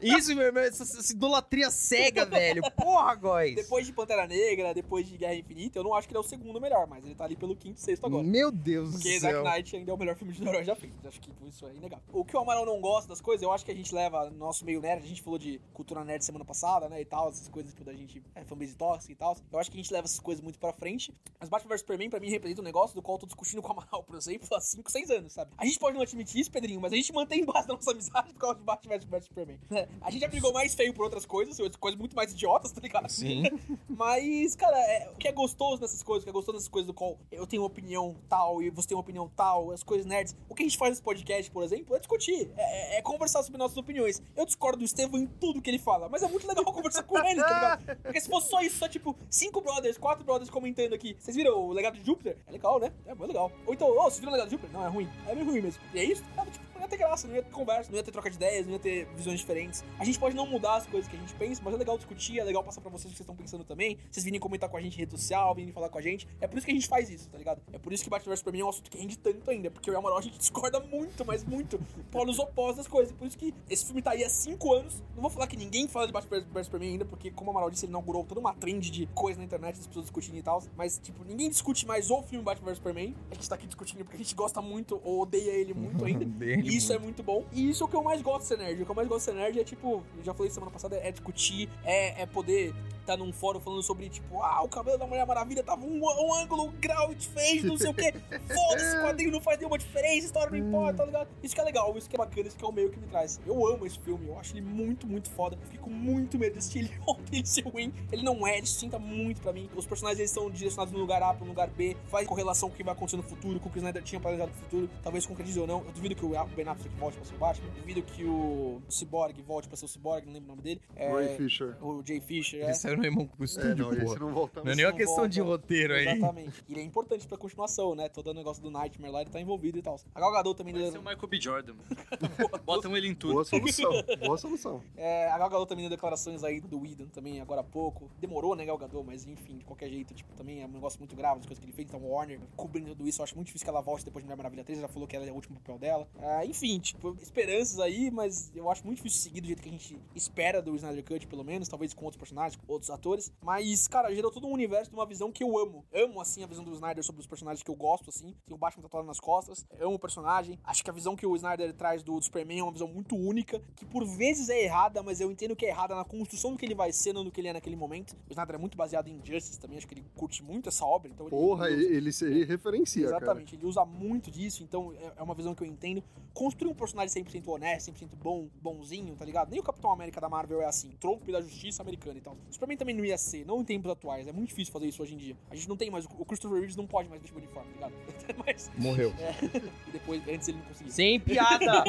S4: Isso, meu irmão, essa, essa idolatria cega, velho. Porra, góis.
S3: Depois de Pantera Negra, depois de Guerra Infinita, eu não acho que ele é o segundo melhor, mas ele tá ali pelo quinto, sexto agora.
S4: Meu Deus do
S3: Porque Dark
S4: céu.
S3: Knight ainda é o melhor filme de herói já feito. Acho que isso é inegável. O que o Amaral não gosta das coisas, eu acho que a gente leva no nosso meio nerd, a gente falou de cultura nerd semana passada, né, e tal, essas coisas tipo, da gente é fanbase tóxica e tal. Eu acho que a gente leva essas coisas muito pra frente. Mas Batman vs Superman, pra mim, representa um negócio do qual eu tô discutindo com o Amaral, por exemplo, há 5, 6 anos, sabe? A gente pode não admitir isso, Pedrinho, mas a gente mantém base da nossa amizade por causa de Batman vs Superman. né? A gente já brigou mais feio por outras coisas, coisas muito mais idiotas, tá ligado?
S4: Sim.
S3: Mas, cara, é, o que é gostoso nessas coisas, o que é gostoso nessas coisas do qual eu tenho opinião tal e você tem uma opinião tal, as coisas nerds. O que a gente faz nesse podcast, por exemplo, é discutir, é, é conversar sobre nossas opiniões. Eu discordo do Estevam em tudo que ele fala, mas é muito legal conversar com ele, tá ligado? Porque se fosse só isso, só tipo, cinco brothers, quatro brothers comentando aqui. Vocês viram o legado de Júpiter? É legal, né? É muito legal. Ou então, ô, vocês viram o legado de Júpiter? Não, é ruim. É meio ruim mesmo. E é isso? É, tipo, não ia ter graça, não ia ter conversa, não ia ter troca de ideias, não ia ter visões diferentes. A gente pode não mudar as coisas que a gente pensa, mas é legal discutir, é legal passar pra vocês o que vocês estão pensando também. Vocês virem comentar com a gente em rede social, virem falar com a gente. É por isso que a gente faz isso, tá ligado? É por isso que Batman vs Superman é um assunto que rende tanto ainda, porque eu e a Amaral a gente discorda muito, mas muito, polos opostos das coisas. Por isso que esse filme tá aí há cinco anos. Não vou falar que ninguém fala de Batman vs Superman ainda, porque como a Amaral disse, ele inaugurou toda uma trend de coisa na internet, as pessoas discutindo e tal. Mas, tipo, ninguém discute mais o filme Batman vs Superman. A gente tá aqui discutindo porque a gente gosta muito ou odeia ele muito ainda. E isso é muito bom. E isso é o que eu mais gosto de ser nerd. O que eu mais gosto de ser nerd é, tipo, eu já falei semana passada, é discutir, é, é poder estar num fórum falando sobre, tipo, ah, o cabelo da Mulher Maravilha tava um, um ângulo, um grau diferente, não sei o quê. Foda-se, esse quadrinho não faz nenhuma diferença, a história não importa, tá ligado? Isso que é legal, isso que é bacana, isso que é o meio que me traz. Eu amo esse filme, eu acho ele muito, muito foda. Eu fico muito medo de assistir ele ontem ser ruim. Ele não é, ele sinta muito pra mim. Os personagens eles são direcionados no lugar A pro lugar B, faz correlação com o que vai acontecer no futuro, com o que o Snyder tinha planejado no futuro, talvez concretize ou não. Eu duvido que o Ben Affleck volte pra ser o Batman, duvido que o Cyborg volte pra ser o Cyborg, não lembro o nome dele. É,
S2: Ray Fisher.
S3: o Jay Fisher, é.
S4: Ele saiu no irmão pro
S2: É,
S4: estúdio,
S2: não, esse
S4: porra.
S2: não volta
S4: Não é nem uma
S3: não
S4: questão
S3: volta.
S4: de roteiro aí.
S3: Exatamente. E ele é importante pra continuação, né? Todo o negócio do Nightmare lá, ele tá envolvido e tal. A Gal Gadot também...
S5: Vai
S3: deu-
S5: ser o Michael B. Jordan. Botam ele em tudo.
S2: Boa solução, boa solução.
S3: É, a Gal Gadot também deu declarações aí do Whedon também agora há pouco. Demorou, né, Gal Gadot, mas enfim, de qualquer jeito, tipo, também é um negócio muito grave, as coisas que ele fez. Então, Warner cobrindo tudo isso, eu acho muito difícil que ela volte depois de Mulher Maravilha 3, ela falou que ela é o último papel dela. Ah, enfim, tipo, esperanças aí, mas eu acho muito difícil seguir do jeito que a gente espera do Snyder Cut, pelo menos, talvez com outros personagens, com outros atores. Mas, cara, gerou todo um universo de uma visão que eu amo. Amo, assim, a visão do Snyder sobre os personagens que eu gosto, assim. Tem o Batman tatuado nas costas, amo o personagem. Acho que a visão que o Snyder traz do Superman é uma visão muito única, que por vezes é errada, mas eu entendo que é errada na construção do que ele vai ser, não do que ele é naquele momento. O Snyder é muito baseado em Justice também, acho que ele curte muito essa obra, então ele-
S2: Porra,
S3: ele
S2: ele, ele, ele referencia, cara.
S3: Exatamente, ele usa muito disso, então é- é uma visão que eu entendo. Construir um personagem 100% honesto, 100% bom, bonzinho, tá ligado? Nem o Capitão América da Marvel é assim, trompe da justiça americana e tal. O Superman também não ia ser, não em tempos atuais, é muito difícil fazer isso hoje em dia. A gente não tem mais, o Christopher Reeves não pode mais vestir o uniforme, tá ligado? Mas,
S4: Morreu.
S3: e depois, antes ele não conseguia.
S4: Sem piada!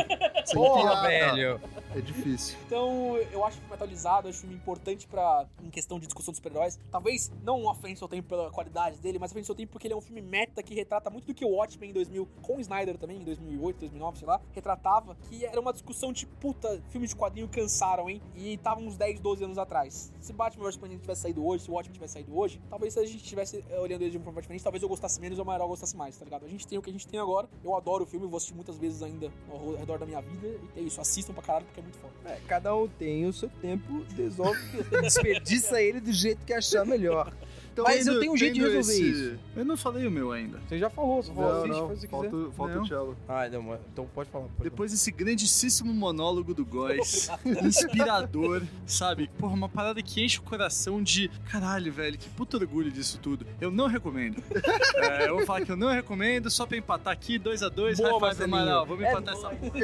S2: Sem
S4: Porra,
S2: piada.
S4: velho!
S2: É difícil.
S3: Então, eu acho o filme atualizado, acho filme importante pra, em questão de discussão dos super-heróis. Talvez não ofende seu tempo pela qualidade dele, mas ofende seu tempo porque ele é um filme meta que retrata muito do que o Watchmen em 2000, com o Snyder também, em 2008, 2009, sei lá, retratava, que era uma discussão de puta, filmes de quadrinho cansaram, hein? E tava uns 10, 12 anos atrás. Se Batman vs Superman tivesse saído hoje, se o Watchmen tivesse saído hoje, talvez se a gente estivesse eh, olhando ele de uma forma diferente, talvez eu gostasse menos ou o Amaral gostasse mais, tá ligado? A gente tem o que a gente tem agora. Eu adoro o filme, vou assistir muitas vezes ainda ao redor da minha vida. E é isso, assistam pra caralho porque é muito foda.
S4: É, cada um tem o seu tempo, resolve, desperdiça ele do jeito que achar melhor.
S2: Então,
S4: Mas eu tenho um jeito de resolver
S5: esse-
S4: isso.
S5: Eu não falei o meu ainda.
S4: Você já falou, você falou,
S2: Não,
S4: assiste,
S2: não,
S4: faz o que
S2: falta,
S4: quiser.
S2: falta
S5: Não.
S2: o cello.
S4: Ah, não, então pode falar. pode
S5: Depois desse grandíssimo monólogo do Góis, inspirador, sabe? Porra, uma parada que enche o coração de caralho, velho, que puto orgulho disso tudo. Eu não recomendo. É, eu vou falar que eu não recomendo, só pra empatar aqui, 2x2,
S4: Boa,
S5: high five,
S4: Marcelinho.
S5: Amaral, vamos
S4: É
S5: empatar essa porra.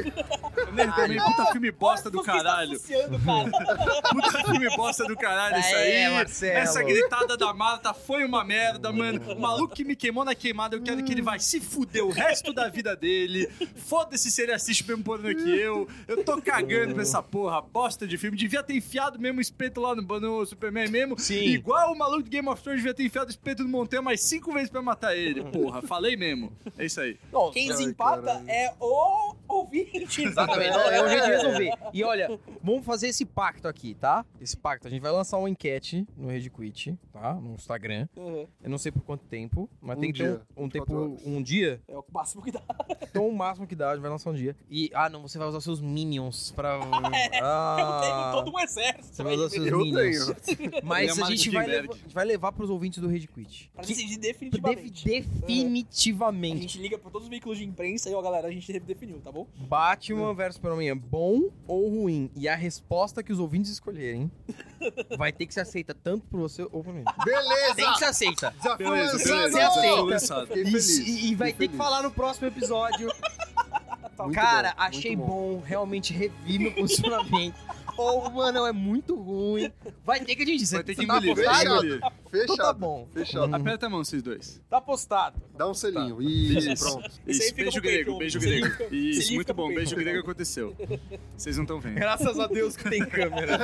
S5: Eu nem recomendo, puta filme bosta do caralho. Puta filme bosta do caralho isso aí.
S4: É, Marcelo.
S5: Essa gritada da Foi uma merda, mano. O maluco que me queimou na queimada, eu quero que ele vai se fuder o resto da vida dele. Foda-se se ele assiste o mesmo pornô que eu. Eu tô cagando pra essa porra, bosta de filme. Devia ter enfiado mesmo o espeto lá no, no Superman mesmo.
S4: Sim.
S5: Igual o maluco de Game of Thrones devia ter enfiado o espeto no Montanha mais cinco vezes pra matar ele. Porra, falei mesmo. É isso aí.
S4: Não,
S3: Quem desempata é o ouvinte.
S4: Exatamente, não, é o jeito de resolver. E olha, vamos fazer esse pacto aqui, tá? Esse pacto, a gente vai lançar uma enquete no Rede Quit, tá? No Instagram.
S3: Uhum.
S4: Eu não sei por quanto tempo, mas
S2: Um
S4: tem que ter um, um
S2: 24
S4: tempo,
S2: horas.
S4: um dia.
S3: É o máximo que dá.
S4: Então o máximo que dá, a gente vai lançar um dia. E, ah não, você vai usar seus minions pra...
S3: Eu
S4: Ah,
S3: tenho todo um exército.
S4: Você vai usar seus
S2: Eu
S4: minions.
S2: tenho.
S4: Mas
S5: é
S4: a gente vai levar, a gente vai levar pros ouvintes do Rede Quit.
S3: Pra
S4: Que-
S3: decidir
S4: Def-
S3: definitivamente. A
S4: definitivamente.
S3: gente liga pra todos os veículos de imprensa e, ó, galera, a gente definiu, tá bom?
S4: Batman vs Superman é bom ou ruim? E a resposta que os ouvintes escolherem vai ter que ser aceita tanto por você ou por mim.
S2: Beleza!
S4: Tem que ser aceita.
S2: Já foi
S5: Beleza,
S2: lançado!
S5: beleza.
S4: Você aceita.
S2: Fiquei
S4: E,
S2: feliz.
S4: e- e vai ter que falar no próximo episódio.
S2: Muito
S4: Cara,
S2: bom,
S4: achei
S2: muito
S4: bom. realmente revi meu posicionamento. Ou, mano, é muito ruim. Vai ter que a gente
S5: Vai ter que
S4: tá
S5: engolir, que
S4: apostado?
S5: engolir.
S2: Fechado.
S4: Então tá bom.
S2: Fechado.
S5: Aperta a mão, vocês dois.
S3: Tá apostado.
S2: Dá um selinho. Isso,
S5: Isso.
S2: pronto.
S5: Isso, beijo grego, beijo grego. Isso, muito bom, beijo grego aconteceu. Vocês não estão vendo.
S4: Graças a Deus que tem câmera.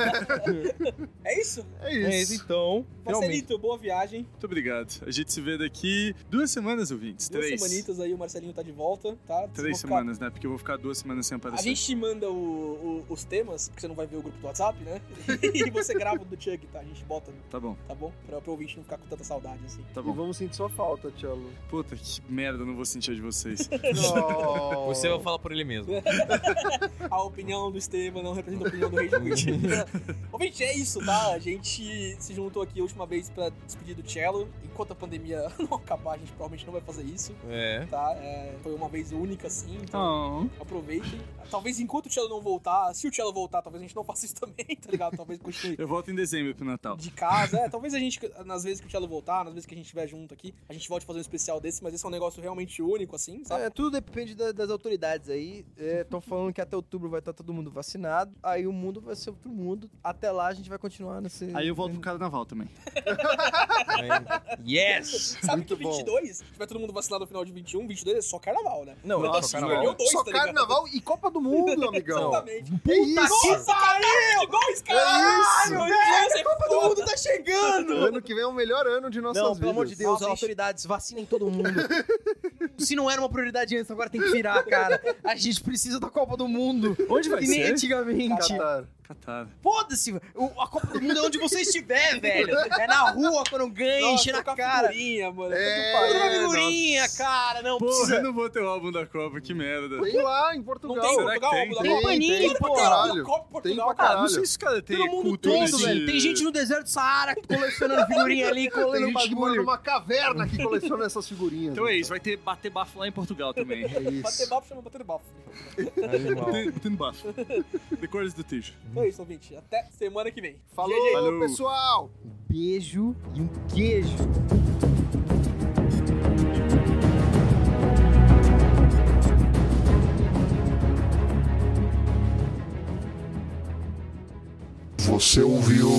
S3: É isso?
S2: É isso.
S4: É isso, então.
S3: Marcelito, boa viagem.
S5: Muito obrigado. A gente se vê daqui duas semanas, ouvintes.
S3: Duas
S5: Três.
S3: semanitas aí, o Marcelinho tá de volta, tá?
S5: Três
S3: vão ficar-
S5: semanas, né? Porque eu vou ficar duas semanas sem
S3: A
S5: aparecer.
S3: gente te manda o- o- os temas, porque você não vai ver o grupo do WhatsApp, né? e você grava o do Chuck, tá? A gente bota,
S5: Tá bom,
S3: tá bom? Pra, pro ouvinte não ficar com tanta saudade assim.
S5: tá
S2: E
S5: bom.
S2: vamos sentir sua falta, Tchelo.
S5: Puta, que merda, eu não vou sentir a de vocês.
S2: Oh.
S4: Você vai falar por ele mesmo.
S3: A opinião do Estevam não representa a opinião do Rei de Quit. Ouvinte, é isso, tá? A gente se juntou aqui a última vez pra despedir do Cello. Enquanto a pandemia não acabar, a gente provavelmente não vai fazer isso,
S4: É.
S3: tá? É, foi uma vez única, assim, então
S5: Oh.
S3: aproveitem. Talvez enquanto o Cello não voltar, se o Cello voltar, talvez a gente não faça isso também, tá ligado? Talvez continue
S5: Eu volto em dezembro pro Natal.
S3: de casa. É, talvez a gente, nas vezes que o Cello voltar, nas vezes que a gente estiver junto aqui, a gente volte a fazer um especial desse, mas esse é um negócio realmente único, assim, sabe?
S7: É, tudo depende da- das autoridades aí. Estão falando que até outubro vai estar todo mundo vacinado. Aí o mundo vai ser outro mundo. Até lá a gente vai continuar nesse.
S5: Aí eu volto pro carnaval também.
S4: Yes!
S3: Sabe
S2: Muito
S3: que
S2: bom.
S3: 22, tiver todo mundo vacinado no final de 21, 22 é só carnaval, né?
S4: Não,
S5: Nossa,
S4: é só carnaval.
S3: Escolheu dois,
S2: Só
S3: tá
S2: carnaval e Copa do Mundo, amigão.
S3: Exatamente.
S2: Que isso?
S3: Nossa, caralho! Gols, caralho!
S2: isso.
S3: É Copa do Mundo
S7: tá chegando!
S2: Ano que vem é o melhor ano de nossas
S7: Não,
S2: vidas.
S7: pelo amor de Deus,
S3: Nossa,
S7: autoridades, vacinem todo mundo. Se não era uma prioridade antes, agora tem que virar, cara. A gente precisa da Copa do Mundo.
S5: Onde vai
S7: Que nem
S5: ser?
S7: antigamente.
S2: Catar.
S5: Catar.
S7: Foda-se, o- a Copa do Mundo é onde você estiver, velho. É na rua, quando ganha, enche na cara.
S3: figurinha, mano.
S2: É,
S7: Toda
S3: pariu.
S7: uma figurinha, cara. Não,
S5: Porra,
S7: precisa...
S5: eu não vou ter o álbum da Copa, que merda.
S2: Tem lá em
S3: Não
S2: Portugal.
S3: tem
S5: Será
S3: Portugal,
S5: que
S3: álbum da
S5: tem?
S3: Copa?
S7: Tem,
S2: tem,
S7: tem,
S2: pra
S7: pô.
S2: caralho.
S3: Copa
S2: Tem
S3: Portugal.
S2: pra
S5: Ah, não
S2: caralho.
S5: sei se os caras têm
S7: Todo mundo
S5: cultura
S7: todo,
S5: de...
S7: velho. Tem gente no deserto do Saara colecionando figurinha ali,
S2: Tem
S7: colando
S2: gente que mora
S7: bagulho.
S2: numa caverna que coleciona essas figurinhas.
S5: Então é isso, vai ter bater bafo lá em Portugal também.
S2: É
S3: Bater
S2: isso.
S3: bafo chama bater bafo.
S4: Animal.
S5: Batendo bafo. Decores do Tijo.
S3: Então é isso, ouvinte. Até semana que vem.
S2: Falou.
S5: Falou.
S2: pessoal.
S7: Beijo e um queijo.
S1: Você ouviu